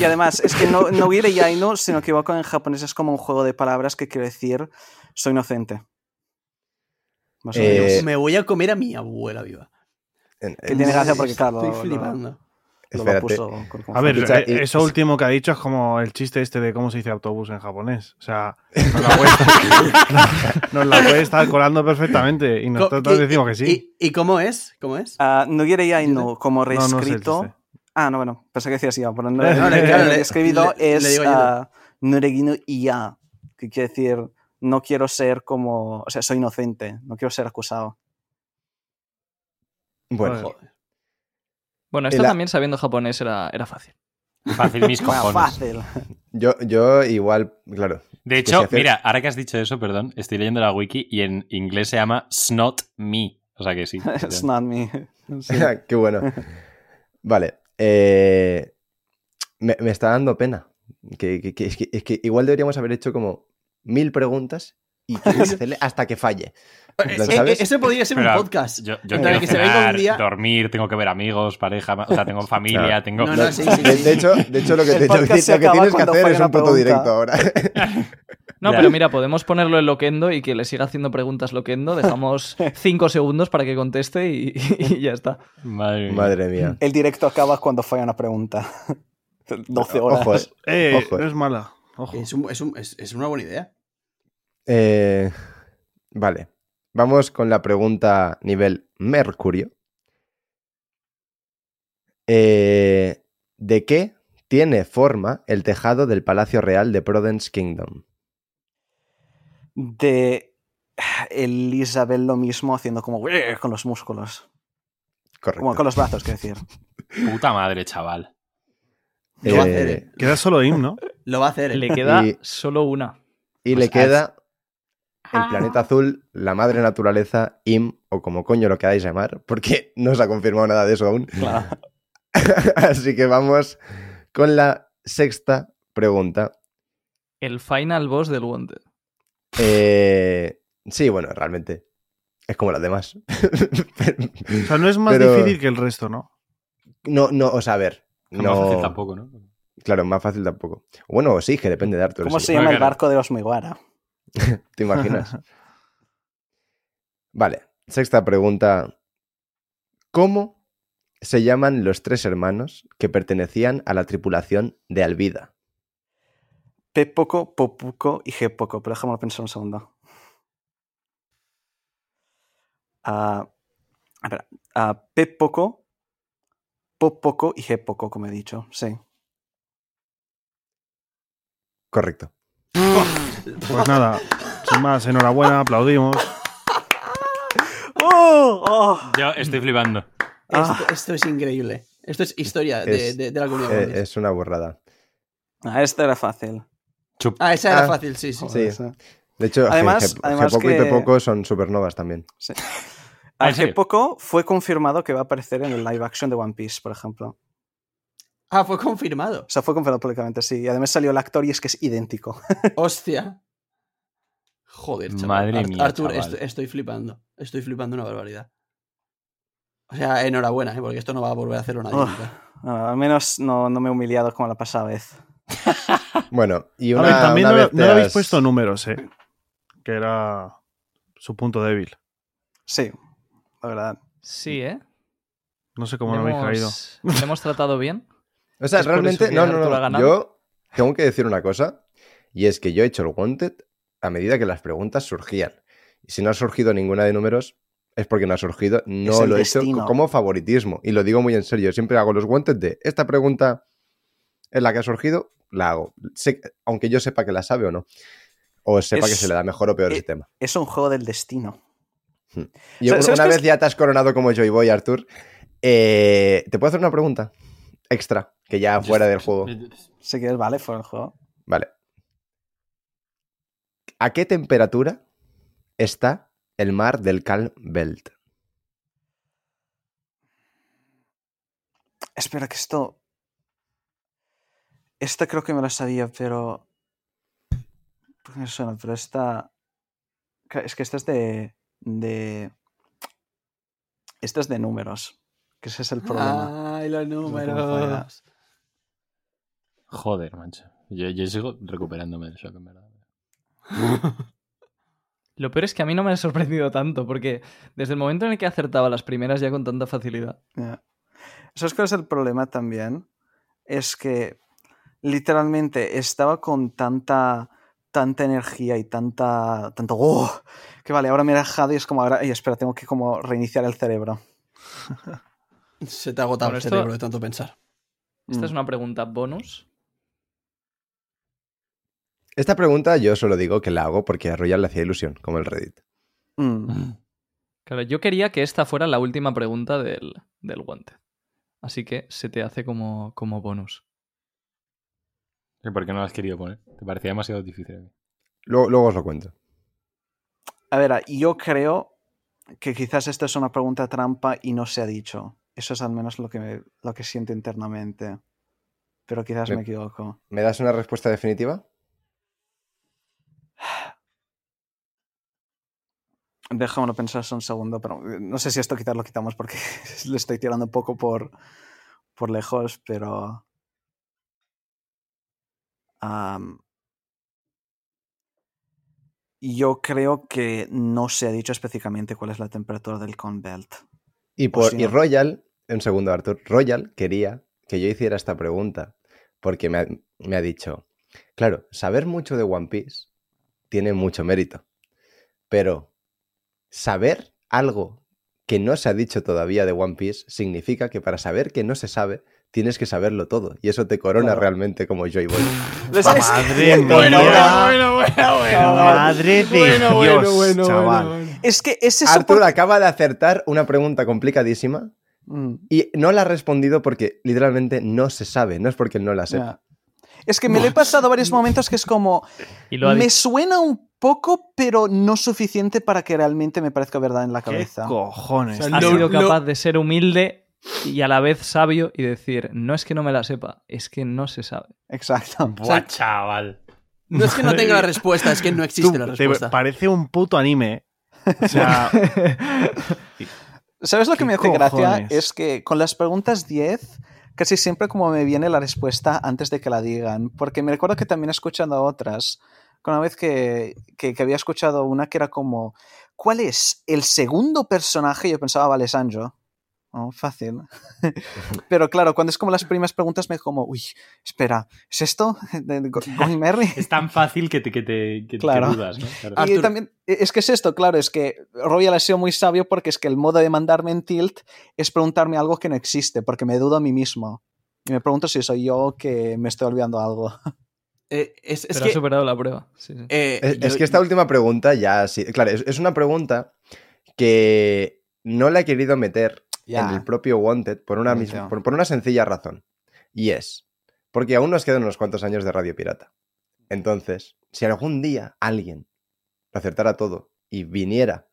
Y además, es que no, Nugire Yaino, si no equivoco, en japonés es como un juego de palabras que quiere decir soy inocente. Más o Eh, menos. Me voy a comer a mi abuela viva. En- Que tiene gracia porque, claro, Estoy flipando. Lo- lo Espérate. puso con- con A ver, eh, y- eso último que ha dicho es como el chiste este de cómo se dice autobús en japonés. O sea, nos la puede estar, [LAUGHS] nos la puede estar colando perfectamente y nosotros y- decimos que sí. ¿Y, y cómo es? ¿Cómo es? Como No, no sé el reescrito. ah, no, bueno, pensé que decías ya, pero no, No, [LAUGHS] no, le- claro, le- escrito le- es ah, Nuregino Iya, que quiere decir no quiero ser como, o sea, soy inocente, no quiero ser acusado. Bueno, Joder. Bueno, esto La- también sabiendo japonés era, era fácil. Fácil mis [LAUGHS] cojones. fácil. yo, yo igual, claro. De hecho, hacer- mira, ahora que has dicho eso, perdón, estoy leyendo la wiki y en inglés se llama Snot Me. O sea que sí. [LAUGHS] It's not me. Sí. [LAUGHS] Qué bueno. Vale. eh, me, me está dando pena. Que, que- que- es, que, es que igual deberíamos haber hecho como mil preguntas y [LAUGHS] que hacerle hasta que falle. ¿sabes? Ese podría ser Pero un podcast. Yo, yo quiero que se venga cenar, un día. dormir, tengo que ver amigos, pareja, o sea, tengo [LAUGHS] familia, Claro. tengo... No, no, sí, sí, de, sí. de hecho, de hecho, lo que, se lo que acaba tienes que cuando hacer es un pregunta. directo ahora. [LAUGHS] No, Ya. pero mira, podemos ponerlo en Loquendo y que le siga haciendo preguntas Loquendo. Dejamos cinco segundos para que conteste y, y ya está. Madre mía. Madre mía. El directo acaba cuando falla una pregunta. 12 horas. Ojo, eh. Eh, Ojo, eh. no es mala. Ojo. Es, un- es un- es- es una buena idea. Eh, vale. Vamos con la pregunta nivel Mercurio. Eh, ¿De qué tiene forma el tejado del Palacio Real de Prudence Kingdom? De Elizabeth lo mismo haciendo como con los músculos. Correcto. Como con los brazos, quiero decir. Puta madre, chaval. Lo va a hacer, eh. Queda solo Im, ¿no? Lo va a hacer. Le queda [LAUGHS] Y- solo una. Y Pues le queda el planeta azul, la madre naturaleza, Im, o como coño lo queráis llamar, porque [LAUGHS] no se ha confirmado nada de eso aún. Claro. [LAUGHS] Así que vamos con la sexta pregunta. El final boss del Wanted. Eh, sí, bueno, realmente es como las demás. [LAUGHS] O sea, no es más Pero- difícil que el resto, ¿no? no, no, o sea, a ver. No, más fácil tampoco, ¿no? Claro, más fácil tampoco. Bueno, sí, que depende de Arthur. ¿Cómo sí. se llama el barco de los Mugiwara? [LAUGHS] ¿Te imaginas? [LAUGHS] Vale, sexta pregunta. ¿Cómo se llaman los tres hermanos que pertenecían a la tripulación de Alvida? Pepoco, Popuco y Gepoco. Pero déjame pensar un segundo. Ah, espera. Ah, Pepoco, Popoco y Gepoco, como he dicho. Sí. Correcto. Pues nada, sin más, enhorabuena, aplaudimos. ¡Oh! ¡Oh! Yo estoy flipando. Ah. Esto, esto es increíble. Esto es historia de, Es- de- de la comunidad. Eh, es una burrada. Ah, esta era fácil. Chup. Ah, esa era Ah. fácil, sí, sí. De hecho, Además- Gepoco y que- Pepoco son supernovas también. Sí. Ah, A ¿en serio? Gepoco fue confirmado que va a aparecer en el live action de One Piece, por ejemplo. Ah, fue confirmado. O sea, fue confirmado públicamente, sí. Y además salió el actor y es que es idéntico. [LAUGHS] Hostia. Joder, chaval. Madre mía, Arthur, chaval. est- estoy flipando. Estoy flipando una barbaridad. O sea, enhorabuena, ¿eh? porque esto no va a volver a hacerlo nadie. Nunca. Ah, al menos no, no me he humillado como la pasada vez. [LAUGHS] Bueno, y A una, ver, también una no, vez no habéis puesto números, ¿eh? Que era su punto débil. Sí, la verdad. Sí, ¿eh? No sé cómo Le no habéis caído. le hemos tratado bien. [LAUGHS] O sea, ¿Es por realmente, que no, no, no. Yo tengo que decir una cosa, y es que yo he hecho el Wanted a medida que las preguntas surgían. Y si no ha surgido ninguna de números, es porque no ha surgido. No el lo he hecho como favoritismo. Y lo digo muy en serio. Siempre hago los Wanted de esta pregunta es la que ha surgido, la hago. Sé- aunque yo sepa que la sabe o no. O sepa que Es- se le da mejor o peor eh, ese tema. Es un juego del destino. Y ¿sabes una vez es? ya te has coronado como Joy Boy, Arthur, eh, ¿te puedo hacer una pregunta? Extra, que ya fuera del juego. Si quieres, vale, fuera el juego. Vale. ¿A qué temperatura está el mar del Calm Belt? Espera, que esto. Esta creo que me la sabía, pero. ¿Por qué me suena? Pero esta. Es que esta es de. de. Esta es de números. Que ese es el problema. Ay, los números. Joder, mancho. Yo, yo sigo recuperándome del shock, en verdad. [LAUGHS] Lo peor es que a mí no me ha sorprendido tanto, porque desde el momento en el que acertaba las primeras ya con tanta facilidad. Ya. ¿Sabes cuál es el problema también? Es que literalmente estaba con tanta tanta energía y tanta tanto ¡oh! que vale, ahora me he dejado y es como ahora, y espera, tengo que como reiniciar el cerebro. [LAUGHS] Se te ha agotado Bueno, el esto- cerebro de tanto pensar. Esta Mm. es una pregunta bonus. Esta pregunta yo solo digo que la hago porque a Royal le hacía ilusión, como el Reddit. Mm. Claro, yo quería que esta fuera la última pregunta del, del Wanted. Así que se te hace como, como bonus. ¿Y ¿Por qué no la has querido poner? Te parecía demasiado difícil. Luego, luego os lo cuento. A ver, yo creo que quizás esta es una pregunta trampa y no se ha dicho. Eso es al menos lo que, me- lo que siento internamente. Pero quizás Me- me equivoco. ¿Me das una respuesta definitiva? Déjamelo pensar un segundo, pero eh, no sé si esto quizás lo quitamos porque [LAUGHS] le estoy tirando un poco por, por lejos, pero... yo creo que no se ha dicho específicamente cuál es la temperatura del Con Belt. Y, por, y. Royal, un segundo, Arthur. Royal quería que yo hiciera esta pregunta porque me ha, me ha dicho, claro, saber mucho de One Piece tiene mucho mérito, pero saber algo que no se ha dicho todavía de One Piece significa que para saber que no se sabe, tienes que saberlo todo. Y eso te corona Claro. realmente como Joy Boy. [LAUGHS] Madre mía. Bueno, bueno, bueno, bueno. Madre de Bueno, bueno, Dios, bueno, chaval. bueno, bueno. Es que es eso Arthur por- acaba de acertar una pregunta complicadísima Mm, y no la ha respondido porque literalmente no se sabe, no es porque él no la sepa. Es que me lo he pasado varios momentos que es como... Y lo ha Me suena un poco, pero no suficiente para que realmente me parezca verdad en la ¿Qué cabeza. cojones? O sea, Ha No, sido no. capaz de ser humilde y a la vez sabio y decir, no es que no me la sepa, es que no se sabe. Exacto. Buah, chaval. No es que no tenga la respuesta, es que no Tú, existe la te respuesta. parece un puto anime. O sea, [LAUGHS] ¿Sabes lo que ¿Qué me hace gracia? Es que con las preguntas 10, casi siempre como me viene la respuesta antes de que la digan. Porque me recuerdo que también escuchando otras, una vez que, que, que había escuchado una que era como, ¿cuál es el segundo personaje? Yo pensaba, vale, Sanjo. Oh, fácil. [LAUGHS] Pero claro, cuando es como las primeras preguntas me como, uy, espera, ¿es esto? ¿De, de Go- Going [LAUGHS] Merry? Es tan fácil que te, que te, que- Claro. que dudas, ¿no? Claro. Y también, e, es que es esto, claro, es que Royal ha sido muy sabio porque es que el modo de mandarme en tilt es preguntarme algo que no existe, porque me dudo a mí mismo. Y me pregunto si soy yo que me estoy olvidando algo. [LAUGHS] Eh, es es Pero que. ha superado la prueba. Sí, sí. eh, Es, yo- es que esta última pregunta ya sí. Claro, es, es una pregunta que no la he querido meter en el propio Wanted por una, misma- por, por una sencilla razón. Y es porque aún nos quedan unos cuantos años de Radio Pirata. Entonces, si algún día alguien lo acertara todo y viniera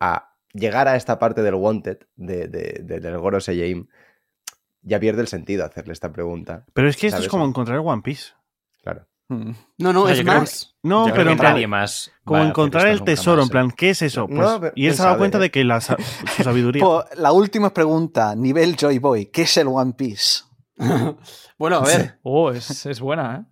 a llegar a esta parte del Wanted de, de- de- del Goro Seiyim, ya pierde el sentido hacerle esta pregunta. pero es que esto ¿Sabes? es como encontrar One Piece. Claro. No, no, es más. No, pero que en plan, nadie más. como encontrar el tesoro, más, en ¿eh? plan, ¿qué es eso? Pues, No, y él se ha dado cuenta ¿eh? de que la, su [LAUGHS] sabiduría. Po- la última pregunta, nivel Joy Boy, ¿qué es el One Piece? [LAUGHS] bueno, a ver. Oh, es, es buena, ¿eh?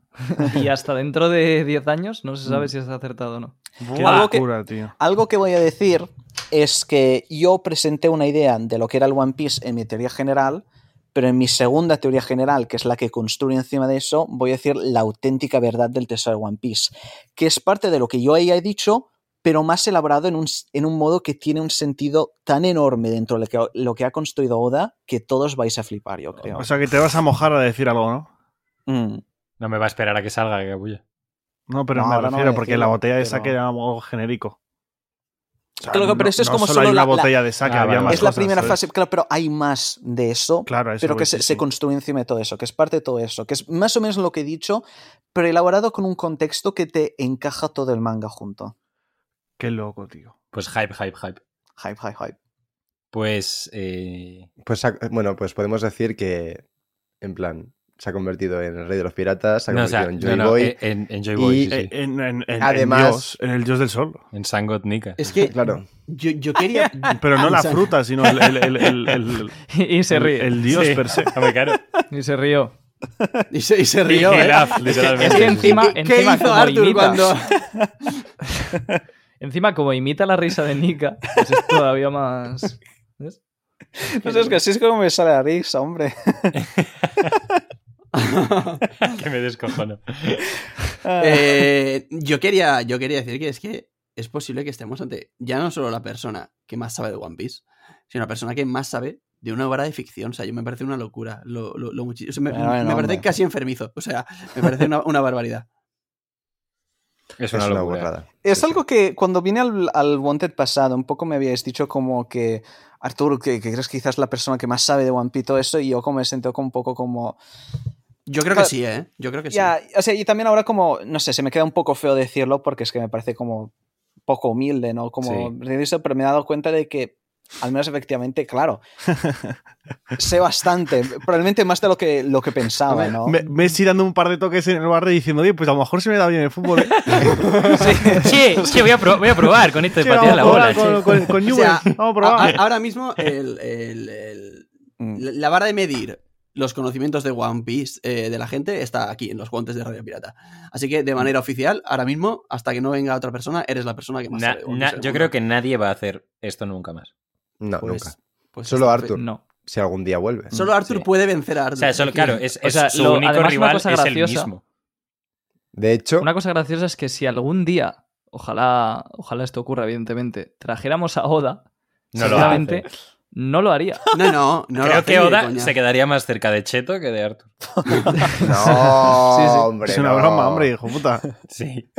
[LAUGHS] Y hasta dentro de 10 años no se sabe si está acertado o no. Qué algo que- locura, tío. Algo que voy a decir es que yo presenté una idea de lo que era el One Piece en mi teoría general, pero en mi segunda teoría general, que es la que construye encima de eso, voy a decir la auténtica verdad del tesoro de One Piece, que es parte de lo que yo ahí he dicho, pero más elaborado en un, en un modo que tiene un sentido tan enorme dentro de lo que, lo que ha construido Oda que todos vais a flipar, yo creo. O sea, que te vas a mojar a decir algo, ¿no? Mm. No me va a esperar a que salga, que capulla. No, pero No, me no refiero a porque decirlo, la botella de pero- sake era algo genérico. O sea, Claro, pero eso es como solo solo hay una la- la- botella de sake, Ah, había vale, más es la primera ¿sabes? fase, claro, pero hay más de eso, Claro, eso pero que se, sí. se construye encima de todo eso, que es parte de todo eso, que es más o menos lo que he dicho, pero elaborado con un contexto que te encaja todo el manga junto. Qué loco, tío. Pues hype, hype, hype. Hype, hype, hype. Pues. eh, Pues ha- bueno, pues podemos decir que, en plan, se ha convertido en el rey de los piratas, se ha no, o convertido sea, en Joy no, Boy. eh, en, en Joy Boy, Y- sí, sí. Eh, En, en- en- Además- en Dios, en el Dios del sol. En Sangot Nika. Es que Claro. yo, yo quería. [LAUGHS] Pero no la O fruta, sino el, el- el- el- el- [LAUGHS] Y se el- ríe. el Dios Sí. per se. [LAUGHS] Claro. Y se rió. Y se, y se rió, ¿eh? Giraffe, literalmente. Es que encima, ¿Qué encima hizo Arthur imita, cuando.? encima como imita la risa de Nika, pues es todavía más... ¿ves? No sé, es que así es como me sale la risa, hombre. [LAUGHS] que me descojono. Eh, yo, quería, yo quería decir que es que es posible que estemos ante ya no solo la persona que más sabe de One Piece, sino la persona que más sabe de una obra de ficción. O sea, yo me parece una locura. Lo, lo, lo muchi- o sea, me, Bueno, bueno, me parece casi enfermizo. O sea, me parece una, una barbaridad. Es Es una una, locura. Es Sí, algo sí. que cuando vine al, al Wanted pasado, un poco me habíais dicho como que, Arturo, que, que eres quizás la persona que más sabe de One Piece, todo eso, y yo como me como un poco como... Yo creo que sí, ¿eh? Yo creo que sí. O sea, y también ahora como, no sé, se me queda un poco feo decirlo porque es que me parece como poco humilde, ¿no? Como Sí. pero me he dado cuenta de que, al menos efectivamente, claro, [LAUGHS] sé bastante, probablemente más de lo que, lo que pensaba, ¿no? Me- Messi dando un par de toques en el barrio diciendo, oye, pues a lo mejor se me da bien el fútbol. ¿eh? Che, che, voy a, pro- voy a probar con esto de Che, patear la bola. con, con, con O sea, Newell's, vamos a probar. a- ahora mismo, el- el- el- Mm. la vara de medir los conocimientos de One Piece eh, de la gente está aquí, en los guantes de Radio Pirata. Así que, de manera oficial, ahora mismo, hasta que no venga otra persona, eres la persona que más Na- sabe na- yo creo que nadie va a hacer esto nunca más. No, Pues- nunca. pues Solo Arthur. No. Si algún día vuelve. Solo Arthur Sí. puede vencer a Arthur. O sea, solo, claro, es, O es sea, su lo- único rival es el mismo. De hecho, Una cosa graciosa es que si algún día, ojalá, ojalá esto ocurra, evidentemente, trajéramos a Oda, No lo hace. No lo haría. [LAUGHS] No, no, no. Creo que Oda coña. se quedaría más cerca de Cheto que de Arthur. no, [LAUGHS] [LAUGHS] Sí, sí. hombre. es una no. broma, hombre, hijo puta. Sí.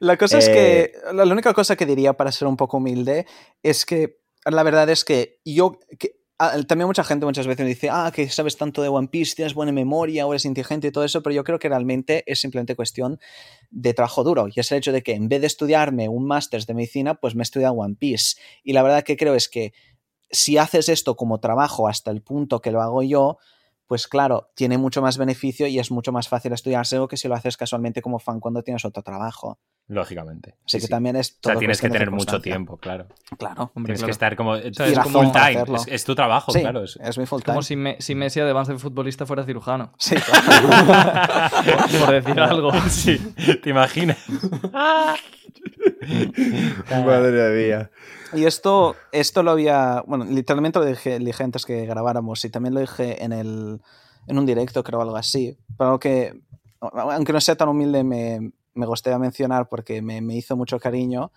La cosa es Eh, que, la, la única cosa que diría para ser un poco humilde es que la verdad es que yo, que, ah, también mucha gente muchas veces me dice, ah, que sabes tanto de One Piece, tienes buena memoria o eres inteligente y todo eso, pero yo creo que realmente es simplemente cuestión de trabajo duro. Y es el hecho de que en vez de estudiarme un máster de medicina, pues me he estudiado One Piece. Y la verdad que creo es que si haces esto como trabajo hasta el punto que lo hago yo, pues claro, tiene mucho más beneficio y es mucho más fácil estudiárselo que si lo haces casualmente como fan cuando tienes otro trabajo. Lógicamente. Así Sí, que sí. también es O todo sea, tienes que tener mucho tiempo, claro. Claro. Hombre, Tienes claro. que estar como. Es, como full time. Es, es tu trabajo, Sí, claro. Es, es mi full time. como si, me- si Messi, además de futbolista, fuera cirujano. Sí, [LAUGHS] claro. por, por decir algo. [LAUGHS] Sí, ¿te imaginas? [LAUGHS] Madre mía. Y esto, esto lo había, bueno, literalmente lo dije, dije antes que grabáramos y también lo dije en, el, en un directo, creo, algo así. Pero que, aunque no sea tan humilde, me, me gustaría mencionar porque me, me hizo mucho cariño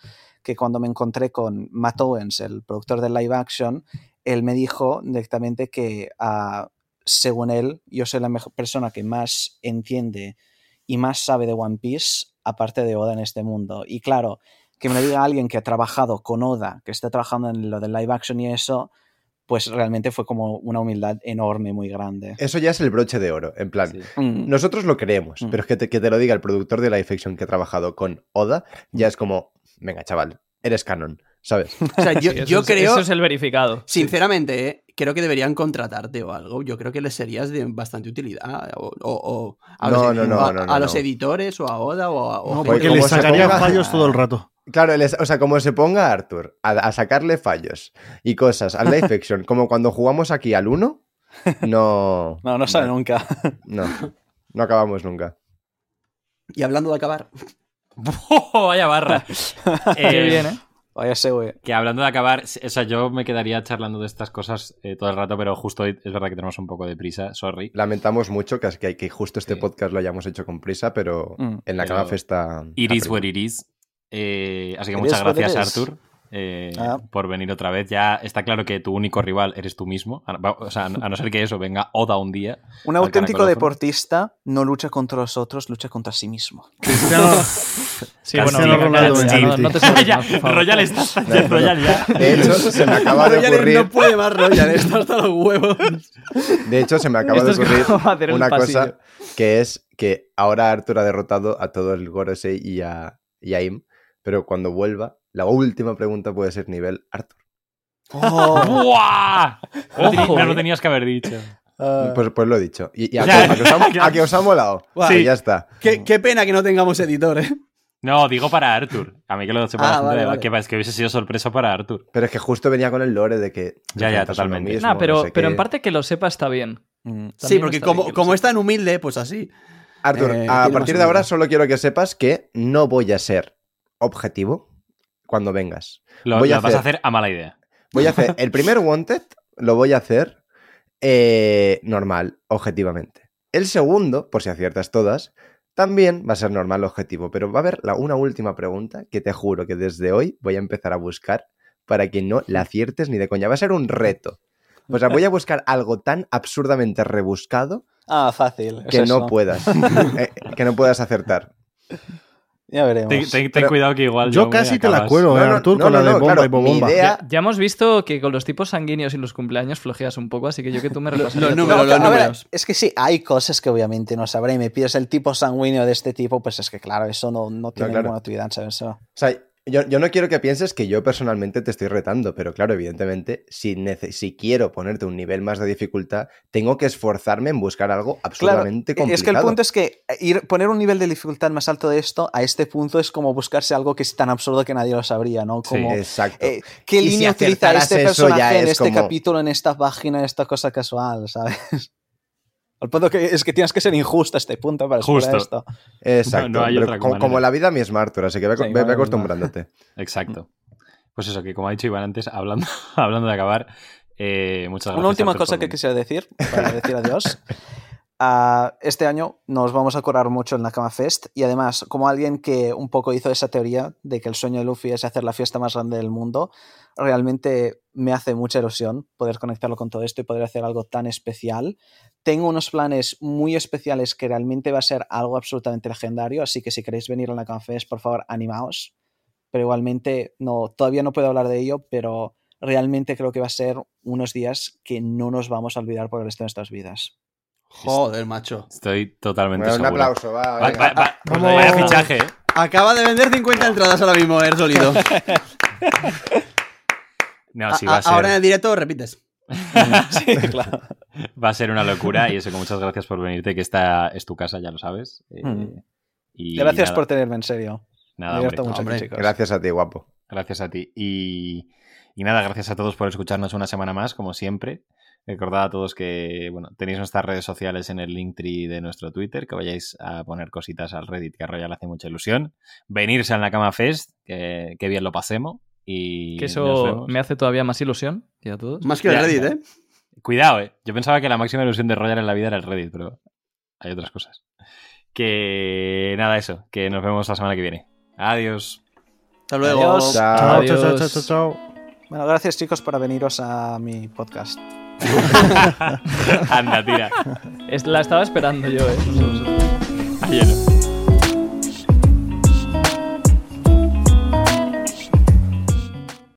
que cuando me encontré con Matt Owens, el productor de live action, él me dijo directamente que, ah, según él, yo soy la mejor persona que más entiende y más sabe de One Piece, aparte de Oda en este mundo. Y claro, que me lo diga alguien que ha trabajado con Oda, que está trabajando en lo del live action y eso, pues realmente fue como una humildad enorme, muy grande. Eso ya es el broche de oro. En plan, Sí. Mm. nosotros lo creemos, Mm. pero es que te, que te lo diga el productor de live action que ha trabajado con Oda, ya es como, venga, chaval, eres canon, ¿sabes? [LAUGHS] O sea, yo, Sí, eso yo es- creo, Eso es el verificado. sinceramente, eh, creo que deberían contratarte o algo. Yo creo que les serías de bastante utilidad. O, o- o a, No, los, no, no, a- no, a no, los no. editores o a Oda o a... o Porque como le se sacaría ponga- fallos todo el rato. Claro, él es- o sea, como se ponga Arthur a, a sacarle fallos y cosas al live [LAUGHS] action, como cuando jugamos aquí al 1, no, [LAUGHS] No, no sale nunca. no, no acabamos nunca. Y hablando de acabar, ¡Oh, [LAUGHS] vaya barra! Qué Eh, bien, ¿eh? Vaya se güey. Que hablando de acabar, o sea, yo me quedaría charlando de estas cosas eh, todo el rato, pero justo hoy es verdad que tenemos un poco de prisa, sorry. Lamentamos mucho que, que, que justo este Sí. podcast lo hayamos hecho con prisa, pero Mm. en la Pero cama festa. It is what it is. Eh, así que muchas gracias, is. Arthur, eh, Ah. por venir otra vez. Ya está claro que tu único rival eres tú mismo. O sea, a no ser que eso venga Oda un día. Un auténtico deportista no lucha contra los otros, lucha contra sí mismo. Cristiano, [LAUGHS] Sí, Cristiano bueno, Ronaldo ya, en no, Unity. no te sabes ya, más, por favor. Royal está ya, Royal ya. De hecho, se me acaba de ocurrir. no puede más Royal, está hasta los huevos. De hecho, se me acaba Esto de ocurrir [LAUGHS] una cosa que es que ahora Arthur ha derrotado a todo el Gorosei y a, y a Im, pero cuando vuelva, la última pregunta puede ser nivel Arthur. [LAUGHS] Ojo, no lo eh. tenías que haber dicho. Pues, pues lo he dicho. Y, y a, [LAUGHS] Ya. que, a que os ha, [LAUGHS] a que os ha molado. Sí, ya está. Qué, qué pena que no tengamos editor, ¿eh? No, digo para Arthur. A mí que lo sepa Ah, vale, de- vale. Que, es que hubiese sido sorpresa para Arthur. Pero es que justo venía con el lore de que. Ya, ya, totalmente. mismo, Nah, pero, no sé pero en parte que lo sepa está bien. Mm. Sí, porque bien como, lo como es tan humilde, pues así. Arthur, Eh, a partir de ahora solo quiero que sepas que no voy a ser objetivo cuando vengas. Lo, Voy a vas a hacer- hacer a mala idea. Voy a hacer [LAUGHS] el primer Wanted, lo voy a hacer eh, normal, objetivamente. El segundo, por si aciertas todas, también va a ser normal, objetivo. Pero va a haber la, una última pregunta que te juro que desde hoy voy a empezar a buscar para que no la aciertes ni de coña. Va a ser un reto. O sea, voy a buscar algo tan absurdamente rebuscado Ah, fácil. es que no eso. puedas. [LAUGHS] eh, que no puedas acertar. Ya veremos. Ten, ten- ten Pero cuidado que igual. Yo casi te la cuelo, eh, No, no, Artur, no, con no, la de no, bomba claro, y idea- Ya, ya hemos visto que con los tipos sanguíneos y los cumpleaños flojeas un poco, así que yo que tú me repasas. los números, los números. es que sí, hay cosas que obviamente no sabré. Y me pides el tipo sanguíneo de este tipo, pues es que claro, eso no, no tiene claro. ninguna utilidad, ¿sabes? Eso. O sea, yo, yo no quiero que pienses que yo personalmente te estoy retando, pero claro, evidentemente, si, si quiero ponerte un nivel más de dificultad, tengo que esforzarme en buscar algo Claro, absolutamente complicado. es que el punto es que ir, poner un nivel de dificultad más alto de esto a este punto es como buscarse algo que es tan absurdo que nadie lo sabría, ¿no? Sí, Como, Exacto. eh, ¿Qué Y si línea utiliza este personaje en es este como- capítulo, en esta página, en esta cosa casual, [LAUGHS] ¿sabes? El punto que es que tienes que ser injusto a este punto para superar Justo. esto. Exacto. no hay pero otra como, la vida mi es Arthur, así que ve, Sí, ve- ve madre mía. acostumbrándote. Exacto. Pues eso, que como ha dicho Iván antes, hablando, [LAUGHS] hablando de acabar, eh, muchas gracias. Una última Artur, cosa por que quisiera decir, para decir adiós. [LAUGHS] Este año nos vamos a curar mucho el Nakama Fest y además, como alguien que un poco hizo esa teoría de que el sueño de Luffy es hacer la fiesta más grande del mundo, realmente me hace mucha ilusión poder conectarlo con todo esto y poder hacer algo tan especial. Tengo unos planes muy especiales que realmente va a ser algo absolutamente legendario, así que si queréis venir al Nakama Fest, por favor, animaos. Pero igualmente, no, todavía no puedo hablar de ello, pero realmente creo que va a ser unos días que no nos vamos a olvidar por el resto de nuestras vidas. Joder, macho. Estoy totalmente Bueno, un seguro. aplauso, va. Va- va- va- pues vaya fichaje, ¿eh? Acaba de vender 50 entradas ahora mismo, Er Solido. [LAUGHS] No, A- sí, va a, a- Ahora en el directo repites. [LAUGHS] sí, claro. va a ser una locura y eso que muchas gracias por venirte, que esta es tu casa, ya lo sabes. Eh, Mm. y Gracias nada, por tenerme en serio. nada, hombre. mucho, Hombre, chicos. Gracias a ti, guapo. Gracias a ti. Y, y nada, gracias a todos por escucharnos una semana más, como siempre. Recordad a todos que bueno, tenéis nuestras redes sociales en el Linktree de nuestro Twitter, que vayáis a poner cositas al Reddit, que a Royal hace mucha ilusión. Venirse al Nakama Fest, que, que bien lo pasemos. Y Que eso me hace todavía más ilusión. Y a todos. Más que el Reddit. ¿eh? Cuidado, eh. Yo pensaba que la máxima ilusión de Royal en la vida era el Reddit, pero hay otras cosas. Que nada, eso. Que nos vemos la semana que viene. Adiós. Hasta luego. Adiós. Chao. Chao, chao, chao, chao. Bueno, gracias chicos por veniros a mi podcast. [LAUGHS] Anda, tira. Es- La estaba esperando yo, ¿eh? No sé. Hielo.